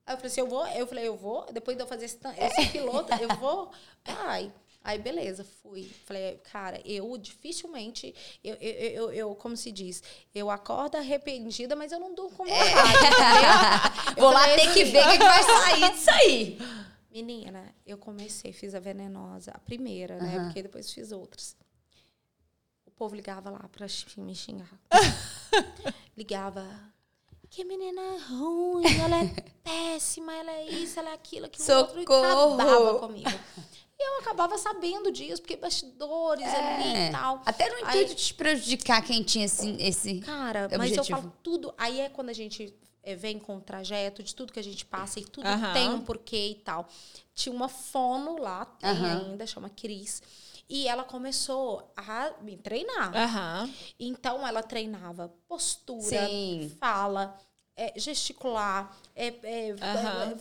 Speaker 3: Aí eu falei assim, eu vou? Eu falei, eu vou. Depois de eu fazer esse, esse piloto, eu vou? Vai. Aí, beleza, fui. Falei, cara, eu dificilmente, eu, eu, eu, eu- como se diz, eu acordo arrependida, mas eu não durmo com vontade, entendeu? Eu
Speaker 1: Vou lá ter que
Speaker 3: assim,
Speaker 1: ver o que, vai sair disso aí.
Speaker 3: Menina, eu comecei, fiz a venenosa, a primeira, né?
Speaker 1: Aham.
Speaker 3: Porque depois fiz outras. O povo ligava lá pra me xingar. ligava. Que menina ruim, ela é péssima, ela é isso, ela é aquilo, aquilo outro. E acabava comigo. E eu acabava sabendo disso, porque bastidores ali
Speaker 1: É.
Speaker 3: e tal.
Speaker 1: Até no intuito de prejudicar quem tinha esse. esse...
Speaker 3: Cara,
Speaker 1: É
Speaker 3: mas eu
Speaker 1: objetivo.
Speaker 3: falo tudo. Aí é quando a gente é, vem com o trajeto de tudo que a gente passa e tudo tem um porquê e tal. Tinha uma fono lá, tem ainda, chama Cris. E ela começou a me treinar.
Speaker 2: Aham.
Speaker 3: Então ela treinava postura,
Speaker 1: Sim.
Speaker 3: fala, é, gesticular, é, é, é,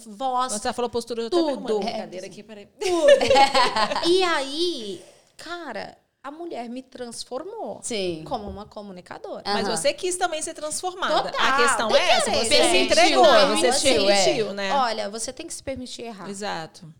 Speaker 3: voz.
Speaker 2: Quando você falou postura, eu
Speaker 3: Tudo. É.
Speaker 2: cadeira aqui, peraí.
Speaker 3: E aí, cara, a mulher me transformou
Speaker 1: Sim.
Speaker 3: como uma comunicadora.
Speaker 2: Mas
Speaker 1: Aham.
Speaker 2: você quis também ser transformada.
Speaker 3: Total,
Speaker 2: A questão
Speaker 3: tem
Speaker 2: é essa, você se entregou,
Speaker 3: Não,
Speaker 2: você se
Speaker 3: assim,
Speaker 2: permitiu, né?
Speaker 3: Olha, você tem que se permitir errar.
Speaker 2: Exato.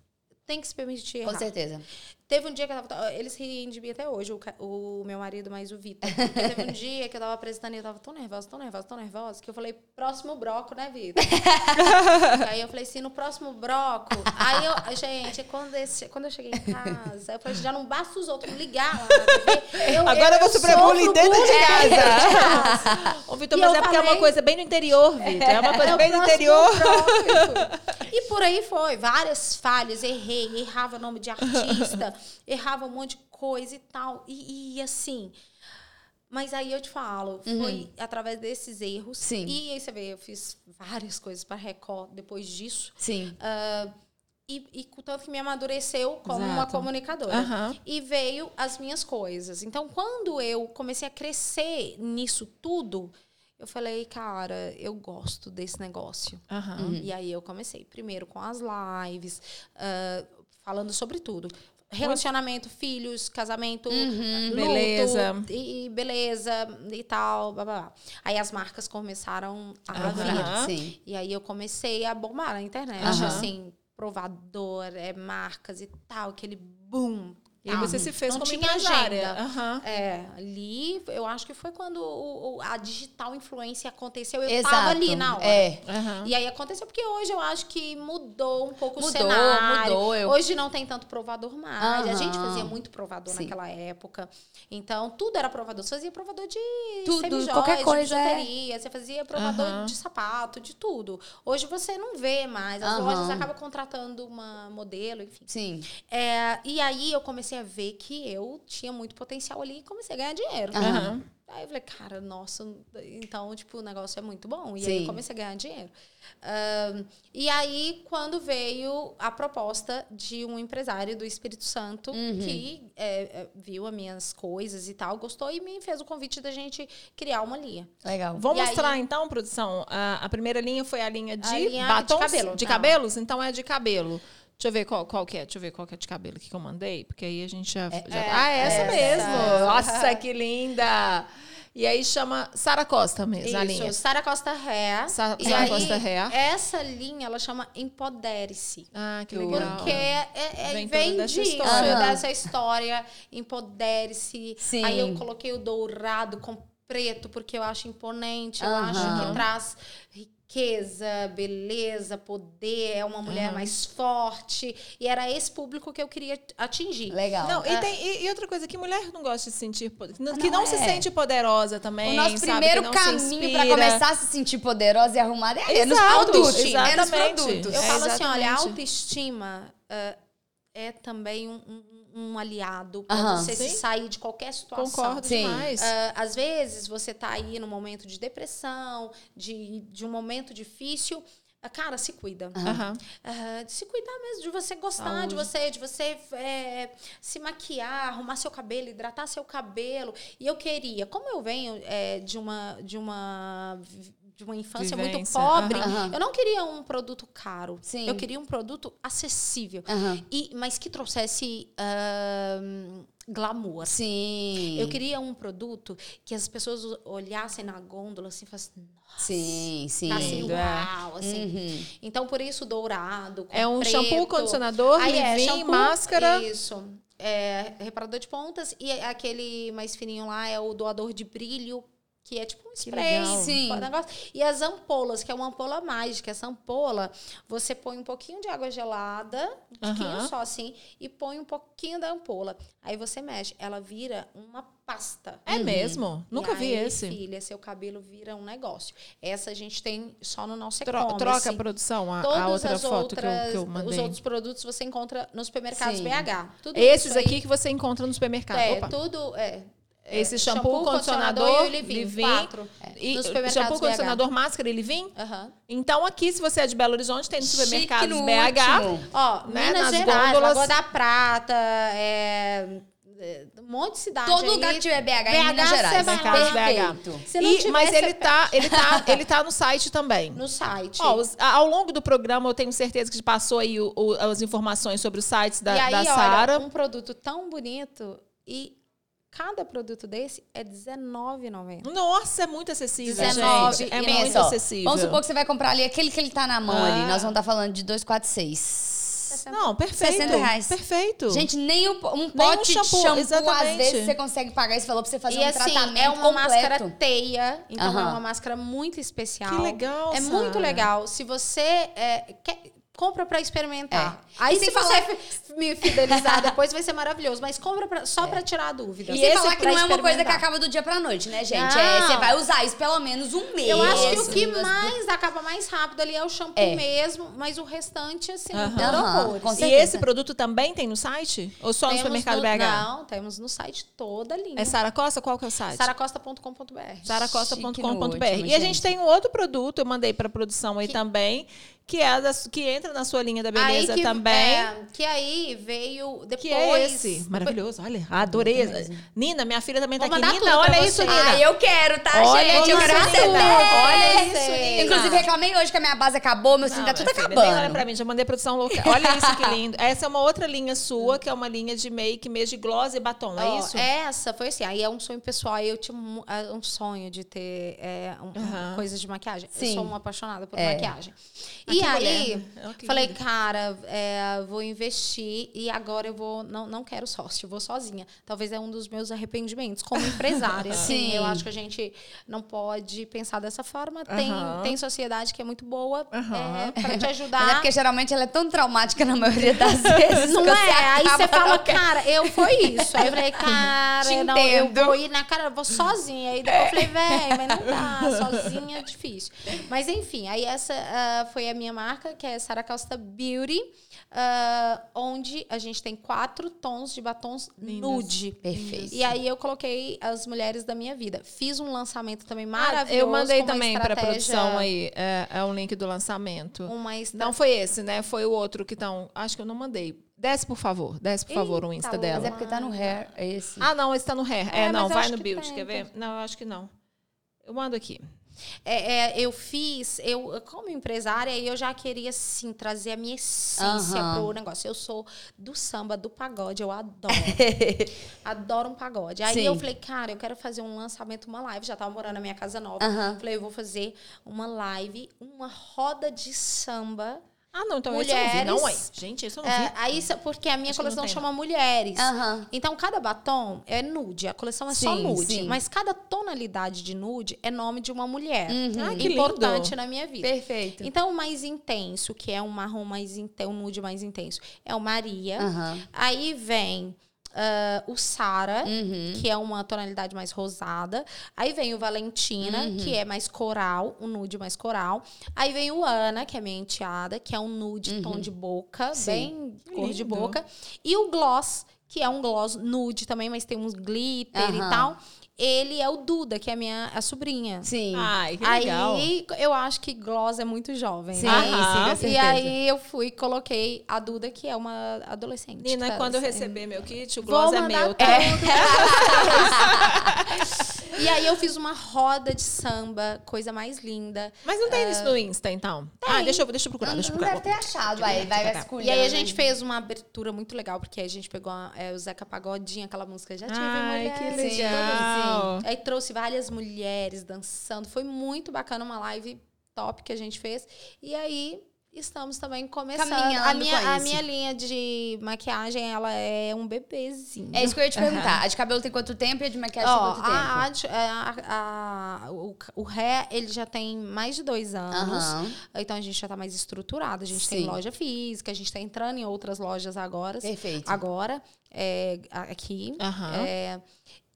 Speaker 3: Tem que se permitir
Speaker 1: Com
Speaker 3: errar.
Speaker 1: certeza.
Speaker 3: Teve um dia que eu tava. Eles riem de mim até hoje, o, o meu marido mais o Vitor. Teve um dia que eu tava apresentando e eu tava tão nervosa, tão nervosa, tão nervosa, que eu falei, próximo bloco, né, Vitor? aí eu falei assim, no próximo bloco. Aí eu, gente, quando, esse- quando eu cheguei em casa, eu falei, já não basta os outros ligar lá na TV. Eu,
Speaker 2: Agora você
Speaker 3: sofro
Speaker 2: bullying dentro de casa.
Speaker 3: de casa.
Speaker 2: Ô, Vitor, mas
Speaker 3: eu
Speaker 2: é porque é uma coisa bem no interior, Vitor. É uma coisa
Speaker 3: É
Speaker 2: bem no interior.
Speaker 3: bloco. E por aí foi, várias falhas, errei, errava nome de artista, errava um monte de coisa e tal. E, e assim. Mas aí eu te falo, foi através desses erros.
Speaker 1: Sim.
Speaker 3: E aí você vê, eu fiz várias coisas para Record depois disso.
Speaker 1: Sim.
Speaker 3: E, e com tanto que me amadureceu como uma
Speaker 2: Exato.
Speaker 3: comunicadora.
Speaker 2: Aham.
Speaker 3: E veio as minhas coisas. Então, quando eu comecei a crescer nisso tudo, eu falei, cara, eu gosto desse negócio.
Speaker 2: Aham.
Speaker 3: E aí eu comecei primeiro com as lives, ah, falando sobre tudo. Relacionamento, filhos, casamento, luto,
Speaker 2: Beleza.
Speaker 3: E, beleza e tal. Blá, blá, blá. Aí as marcas começaram a
Speaker 2: Aham.
Speaker 3: vir.
Speaker 1: Sim.
Speaker 3: E aí eu comecei a bombar na internet,
Speaker 1: Aham.
Speaker 3: assim, provador, é, marcas e tal, aquele boom.
Speaker 2: E aí
Speaker 3: tal.
Speaker 2: você se fez
Speaker 3: Não
Speaker 2: como
Speaker 3: tinha
Speaker 2: empresária.
Speaker 3: agenda.
Speaker 2: Aham.
Speaker 3: É, ali eu acho que foi quando o- o- a digital influência aconteceu. Eu
Speaker 1: Exato.
Speaker 3: tava ali na hora.
Speaker 1: É.
Speaker 2: Aham.
Speaker 3: E aí aconteceu porque hoje eu acho que mudou um pouco o
Speaker 1: Mudou,
Speaker 3: cenário.
Speaker 1: mudou, eu-
Speaker 3: Hoje não tem tanto provador mais. A
Speaker 1: Aham.
Speaker 3: gente fazia muito provador
Speaker 1: Sim.
Speaker 3: naquela época. Então, tudo era provador. Você fazia provador de
Speaker 1: Tudo, qualquer
Speaker 3: de
Speaker 1: coisa, é.
Speaker 3: bijuteria, você fazia provador de sapato, de tudo. Hoje você não vê mais. As lojas acabam contratando uma modelo, enfim.
Speaker 1: Sim.
Speaker 3: É, e aí eu comecei a ver que eu tinha muito potencial ali e comecei a ganhar dinheiro.
Speaker 2: Aham.
Speaker 3: Aí eu falei, cara, nossa, então, tipo, o negócio é muito bom. E aí
Speaker 1: Sim.
Speaker 3: eu comecei a ganhar dinheiro. E aí, quando veio a proposta de um empresário do Espírito Santo
Speaker 1: Uhum.
Speaker 3: que é, é, viu as minhas coisas e tal, gostou e me fez o convite da gente criar uma linha.
Speaker 1: Legal.
Speaker 2: Vou
Speaker 3: E aí-
Speaker 2: mostrar então, produção. A, a primeira linha foi a linha de
Speaker 3: A linha de
Speaker 2: batons,
Speaker 3: cabelo.
Speaker 2: de cabelos? Então é de cabelo. Deixa eu ver qual, qual que é. Deixa eu ver qual que é de cabelo que eu mandei, porque aí a gente já. já-
Speaker 3: é,
Speaker 2: ah, é essa
Speaker 3: essa.
Speaker 2: mesmo. Nossa, que linda! E aí chama Sara Costa mesmo, a linha.
Speaker 3: Isso, Sara Costa E
Speaker 2: Sara Costa Hair.
Speaker 3: Essa linha, ela chama Empodere-se.
Speaker 2: Ah, que legal.
Speaker 3: Porque é, é-
Speaker 2: Vem
Speaker 3: vem,
Speaker 2: dessa história.
Speaker 3: dessa história, empodere-se. Aí eu coloquei o dourado com preto, porque eu acho imponente, eu acho que traz riqueza, beleza, poder, é uma mulher mais forte. E era esse público que eu queria atingir.
Speaker 1: Legal.
Speaker 2: Não, e, tem, e, e outra coisa, que mulher não gosta de se sentir. po- Que não,
Speaker 1: não,
Speaker 2: não se
Speaker 1: é.
Speaker 2: sente poderosa também.
Speaker 1: o nosso
Speaker 2: sabe?
Speaker 1: primeiro caminho pra
Speaker 2: inspira.
Speaker 1: começar a se sentir poderosa e arrumada é, é nos produtos. É nos
Speaker 2: exatamente.
Speaker 1: produtos.
Speaker 3: Eu
Speaker 2: É,
Speaker 3: falo assim, olha, a
Speaker 2: exatamente.
Speaker 3: autoestima ah, é também um, um- um aliado para
Speaker 1: Aham.
Speaker 3: você se
Speaker 2: Sim.
Speaker 3: sair de qualquer situação.
Speaker 2: Concordo
Speaker 1: Sim.
Speaker 2: demais.
Speaker 3: Ah, às vezes você tá aí num momento de depressão, de, de um momento difícil. ah, Cara, se cuida. Ah, de se cuidar mesmo, de você gostar de
Speaker 2: Saúde.
Speaker 3: você, de você é, se maquiar, arrumar seu cabelo, hidratar seu cabelo. E eu queria, como eu venho é, de uma de uma de uma infância muito
Speaker 2: Vivência,
Speaker 3: pobre,
Speaker 1: aham.
Speaker 3: eu não queria um produto caro.
Speaker 1: Sim.
Speaker 3: Eu queria um produto acessível.
Speaker 1: Aham.
Speaker 3: E, mas que trouxesse ahn, glamour.
Speaker 1: Sim.
Speaker 3: Eu queria um produto que as pessoas olhassem na gôndola assim e falassem, nossa,
Speaker 1: Sim, sim.
Speaker 3: tá assim,
Speaker 2: é.
Speaker 3: uau, assim.
Speaker 1: Uhum.
Speaker 3: Então, por isso, dourado.
Speaker 2: É um
Speaker 3: preto.
Speaker 2: shampoo, condicionador,
Speaker 3: Aí é, shampoo,
Speaker 2: máscara.
Speaker 3: Isso. É, reparador de pontas. E aquele mais fininho lá é o doador de brilho, que é tipo um spray.
Speaker 2: legal.
Speaker 1: Sim.
Speaker 3: um negócio. E as ampolas, que é uma ampola mágica. Essa ampola, você põe um pouquinho de água gelada, um pouquinho
Speaker 2: Aham.
Speaker 3: só assim, e põe um pouquinho da ampola. Aí você mexe. Ela vira uma pasta.
Speaker 2: É mesmo? Nunca
Speaker 3: E
Speaker 2: vi
Speaker 3: aí,
Speaker 2: esse.
Speaker 3: filha, seu cabelo vira um negócio. Essa a gente tem só no nosso
Speaker 2: Tro-
Speaker 3: e-commerce.
Speaker 2: troca a produção, a, a
Speaker 3: Todas
Speaker 2: outra
Speaker 3: as
Speaker 2: foto que eu,
Speaker 3: outras,
Speaker 2: que eu
Speaker 3: os
Speaker 2: mandei.
Speaker 3: outros produtos você encontra nos supermercados
Speaker 1: Sim.
Speaker 3: BH. Tudo
Speaker 2: Esses aqui que você encontra no supermercado.
Speaker 3: é
Speaker 2: Opa.
Speaker 3: tudo é
Speaker 2: Esse
Speaker 3: é,
Speaker 2: shampoo, condicionador,
Speaker 3: e o quatro.
Speaker 2: E
Speaker 3: supermercados
Speaker 2: shampoo,
Speaker 3: BH.
Speaker 2: condicionador, máscara e leave-in?
Speaker 3: Aham.
Speaker 2: Então aqui, se você é de Belo Horizonte, tem no
Speaker 1: no
Speaker 2: BH.
Speaker 1: último.
Speaker 3: Ó,
Speaker 2: Né,
Speaker 3: Minas
Speaker 2: nas
Speaker 3: Gerais,
Speaker 2: gôndolas.
Speaker 3: Lagoa da Prata, é, é, um monte de cidade
Speaker 1: Todo
Speaker 3: aí.
Speaker 1: lugar que tiver BH, em
Speaker 3: BH,
Speaker 1: Minas
Speaker 3: você
Speaker 1: Gerais.
Speaker 3: vai
Speaker 2: lá.
Speaker 1: Perfeito.
Speaker 3: Se não
Speaker 2: E-
Speaker 3: tiver,
Speaker 2: mas ele tá, ele, tá, ele tá no site também.
Speaker 3: no site.
Speaker 2: Ó, os- ao longo do programa, eu tenho certeza que passou aí o- o- as informações sobre os sites da,
Speaker 3: e aí,
Speaker 2: da Sara.
Speaker 3: um produto tão bonito e cada produto desse é R$19,90.
Speaker 2: Nossa, é muito acessível,
Speaker 3: 19
Speaker 2: gente. É
Speaker 3: e
Speaker 2: muito
Speaker 1: ó,
Speaker 2: acessível.
Speaker 1: Vamos supor que você vai comprar ali aquele que ele tá na mão
Speaker 2: Ah.
Speaker 1: ali. Nós vamos estar falando de 246.
Speaker 2: Não, perfeito.
Speaker 1: 60 reais.
Speaker 2: Perfeito.
Speaker 1: Gente, nem um, um pote
Speaker 2: shampoo,
Speaker 1: de shampoo,
Speaker 2: exatamente.
Speaker 1: às vezes, você consegue pagar. Você falou pra você fazer
Speaker 3: E
Speaker 1: um
Speaker 3: assim,
Speaker 1: tratamento
Speaker 3: é uma
Speaker 1: completo.
Speaker 3: máscara teia, então é uma máscara muito especial.
Speaker 2: Que legal,
Speaker 3: É
Speaker 2: Sara.
Speaker 3: muito legal. Se você é, quer, compra pra experimentar.
Speaker 1: É.
Speaker 3: Aí
Speaker 1: E
Speaker 3: se você
Speaker 1: falar-
Speaker 3: fi- me fidelizar depois vai ser maravilhoso, mas compra pra- só pra tirar a dúvida.
Speaker 1: E
Speaker 3: Sem
Speaker 1: falar que
Speaker 3: pra
Speaker 1: não é uma coisa que acaba do dia pra noite, né, gente?
Speaker 3: Não.
Speaker 1: É, você vai usar isso pelo menos um mês.
Speaker 3: Eu acho que o que
Speaker 1: duas-
Speaker 3: mais acaba mais rápido ali é o shampoo
Speaker 1: É.
Speaker 3: mesmo, mas o restante, assim, horrores.
Speaker 1: com
Speaker 2: E esse produto também tem no site? Ou só no
Speaker 3: Temos
Speaker 2: supermercado
Speaker 3: no-
Speaker 2: BH?
Speaker 3: Não, temos no site toda a linha.
Speaker 2: É Sara Costa? Qual que é o site?
Speaker 3: saracosta.com.br.
Speaker 1: No
Speaker 2: saracosta.com.br. E a gente
Speaker 1: gente.
Speaker 2: tem um outro produto, eu mandei para produção aí
Speaker 3: Que-
Speaker 2: também, que é a da- que entra na sua linha da beleza
Speaker 3: que-
Speaker 2: também.
Speaker 3: é, que aí veio depois.
Speaker 2: Que é esse. Maravilhoso. Olha, adorei. Nina, minha filha também tá
Speaker 3: Vou
Speaker 2: aqui.
Speaker 3: mandar
Speaker 2: Nina, olha isso. Nina.
Speaker 1: Ah, eu quero, tá,
Speaker 2: Olha
Speaker 1: gente? Eu quero.
Speaker 2: Olha isso, Nina.
Speaker 1: Inclusive, reclamei hoje que a minha base acabou, meu cinto tá tudo
Speaker 2: filha,
Speaker 1: acabando.
Speaker 2: olha pra mim, já mandei produção local. Olha isso que lindo. Essa é uma outra linha sua, que é uma linha de make, mês de gloss e batom, é isso?
Speaker 3: Essa foi assim, aí é um sonho pessoal. aí Eu tinha um, é, um sonho de ter é, um- coisas de maquiagem.
Speaker 1: Sim.
Speaker 3: Eu sou uma apaixonada por
Speaker 1: É.
Speaker 3: maquiagem.
Speaker 2: Ah,
Speaker 3: e aí.
Speaker 2: Ó, que
Speaker 3: falei, cara, é, vou investir e agora eu vou. Não, não quero sócio, vou sozinha. Talvez é um dos meus arrependimentos como empresária. assim,
Speaker 1: Sim.
Speaker 3: eu acho que a gente não pode pensar dessa forma. Tem, tem sociedade que é muito boa
Speaker 2: Aham.
Speaker 3: é, para te ajudar.
Speaker 1: Mas é porque geralmente ela é tão traumática na maioria das vezes.
Speaker 3: Não é? Aí você fala, cara, eu foi isso. Aí eu falei, cara,
Speaker 1: Te
Speaker 3: não, eu
Speaker 1: entendo.
Speaker 3: vou ir na cara, eu vou sozinha. Aí depois eu falei, véi, mas não dá, sozinha é difícil. Mas enfim, aí essa ah, foi a minha marca, que é Sara Costa Beauty, ah, onde a gente tem quatro tons de batons
Speaker 2: Lindas.
Speaker 3: nude.
Speaker 1: Perfeito.
Speaker 3: E aí eu coloquei as mulheres da minha vida. Fiz um lançamento também
Speaker 2: Ah,
Speaker 3: maravilhoso.
Speaker 2: eu mandei também para produção aí. É, é um link do lançamento.
Speaker 3: Uma estra...
Speaker 2: Não foi esse, né? Foi o outro que estão. Acho que eu não mandei. Desce, por favor. Desce, por favor, o
Speaker 3: Eita,
Speaker 2: Insta dela.
Speaker 1: Mas é porque tá no hair, é esse.
Speaker 2: Ah, não, esse tá no hair. É,
Speaker 3: É,
Speaker 2: não, vai no
Speaker 3: que
Speaker 2: build.
Speaker 3: tem,
Speaker 2: Quer ver? Não, eu acho que não. Eu mando aqui.
Speaker 3: É, é, eu fiz, eu como empresária, eu já queria sim trazer a minha essência
Speaker 1: Aham.
Speaker 3: pro negócio. Eu sou do samba, do pagode, eu adoro. adoro um pagode. Aí
Speaker 1: Sim.
Speaker 3: eu falei, cara, eu quero fazer um lançamento, uma live. Já tava morando na minha casa nova.
Speaker 1: Aham.
Speaker 3: Falei, eu vou fazer uma live, uma roda de samba
Speaker 2: Ah, não, então esse eu não vi. Não,
Speaker 3: Mulheres.
Speaker 2: é. Gente, esse eu não
Speaker 3: É,
Speaker 2: vi.
Speaker 3: aí, isso- porque a minha
Speaker 2: Acho
Speaker 3: coleção chama Mulheres.
Speaker 1: Aham.
Speaker 3: Então, cada batom é nude. A coleção é só
Speaker 1: Sim,
Speaker 3: nude.
Speaker 1: sim.
Speaker 3: Mas cada tonalidade de nude é nome de uma mulher.
Speaker 2: Ah, que
Speaker 3: Importante
Speaker 2: lindo.
Speaker 3: na minha vida.
Speaker 1: Perfeito.
Speaker 3: Então, o mais intenso, que é um marrom mais intenso, um nude mais intenso, é o Maria.
Speaker 1: Aham.
Speaker 3: Aí vem ah, o Sara,
Speaker 1: Uhum.
Speaker 3: que é uma tonalidade mais rosada. Aí vem o Valentina,
Speaker 1: Uhum.
Speaker 3: que é mais coral, um nude mais coral. Aí vem o Ana, que é minha enteada, que é um nude tom de boca,
Speaker 1: Uhum. Sim.
Speaker 3: bem cor de boca. E o Gloss, que é um gloss nude também, mas tem uns glitter e
Speaker 1: Aham.
Speaker 3: tal. Ele é o Duda, que é a minha a sobrinha.
Speaker 1: Sim.
Speaker 2: Ai, que legal.
Speaker 3: Aí eu acho que gloss é muito jovem,
Speaker 1: Sim,
Speaker 3: né?
Speaker 1: sim,
Speaker 2: Aham.
Speaker 3: E aí eu fui e coloquei a Duda, que é uma adolescente.
Speaker 2: Nina,
Speaker 3: tá?
Speaker 2: quando eu receber meu kit, o
Speaker 3: Vou
Speaker 2: gloss é meu, tá?
Speaker 3: pra E aí eu fiz uma roda de samba, coisa mais linda.
Speaker 2: Mas não tem isso no Insta, então? Ah, deixa eu, deixa eu procurar,
Speaker 1: Não,
Speaker 2: deixa eu
Speaker 1: não
Speaker 2: procurar.
Speaker 1: deve ter achado, aí vai vasculhando.
Speaker 3: E aí a gente fez uma abertura muito legal, porque a gente pegou a- é, o Zeca Pagodinho, aquela música Já Tive
Speaker 2: Ai,
Speaker 3: Mulher.
Speaker 2: que
Speaker 1: Sim,
Speaker 2: legal.
Speaker 3: Aí trouxe várias mulheres dançando. Foi muito bacana, uma live top que a gente fez. E aí estamos também começando.
Speaker 1: Caminhando
Speaker 3: a minha, a minha linha de maquiagem, ela é um bebezinho.
Speaker 1: É isso que eu ia te perguntar. A de cabelo tem quanto tempo e a de maquiagem
Speaker 3: Ó,
Speaker 1: tem quanto tempo?
Speaker 3: a, arte- a, a- o, o ré, ele já tem mais de dois anos.
Speaker 1: Aham.
Speaker 3: Então a gente já tá mais estruturado. A gente tem
Speaker 1: Sim.
Speaker 3: loja física, a gente tá entrando em outras lojas agora.
Speaker 1: Perfeito.
Speaker 3: Agora, é, a- aqui.
Speaker 2: Aham.
Speaker 3: É,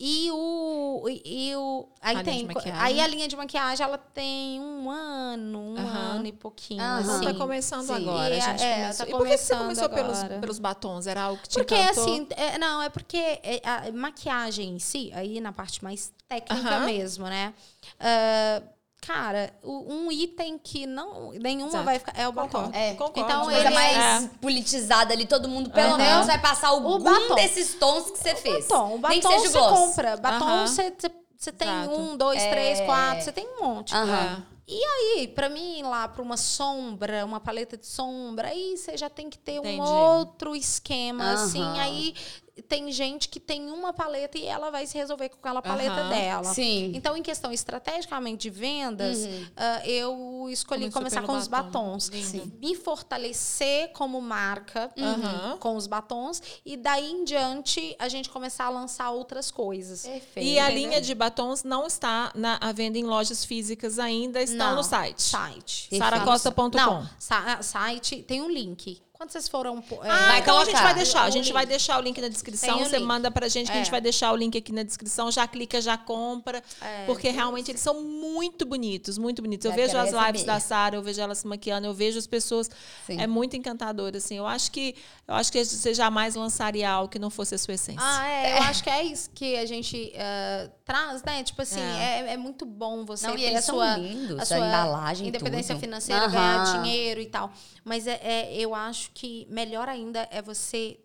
Speaker 3: e o. E, e o aí
Speaker 2: A linha
Speaker 3: tem.
Speaker 2: de maquiagem.
Speaker 3: Aí a linha de maquiagem, ela tem um ano, um ano e pouquinho.
Speaker 1: Aham.
Speaker 2: Então
Speaker 3: assim.
Speaker 2: tá começando
Speaker 1: Sim.
Speaker 2: agora,
Speaker 3: E
Speaker 2: a
Speaker 3: a-
Speaker 2: gente
Speaker 3: é,
Speaker 2: começou.
Speaker 3: tá
Speaker 2: e por que você começou pelos,
Speaker 3: agora.
Speaker 2: pelos batons? Era algo que te
Speaker 3: Porque
Speaker 2: encantou?
Speaker 3: assim, é, não, é porque é, a maquiagem em si, aí na parte mais técnica mesmo, né? Ah, cara, o- um item que não nenhuma
Speaker 2: Exato.
Speaker 3: vai ficar é o batom.
Speaker 2: Concordo.
Speaker 1: É,
Speaker 2: Concordo.
Speaker 3: Então, ele
Speaker 1: mais
Speaker 2: é-
Speaker 1: politizada ali, todo mundo pelo
Speaker 3: Aham.
Speaker 1: menos vai passar algum
Speaker 3: batom.
Speaker 1: desses tons que você fez.
Speaker 3: Batom, o
Speaker 1: Nem que
Speaker 3: batom
Speaker 1: seja
Speaker 3: você
Speaker 1: gloss.
Speaker 3: compra. Batom você, você, você tem
Speaker 2: Exato.
Speaker 3: um, dois, três,
Speaker 1: É.
Speaker 3: quatro, você tem um monte.
Speaker 1: Aham.
Speaker 3: E aí, pra mim ir lá pra uma sombra, uma paleta de sombra, aí você já tem que ter
Speaker 2: Entendi.
Speaker 3: um outro esquema, assim. Aí tem gente que tem uma paleta e ela vai se resolver com aquela paleta
Speaker 2: Aham.
Speaker 3: dela.
Speaker 1: Sim.
Speaker 3: Então, em questão estrategicamente de vendas, ah, eu escolhi
Speaker 2: Começou
Speaker 3: começar com os
Speaker 2: batom.
Speaker 3: batons.
Speaker 2: Lindo.
Speaker 3: Me fortalecer como marca
Speaker 2: Aham.
Speaker 3: com os batons. E daí em diante, a gente começar a lançar outras coisas.
Speaker 1: Perfeito.
Speaker 2: E a linha de batons não está na, à venda em lojas físicas ainda, estão
Speaker 3: Não.
Speaker 2: no site.
Speaker 3: Site.
Speaker 2: Saracosta.com.
Speaker 3: Sa- site tem um link. Quando vocês foram. é,
Speaker 2: Ah,
Speaker 1: Vai
Speaker 2: então a gente
Speaker 1: colocar.
Speaker 2: vai deixar. A
Speaker 3: O
Speaker 2: gente
Speaker 3: link.
Speaker 2: vai deixar o link na descrição. Você
Speaker 3: link.
Speaker 2: manda pra gente que a gente
Speaker 3: É.
Speaker 2: vai deixar o link aqui na descrição. Já clica, já compra.
Speaker 3: É,
Speaker 2: porque realmente eles são muito bonitos, muito bonitos. Eu vejo as lives da Sara, eu vejo ela se maquiando, eu vejo as pessoas.
Speaker 1: Sim.
Speaker 2: É muito encantador, assim. Eu acho que eu acho que você jamais lançaria algo que não fosse a sua essência.
Speaker 3: Ah, é, eu acho que é isso que a gente eh, traz, né? Tipo assim,
Speaker 2: É.
Speaker 3: é, é muito bom você
Speaker 1: Não, e
Speaker 3: ter
Speaker 1: eles
Speaker 3: a
Speaker 1: são
Speaker 3: sua,
Speaker 1: lindos,
Speaker 3: a
Speaker 1: a
Speaker 3: sua
Speaker 1: embalagem,
Speaker 3: independência
Speaker 1: tudo.
Speaker 3: financeira, ganhar dinheiro e tal. Mas é, é- eu acho que melhor ainda é você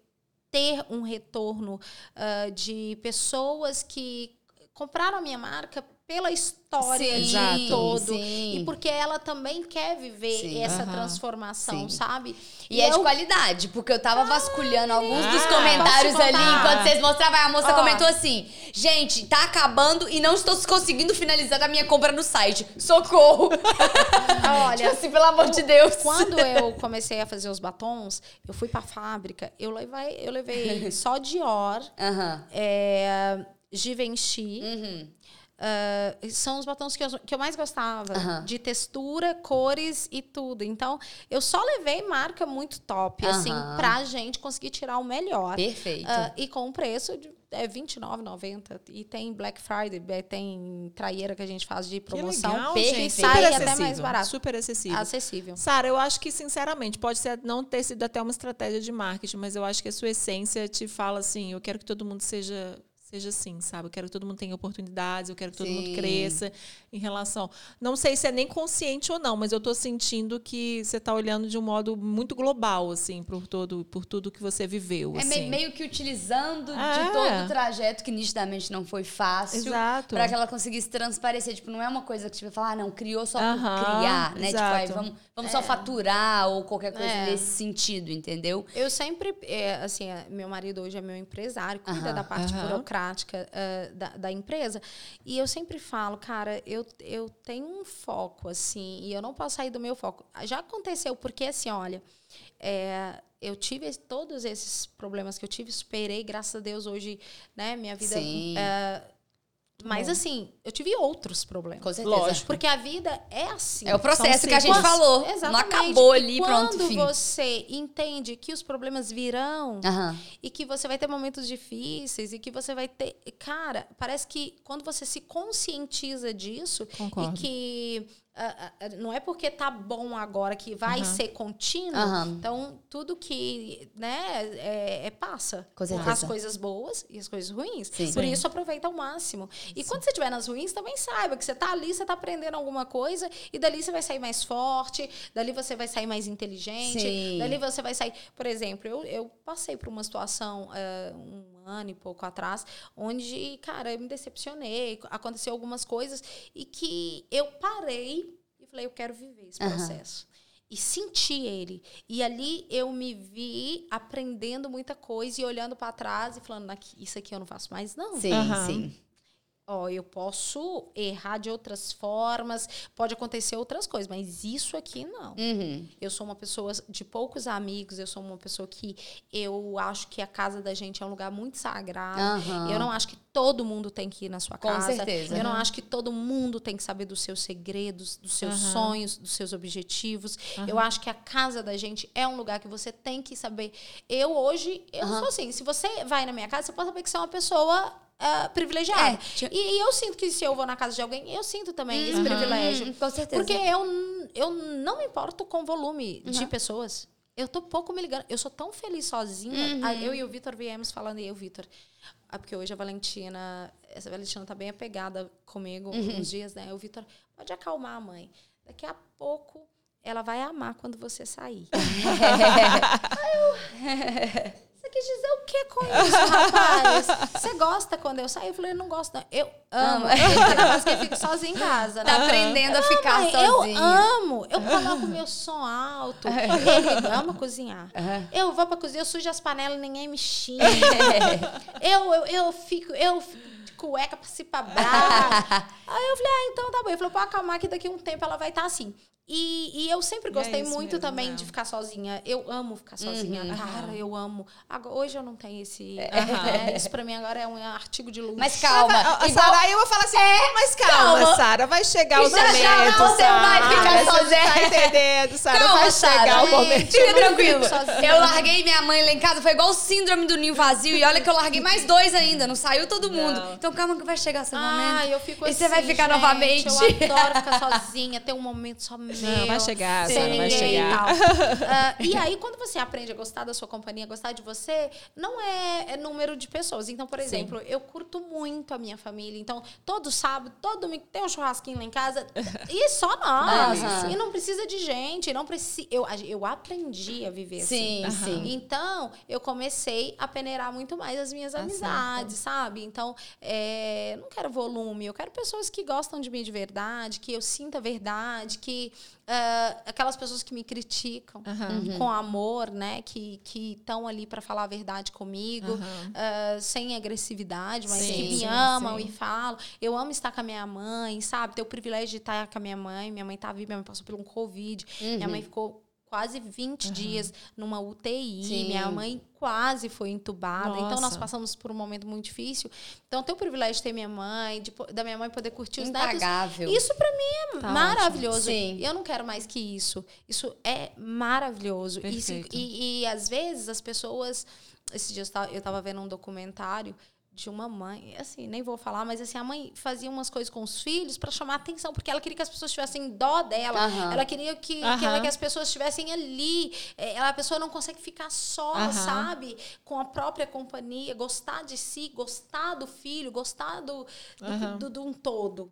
Speaker 3: ter um retorno ah, de pessoas que compraram a minha marca pela história
Speaker 1: Sim,
Speaker 3: de todo.
Speaker 1: sim.
Speaker 3: E porque ela também quer viver
Speaker 1: Sim.
Speaker 3: essa
Speaker 2: Aham.
Speaker 3: transformação,
Speaker 1: Sim.
Speaker 3: sabe?
Speaker 1: E é de
Speaker 3: eu-
Speaker 1: qualidade, porque eu tava vasculhando alguns dos comentários ali enquanto vocês mostravam. A moça
Speaker 3: Ó.
Speaker 1: comentou assim: gente, tá acabando e não estou conseguindo finalizar a minha compra no site. Socorro!
Speaker 3: Olha,
Speaker 1: tipo assim, pelo amor de Deus.
Speaker 3: Quando eu comecei a fazer os batons, eu fui pra fábrica, eu levei, eu levei só Dior,
Speaker 1: Aham.
Speaker 3: é, Givenchy.
Speaker 1: Uhum.
Speaker 3: Ah, são os batons que eu, que eu mais gostava.
Speaker 1: Aham.
Speaker 3: De textura, cores e tudo. Então, eu só levei marca muito top, assim,
Speaker 1: Aham.
Speaker 3: pra gente conseguir tirar o melhor.
Speaker 1: Perfeito.
Speaker 3: Ah, e com um preço de é R$29,90. E tem Black Friday, é, tem traieira que a gente faz de
Speaker 2: Que
Speaker 3: promoção.
Speaker 2: legal,
Speaker 1: perfeito.
Speaker 2: gente.
Speaker 3: Sai
Speaker 2: Super
Speaker 3: até mais
Speaker 2: acessível,
Speaker 3: barato.
Speaker 2: Super acessível.
Speaker 3: Acessível.
Speaker 2: Sara, eu acho que, sinceramente, pode ser, não ter sido até uma estratégia de marketing, mas eu acho que a sua essência te fala assim: eu quero que todo mundo seja. Seja assim, sabe? Eu quero que todo mundo tenha oportunidades, eu quero que todo
Speaker 1: Sim.
Speaker 2: mundo cresça em relação. Não sei se é nem consciente ou não, mas eu tô sentindo que você tá olhando de um modo muito global, assim, por, todo, por tudo que você viveu.
Speaker 1: É
Speaker 2: assim.
Speaker 1: meio, que utilizando
Speaker 2: É.
Speaker 1: de todo o trajeto que nitidamente não foi fácil.
Speaker 2: Exato.
Speaker 1: Pra que ela conseguisse transparecer. Tipo, não é uma coisa que você vai falar, ah, não, criou só
Speaker 2: Aham,
Speaker 1: por criar, né? Tipo, aí
Speaker 2: exato.
Speaker 1: vamos, vamos só faturar ou qualquer coisa
Speaker 3: É.
Speaker 1: desse sentido, entendeu?
Speaker 3: Eu sempre, é, assim, é, meu marido hoje é meu empresário, cuida
Speaker 1: Aham,
Speaker 3: da parte
Speaker 2: aham.
Speaker 3: burocrática burocrática uh, da, da, empresa. E eu sempre falo, cara, eu, eu tenho um foco, assim, e eu não posso sair do meu foco. Já aconteceu, porque assim, olha, é, eu tive todos esses problemas que eu tive, superei, graças a Deus, hoje, né, minha vida. Uh, mas, Bom. assim, eu tive outros problemas.
Speaker 1: Com certeza. Lógico.
Speaker 3: Porque a vida é assim.
Speaker 1: É o processo que a gente falou. Exatamente. Não acabou ali,
Speaker 3: pronto,
Speaker 1: Quando
Speaker 3: você entende que os problemas virão uhum. e que você vai ter momentos difíceis e que você vai ter... Cara, parece que quando você se conscientiza disso Concordo. e que Uh, uh, não é porque tá bom agora que vai uhum. ser contínuo. Uhum. Então, tudo que, né, é, é passa. As coisas boas e as coisas ruins. Sim. Por Sim. isso, aproveita ao máximo. E Sim. quando você estiver nas ruins, também saiba que você tá ali, você tá aprendendo alguma coisa, e dali você vai sair mais forte, dali você vai sair mais inteligente, dali você vai sair. Por exemplo, eu, eu passei por uma situação uh, um ano e pouco atrás, onde, cara, eu me decepcionei, aconteceu algumas coisas, e que eu parei falei, eu quero viver esse processo. Uhum. E senti ele. E ali eu me vi aprendendo muita coisa e olhando para trás e falando, isso aqui eu não faço mais, não.
Speaker 1: Sim, uhum. sim
Speaker 3: ó, eu posso errar de outras formas, pode acontecer outras coisas, mas isso aqui não. Uhum. Eu sou uma pessoa de poucos amigos, eu sou uma pessoa que eu acho que a casa da gente é um lugar muito sagrado. Uhum. Eu não acho que todo mundo tem que ir na sua casa.
Speaker 1: Com certeza.
Speaker 3: Eu não acho que todo mundo tem que saber dos seus segredos, dos seus uhum. sonhos, dos seus objetivos. Eu acho que a casa da gente é um lugar que você tem que saber. Eu hoje, eu sou assim, se você vai na minha casa, você pode saber que você é uma pessoa uh, privilegiada. É, e, e, eu sinto que se eu vou na casa de alguém, eu sinto também uhum. esse privilégio.
Speaker 1: Com certeza.
Speaker 3: Porque eu, eu não me importo com o volume uhum. de pessoas. Eu tô pouco me ligando. Eu sou tão feliz sozinha. Uhum. Eu e o Vitor viemos falando, e eu, Vitor. Ah, porque hoje a Valentina, essa Valentina tá bem apegada comigo uhum. uns dias, né? O Vitor, pode acalmar, mãe. Daqui a pouco ela vai amar quando você sair. Eu, quis dizer o que com isso, rapaz? Você gosta quando eu saio? Eu falei, não gosto, não. Eu amo. Mas que eu fico sozinha em casa.
Speaker 1: Né? Tá aprendendo a ficar mãe,
Speaker 3: sozinha. Eu amo. Eu coloco meu som alto. Ele ama cozinhar. Eu vou pra cozinha, eu sujo as panelas, ninguém me xinga. eu, eu, eu fico... Eu fico de cueca pra se pra. Aí eu falei, ah, então tá bom. Ele falou, pode acalmar que daqui a um tempo ela vai estar tá assim. E, e eu sempre é gostei é muito mesmo, também né? de ficar sozinha. Eu amo ficar sozinha. Uhum. Cara, eu amo. Agora, hoje eu não tenho esse. Uhum. isso pra mim agora é um artigo de luxo.
Speaker 1: Mas calma.
Speaker 2: A, a Igual... Sara, eu vou falar assim, é, mas calma, calma. Sara, vai chegar o momento. Já
Speaker 1: você vai ficar sozinha.
Speaker 2: Tá entendendo, Sara? Vai chegar Sarah, o momento.
Speaker 1: Fica tranquilo. Eu larguei minha mãe lá em casa, foi igual o síndrome do ninho vazio. E olha que eu larguei mais dois ainda, não saiu todo mundo. Não. Então calma que vai chegar seu momento.
Speaker 3: Ah, eu fico
Speaker 1: e
Speaker 3: assim.
Speaker 1: E você vai ficar gente, novamente. Eu
Speaker 3: adoro ficar sozinha, ter um momento só meu. Não,
Speaker 2: vai chegar Sara, vai chegar.
Speaker 3: uh, e aí, quando você aprende a gostar da sua companhia, a gostar de você, não é, é número de pessoas. Então, por exemplo, Sim. eu curto muito a minha família. Então, todo sábado, todo domingo, tem um churrasquinho lá em casa. E só nós. Uhum. E não precisa de gente. Não precisa, eu, eu aprendi a viver
Speaker 1: sim,
Speaker 3: assim.
Speaker 1: Sim.
Speaker 3: Então, eu comecei a peneirar muito mais as minhas amizades, sabe? Então, é, não quero volume. Eu quero pessoas que gostam de mim de verdade, que eu sinta verdade, que Uh, aquelas pessoas que me criticam uhum. com amor, né? Que estão ali para falar a verdade comigo, uhum. uh, sem agressividade, mas sim, que me sim, amam sim. e falam. Eu amo estar com a minha mãe, sabe? Ter o privilégio de estar com a minha mãe. Minha mãe tá viva, minha mãe passou por um Covid. Uhum. Minha mãe ficou quase 20 uhum. dias numa UTI. Sim. Minha mãe quase foi entubada. Nossa. Então, nós passamos por um momento muito difícil. Então, ter o privilégio de ter minha mãe, de, da minha mãe poder curtir os
Speaker 1: Impagável.
Speaker 3: netos. Isso, para mim, é tá maravilhoso. Eu não quero mais que isso. Isso é maravilhoso. E, e, e, às vezes, as pessoas... Esses dias eu estava vendo um documentário de uma mãe, assim, nem vou falar, mas assim, a mãe fazia umas coisas com os filhos para chamar atenção, porque ela queria que as pessoas tivessem dó dela, uhum. ela queria que, uhum. que, ela, que, as pessoas estivessem ali, é, ela, a pessoa não consegue ficar só, uhum. sabe, com a própria companhia, gostar de si, gostar do filho, gostar do, do, do, do um todo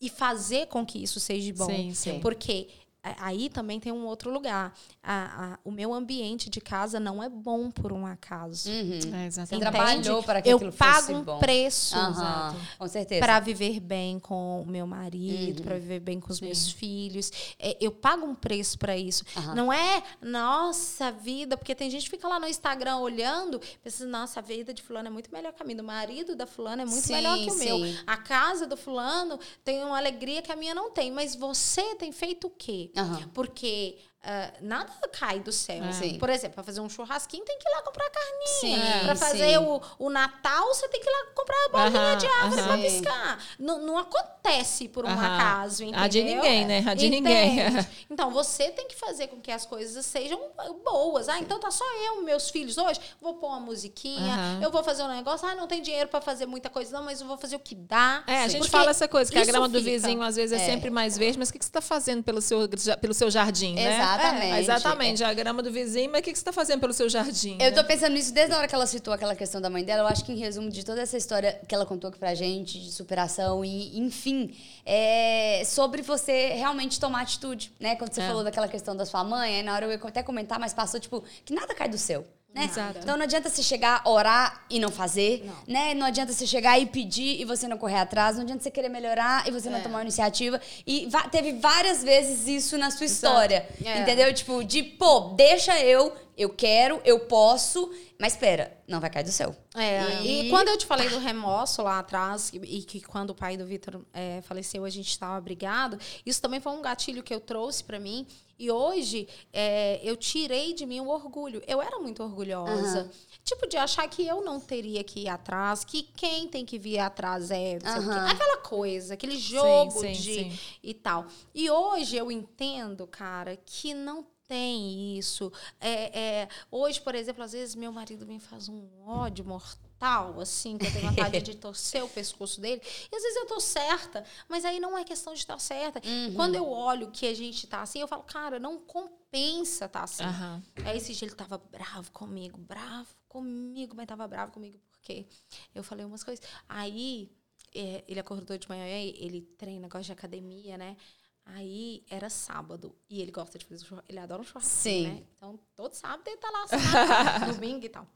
Speaker 3: e fazer com que isso seja bom,
Speaker 1: sim, sim.
Speaker 3: porque aí também tem um outro lugar. A, a, o meu ambiente de casa não é bom por um acaso.
Speaker 1: Uhum.
Speaker 2: É,
Speaker 1: Você trabalhou para que
Speaker 3: Eu
Speaker 1: aquilo
Speaker 3: pago
Speaker 1: fosse
Speaker 3: um
Speaker 1: bom.
Speaker 3: preço
Speaker 1: Aham, Com certeza.
Speaker 3: para viver bem com o meu marido,
Speaker 1: Uhum.
Speaker 3: para viver bem com os meus filhos. É, eu pago um preço para isso.
Speaker 1: Aham.
Speaker 3: Não é nossa vida, porque tem gente que fica lá no Instagram olhando, pensa, nossa, a vida de fulano é muito melhor que a minha, do marido da fulana é muito
Speaker 1: Sim,
Speaker 3: melhor que o meu.
Speaker 1: sim.
Speaker 3: A casa do fulano tem uma alegria que a minha não tem, mas você tem feito o quê?
Speaker 1: Aham.
Speaker 3: Porque ah, nada cai do céu.
Speaker 2: É.
Speaker 1: Sim.
Speaker 3: Por exemplo, para fazer um churrasquinho tem que ir lá comprar carninha.
Speaker 1: Sim,
Speaker 3: Para fazer
Speaker 1: sim.
Speaker 3: o, o Natal, você tem que ir lá comprar a bolinha
Speaker 2: Aham,
Speaker 3: de árvore
Speaker 2: aham.
Speaker 3: para
Speaker 1: Sim.
Speaker 3: piscar. Não, não acontece por um
Speaker 2: Aham.
Speaker 3: acaso, entendeu?
Speaker 2: A de ninguém, né? A de ninguém.
Speaker 3: Entende? Então, você tem que fazer com que as coisas sejam boas. Ah, então tá só eu, meus filhos hoje. Vou pôr uma musiquinha, eu vou fazer um negócio. Ah, não tem dinheiro para fazer muita coisa, não, mas eu vou fazer o que dá.
Speaker 2: É, a gente
Speaker 3: Porque
Speaker 2: fala essa coisa, que a grama do
Speaker 3: fica.
Speaker 2: vizinho às vezes é,
Speaker 1: É.
Speaker 2: sempre mais verde, mas o que que você está fazendo pelo seu, pelo seu jardim, né?
Speaker 1: Exatamente.
Speaker 2: É, exatamente, a grama do vizinho, mas o que que você está fazendo pelo seu jardim?
Speaker 1: Eu
Speaker 2: né?
Speaker 1: tô pensando nisso desde a hora que ela citou aquela questão da mãe dela. Eu acho que, em resumo de toda essa história que ela contou aqui pra gente, de superação e, enfim, é sobre você realmente tomar atitude, né? Quando você
Speaker 2: É.
Speaker 1: falou daquela questão da sua mãe, aí na hora eu ia até comentar, mas passou, tipo, que nada cai do céu. Né? Então não adianta você chegar, orar e não fazer, né? Não adianta você chegar e pedir e você não correr atrás, não adianta você querer melhorar e você não
Speaker 3: É.
Speaker 1: tomar uma iniciativa. E teve várias vezes isso na sua história,
Speaker 3: É.
Speaker 1: entendeu? Tipo, de, pô, deixa eu, eu quero, eu posso, mas espera, não vai cair do céu.
Speaker 3: É,
Speaker 1: E-
Speaker 3: e, quando eu te falei do remorso lá atrás, e, e que quando o pai do Vitor é, faleceu, a gente estava brigado, isso também foi um gatilho que eu trouxe para mim. E hoje é, eu tirei de mim o orgulho. Eu era muito orgulhosa.
Speaker 1: Aham.
Speaker 3: Tipo, de achar que eu não teria que ir atrás, que quem tem que vir atrás é.
Speaker 1: Aham.
Speaker 3: Aquela coisa, aquele jogo
Speaker 2: sim,
Speaker 3: de.
Speaker 2: sim.
Speaker 3: e tal. E hoje eu entendo, cara, que não tem isso. É, é, hoje, por exemplo, às vezes meu marido me faz um ódio mortal, assim, que eu tenho vontade de torcer o pescoço dele. E às vezes eu tô certa, mas aí não é questão de estar certa. Quando eu olho que a gente tá assim, eu falo, cara, não compensa tá assim.
Speaker 2: Aham.
Speaker 3: Aí esse dia ele tava bravo comigo, bravo comigo, mas tava bravo comigo porque eu falei umas coisas. Aí é, ele acordou de manhã, ele treina, gosta de academia, né? Aí era sábado e ele gosta de fazer churrasco, ele adora um churrasco,
Speaker 1: Sim.
Speaker 3: né? Então todo sábado ele tá lá, sábado, domingo e tal.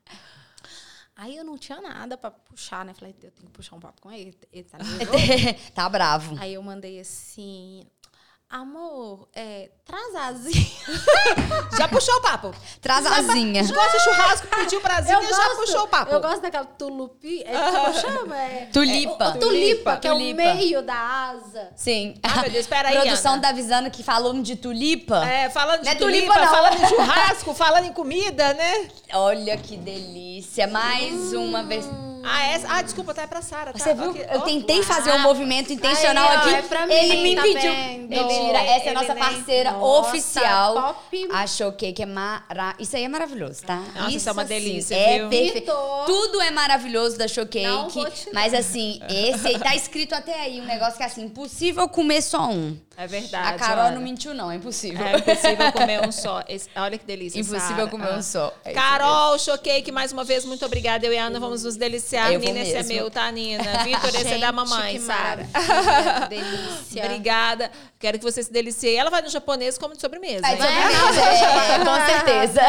Speaker 3: Aí eu não tinha nada pra puxar, né? Falei, eu tenho que puxar um papo com ele, ele tá
Speaker 1: tá bravo.
Speaker 3: Aí eu mandei assim, amor, é, traz asinha.
Speaker 2: Já puxou o papo.
Speaker 1: Traz asinha.
Speaker 2: Gosta de churrasco, pediu prazinha,
Speaker 3: Eu
Speaker 2: já
Speaker 3: gosto-
Speaker 2: puxou o papo.
Speaker 3: Eu gosto daquela tulupi. É, como chama? É,
Speaker 1: Tulipa.
Speaker 3: é, o- o tulipa, que é
Speaker 1: Tulipa.
Speaker 3: o meio da asa.
Speaker 1: Sim.
Speaker 2: Ah, meu Deus, espera aí,
Speaker 1: Produção
Speaker 2: Ana.
Speaker 1: tá avisando que falou de tulipa.
Speaker 2: É, falando de
Speaker 1: Não é
Speaker 2: tulipa,
Speaker 1: tulipa,
Speaker 2: falando de churrasco, falando em comida, né?
Speaker 1: Olha que delícia. Mais uma vez.
Speaker 2: Ah, essa, ah desculpa, tá é pra Sara. Tá?
Speaker 1: Você viu?
Speaker 2: Ok.
Speaker 1: Eu tentei fazer um movimento intencional
Speaker 3: Aí, ó,
Speaker 1: aqui.
Speaker 3: é pra
Speaker 1: ele
Speaker 3: mim,
Speaker 1: me
Speaker 3: tá
Speaker 1: pediu.
Speaker 3: vendo?
Speaker 1: Mentira, essa é a
Speaker 3: Ele
Speaker 1: nossa parceira
Speaker 3: Nossa,
Speaker 1: oficial.
Speaker 3: top.
Speaker 1: A Showcake é mara... Isso aí é maravilhoso, tá?
Speaker 2: Nossa, isso é uma
Speaker 1: assim,
Speaker 2: delícia,
Speaker 1: é
Speaker 2: viu?
Speaker 1: perfeito.
Speaker 3: Vitor.
Speaker 1: Tudo é maravilhoso da Showcake. Mas assim, esse aí tá escrito até aí um negócio que é assim, impossível comer só um.
Speaker 2: É verdade.
Speaker 1: a Carol
Speaker 2: Ana.
Speaker 1: não mentiu, não, é impossível.
Speaker 2: É impossível comer um só. Esse- olha que delícia.
Speaker 1: Impossível
Speaker 2: Sara.
Speaker 1: comer um
Speaker 2: Ah.
Speaker 1: só. É
Speaker 2: Carol, choquei que mais uma vez, muito obrigada. Eu e a Ana vamos nos deliciar.
Speaker 1: Eu
Speaker 2: Nina, esse é meu, tá, Nina? Vitor, esse é da mamãe,
Speaker 3: que
Speaker 2: Sara.
Speaker 3: maravilha, que delícia.
Speaker 2: Obrigada. Quero que você se delicie. Ela vai no japonês como de sobremesa.
Speaker 1: Vai
Speaker 2: hein?
Speaker 1: de sobremesa, é, com certeza.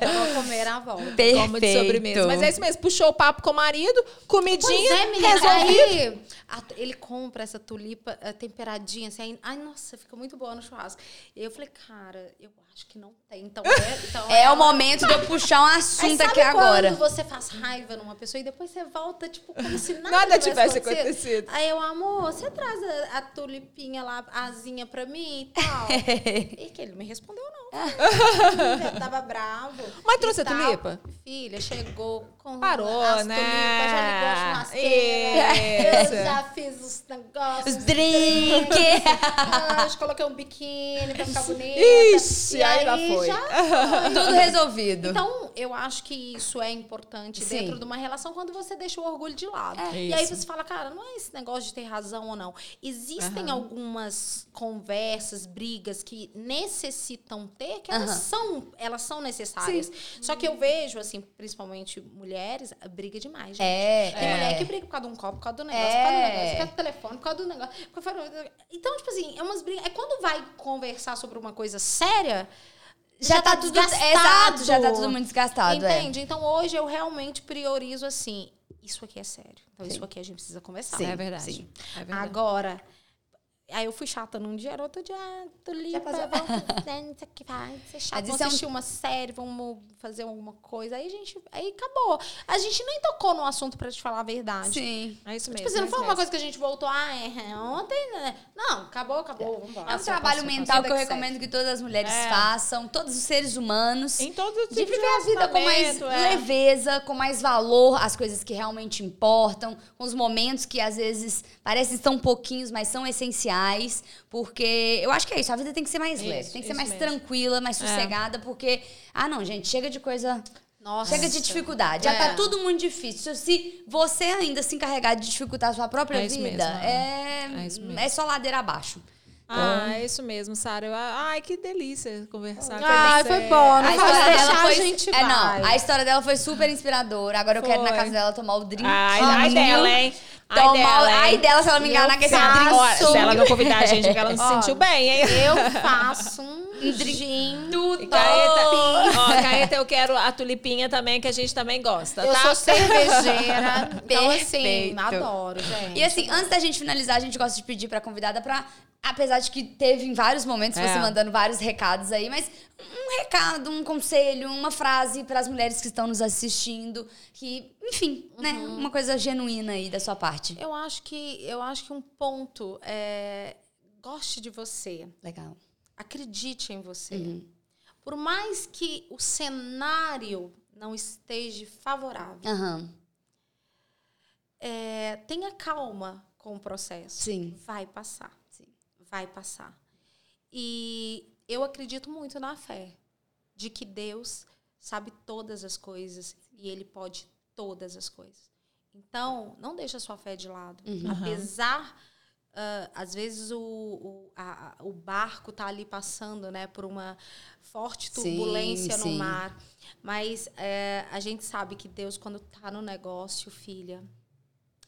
Speaker 3: Eu vou comer à volta.
Speaker 1: Perfeito.
Speaker 2: Como de sobremesa. Mas é isso mesmo. Puxou o papo com o marido, comidinha,
Speaker 3: Pois é, menina.
Speaker 2: resolvido.
Speaker 3: Aí, a- ele compra essa tulipa eh, temperadinha, assim. aí- ai, nossa, fica muito boa no churrasco. E eu falei, cara, eu acho que não tem. Então é, então
Speaker 1: É o
Speaker 3: ela-
Speaker 1: momento de eu puxar um assunto aqui agora.
Speaker 3: quando você faz raiva numa pessoa e depois você volta, tipo, como se nada,
Speaker 2: Nada
Speaker 3: tivesse
Speaker 2: tivesse acontecido.
Speaker 3: Aí eu, amor, você traz a, a tulipinha lá, a asinha pra mim e tal. e que ele não me respondeu, não. eu tava bravo.
Speaker 2: Mas trouxe a tulipa?
Speaker 3: Filha, chegou com
Speaker 2: Parou,
Speaker 3: as
Speaker 2: né?
Speaker 3: tulipas, já ligou a churrasqueira. Eu já fiz os negócios.
Speaker 1: Os drinks.
Speaker 3: Ah, coloquei um biquíni pra ficar bonita.
Speaker 2: Ixi, aí lá foi.
Speaker 3: já
Speaker 1: Tudo resolvido.
Speaker 3: então, eu acho que isso é importante
Speaker 1: Sim.
Speaker 3: dentro de uma relação quando você deixa o orgulho de lado.
Speaker 2: É
Speaker 3: e aí você fala, cara, não é esse negócio de ter razão ou não. Existem
Speaker 2: Aham.
Speaker 3: algumas conversas, brigas que necessitam ter, que elas
Speaker 1: Aham.
Speaker 3: são, elas são necessárias. Só que eu vejo, assim, principalmente mulheres, briga demais, gente.
Speaker 1: É,
Speaker 3: Tem
Speaker 1: é.
Speaker 3: mulher que briga por causa de um copo, por causa do negócio,
Speaker 1: É.
Speaker 3: por causa do negócio, por causa do telefone, por causa do negócio. Então, tipo assim, é umas brigas. É quando vai conversar sobre uma coisa séria.
Speaker 1: Já, tá, tudo
Speaker 3: desgastado.
Speaker 1: exato, já tá tudo muito desgastado, é.
Speaker 3: Entende? Então hoje eu realmente priorizo assim. Isso aqui é sério. Então,
Speaker 1: Sim.
Speaker 3: isso aqui a gente precisa conversar.
Speaker 1: Sim,
Speaker 2: é verdade.
Speaker 1: sim.
Speaker 2: É verdade.
Speaker 3: Agora, aí eu fui chata num dia, era outro dia, ah, tô limpa,
Speaker 1: passou.
Speaker 3: vamos fazer, não sei o que vai, ser chato, vamos
Speaker 1: isso é
Speaker 3: assistir uma série, vamos fazer alguma coisa. Aí a gente, aí acabou. A gente nem tocou no assunto pra te falar a verdade.
Speaker 1: Sim.
Speaker 2: É isso mesmo.
Speaker 3: Tipo assim, não
Speaker 2: é
Speaker 3: foi
Speaker 2: isso
Speaker 3: uma
Speaker 2: mesmo.
Speaker 3: coisa que a gente voltou, ah, é, ontem, né? Não, acabou, acabou, vambora.
Speaker 1: É um trabalho mental que eu recomendo que todas as mulheres
Speaker 2: É.
Speaker 1: façam, todos os seres humanos.
Speaker 2: Em todos os
Speaker 1: De
Speaker 2: tipos
Speaker 1: viver a vida com mais
Speaker 2: é.
Speaker 1: leveza, com mais valor, as coisas que realmente importam, com os momentos que às vezes parecem tão pouquinhos, mas são essenciais. Porque eu acho que é isso, a vida tem que ser mais
Speaker 2: Isso,
Speaker 1: leve, tem que ser mais
Speaker 2: mesmo.
Speaker 1: tranquila, mais
Speaker 2: É.
Speaker 1: sossegada, porque, ah não, gente, chega de coisa.
Speaker 3: Nossa.
Speaker 1: Chega de dificuldade. Já
Speaker 3: É.
Speaker 1: tá tudo muito difícil. Se você ainda se encarregar de dificultar a sua própria
Speaker 2: É
Speaker 1: vida,
Speaker 2: mesmo.
Speaker 1: é,
Speaker 2: É mesmo.
Speaker 1: é só ladeira abaixo.
Speaker 2: Ah, é isso mesmo, Sara. Eu- Ai, que delícia conversar com
Speaker 3: Ai,
Speaker 2: você.
Speaker 3: foi bom. Não
Speaker 1: A história
Speaker 3: deixar,
Speaker 1: dela foi,
Speaker 3: a gente
Speaker 1: é, não, a história dela foi super inspiradora. Agora eu quero ir na
Speaker 2: Foi.
Speaker 1: casa dela tomar o drink.
Speaker 2: Ai, ai dela, hein? Ai
Speaker 1: Tomar,
Speaker 2: dela,
Speaker 1: ai dela, se ela me enganar com esse
Speaker 3: faço-
Speaker 1: drink.
Speaker 2: Olha, se ela não convidar a gente, porque ela não se sentiu bem, hein?
Speaker 3: Eu faço um gin.
Speaker 1: Tudo.
Speaker 2: Caeta, ó, Caeta, eu quero a tulipinha também, que a gente também gosta,
Speaker 3: Eu
Speaker 2: tá?
Speaker 3: sou cervejeira. então, assim, adoro, gente.
Speaker 1: E assim, antes da gente finalizar, a gente gosta de pedir pra convidada pra. Apesar de que teve em vários momentos
Speaker 2: É.
Speaker 1: você mandando vários recados aí, mas um recado, um conselho, uma frase para as mulheres que estão nos assistindo, que, enfim, né,
Speaker 3: Uhum.
Speaker 1: uma coisa genuína aí da sua parte.
Speaker 3: Eu acho que, eu acho que um ponto é... Goste de você.
Speaker 1: Legal.
Speaker 3: Acredite em você.
Speaker 1: Uhum.
Speaker 3: Por mais que o cenário não esteja favorável,
Speaker 1: Aham.
Speaker 3: é, tenha calma com o processo.
Speaker 1: Sim.
Speaker 3: Vai passar.
Speaker 1: Sim.
Speaker 3: Vai passar. E eu acredito muito na fé de que Deus sabe todas as coisas e Ele pode todas as coisas. Então, não deixe a sua fé de lado.
Speaker 1: Uhum.
Speaker 3: Apesar, ah, às vezes, o, o, a- o barco tá ali passando né, por uma forte
Speaker 1: Sim,
Speaker 3: turbulência no
Speaker 1: sim.
Speaker 3: mar. Mas é, a gente sabe que Deus, quando tá no negócio, filha,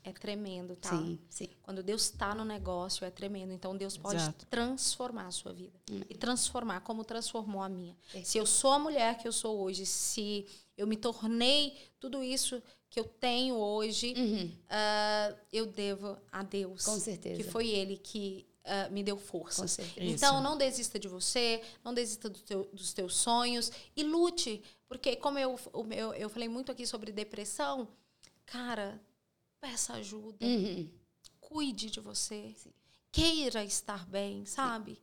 Speaker 3: é tremendo, tá?
Speaker 1: Sim, sim.
Speaker 3: Quando Deus está no negócio, é tremendo. Então, Deus pode
Speaker 2: Exato.
Speaker 3: transformar a sua vida. E transformar como transformou a minha.
Speaker 1: Perfeito.
Speaker 3: Se eu sou a mulher que eu sou hoje, se eu me tornei tudo isso que eu tenho hoje,
Speaker 1: Uhum.
Speaker 3: ah, eu devo a Deus.
Speaker 1: Com certeza.
Speaker 3: Que foi Ele que ah, me deu força. Então, não desista de você, não desista do teu- dos teus sonhos e lute. Porque, como eu, o meu- eu falei muito aqui sobre depressão, cara, peça ajuda
Speaker 1: Uhum.
Speaker 3: cuide de você.
Speaker 1: Sim.
Speaker 3: Queira estar bem, sabe?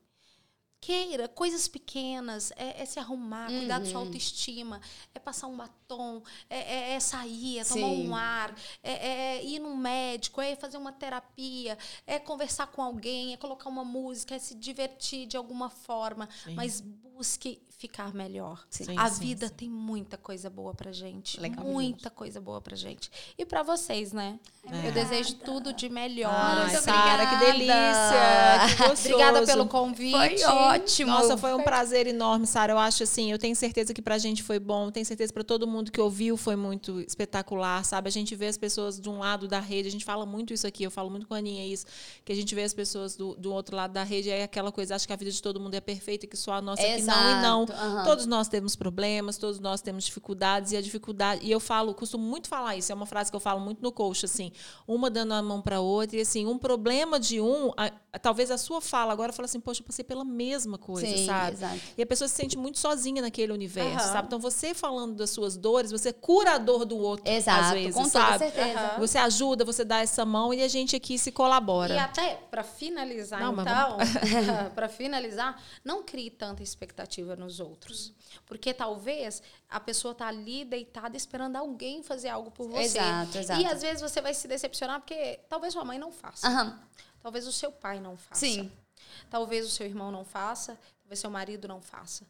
Speaker 3: Queira coisas pequenas, é, é se arrumar, cuidar da sua
Speaker 1: Uhum.
Speaker 3: autoestima, é passar um batom, é, é- é sair, é tomar
Speaker 1: Sim.
Speaker 3: um ar, é, é ir num médico, é fazer uma terapia, é conversar com alguém, é colocar uma música, é se divertir de alguma forma,
Speaker 2: Sim.
Speaker 3: mas busque ficar melhor.
Speaker 1: Sim.
Speaker 3: A
Speaker 2: sim,
Speaker 3: vida
Speaker 2: sim.
Speaker 3: tem muita coisa boa pra gente,
Speaker 1: Legal.
Speaker 3: muita coisa boa pra gente. E pra vocês, né?
Speaker 2: É.
Speaker 3: Eu desejo tudo de melhor.
Speaker 2: Ai,
Speaker 1: Muito
Speaker 2: Sara, que delícia. Que gostoso.
Speaker 3: Obrigada pelo convite.
Speaker 1: Foi ótimo.
Speaker 2: Nossa, foi um prazer enorme, Sara. Eu acho assim, eu tenho certeza que pra gente foi bom, tenho certeza pra todo mundo que ouviu foi muito espetacular, sabe? A gente vê as pessoas de um lado da rede, a gente fala muito isso aqui, eu falo muito com a Aninha isso, que a gente vê as pessoas do, do outro lado da rede, e é aquela coisa, acho que a vida de todo mundo é perfeita, que só a nossa que não e não.
Speaker 1: Aham.
Speaker 2: Todos nós temos problemas, todos nós temos dificuldades, e a dificuldade, e eu falo, costumo muito falar isso, é uma frase que eu falo muito no coach, assim, uma dando a mão para outra, e assim, um problema de um, talvez a sua fala agora fala assim, poxa, eu passei pela mesma coisa,
Speaker 1: Sim,
Speaker 2: sabe?
Speaker 1: exato.
Speaker 2: E a pessoa se sente muito sozinha naquele universo,
Speaker 3: Aham.
Speaker 2: sabe? Então você falando das suas dores, você cura a dor do outro,
Speaker 1: Exato,
Speaker 2: às vezes,
Speaker 1: com toda
Speaker 2: sabe?
Speaker 1: certeza.
Speaker 3: Aham.
Speaker 2: Você ajuda, você dá essa mão e a gente aqui se colabora.
Speaker 3: E até para finalizar,
Speaker 2: Não,
Speaker 3: então, para finalizar, não crie tanta expectativa nos outros, porque talvez a pessoa tá ali deitada esperando alguém fazer algo por você.
Speaker 1: Exato, exato.
Speaker 3: E às vezes você vai se decepcionar porque talvez sua mãe não faça,
Speaker 1: Aham.
Speaker 3: Talvez o seu pai não faça,
Speaker 1: Sim.
Speaker 3: talvez o seu irmão não faça, talvez seu marido não faça.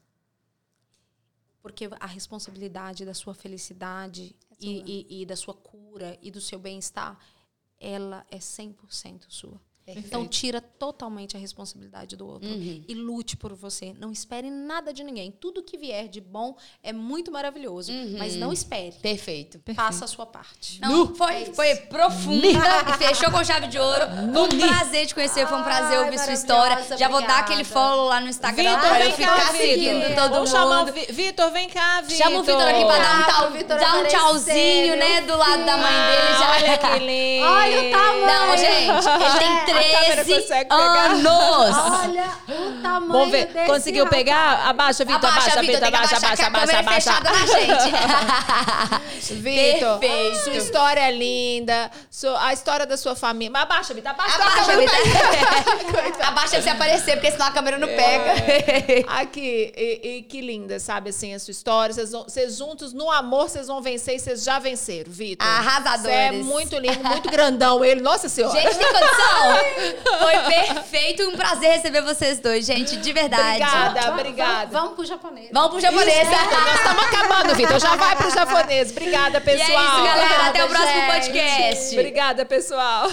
Speaker 3: Porque a responsabilidade da sua felicidade
Speaker 1: É
Speaker 3: e, e- e da sua cura e do seu bem-estar, ela é 100% sua. Então, tira totalmente a responsabilidade do outro.
Speaker 1: Uhum.
Speaker 3: E lute por você. Não espere nada de ninguém. Tudo que vier de bom é muito maravilhoso.
Speaker 1: Uhum.
Speaker 3: Mas não espere.
Speaker 1: Perfeito.
Speaker 3: Faça a sua parte.
Speaker 1: Não, foi, foi profunda e fechou com chave de ouro. Um prazer te conhecer, foi um prazer
Speaker 3: Ai,
Speaker 1: ouvir sua história. Já vou dar
Speaker 3: obrigada.
Speaker 1: aquele follow lá no Instagram
Speaker 2: Vitor,
Speaker 1: pra eu ficar
Speaker 2: cá,
Speaker 1: seguindo
Speaker 2: Vitor.
Speaker 1: todo
Speaker 2: Vamos chamar o
Speaker 1: mundo.
Speaker 2: Vi- Vitor, vem cá, Vitor.
Speaker 1: Chama o Vitor aqui pra dar um, tal,
Speaker 3: Vitor
Speaker 1: dar um tchauzinho, né? Do lado da mãe dele. Já.
Speaker 2: Olha que lindo.
Speaker 3: Olha o tamanho.
Speaker 1: Não, gente, ele tem 13
Speaker 2: consegue pegar?
Speaker 1: anos.
Speaker 3: Olha o tamanho
Speaker 2: Vamos ver.
Speaker 3: desse
Speaker 2: Conseguiu
Speaker 3: rapaz.
Speaker 2: pegar? Abaixa, Vitor, abaixa,
Speaker 1: Vitor,
Speaker 2: abaixa, abaixa,
Speaker 1: que a
Speaker 2: abaixa,
Speaker 1: câmera é
Speaker 2: abaixa.
Speaker 1: fechada na gente.
Speaker 2: Vitor, sua história é linda, a história da sua família. Mas abaixa, Vitor, abaixa.
Speaker 1: Abaixa,
Speaker 2: abaixa.
Speaker 1: Vitor. Abaixa pra você aparecer, porque senão a câmera não pega.
Speaker 2: Aqui, e, e que linda, sabe, assim, a sua história. Vocês juntos, no amor, vocês vão vencer e vocês já venceram, Vitor.
Speaker 1: Arrasadores.
Speaker 2: Você é muito lindo, muito grandão ele. Nossa Senhora.
Speaker 1: Gente, tem condição? Foi perfeito. Um prazer receber vocês dois, gente, de verdade.
Speaker 2: Obrigada,
Speaker 3: Va- va-
Speaker 2: obrigada.
Speaker 3: Vamos pro japonês.
Speaker 1: Vamos pro japonês.
Speaker 2: Nós estamos acabando, Vitor. Já vai pro japonês. Obrigada,
Speaker 1: E é
Speaker 2: pessoal.
Speaker 1: isso, galera. Até o
Speaker 3: Obrigada,
Speaker 1: próximo
Speaker 3: gente.
Speaker 1: podcast.
Speaker 2: Obrigada, pessoal.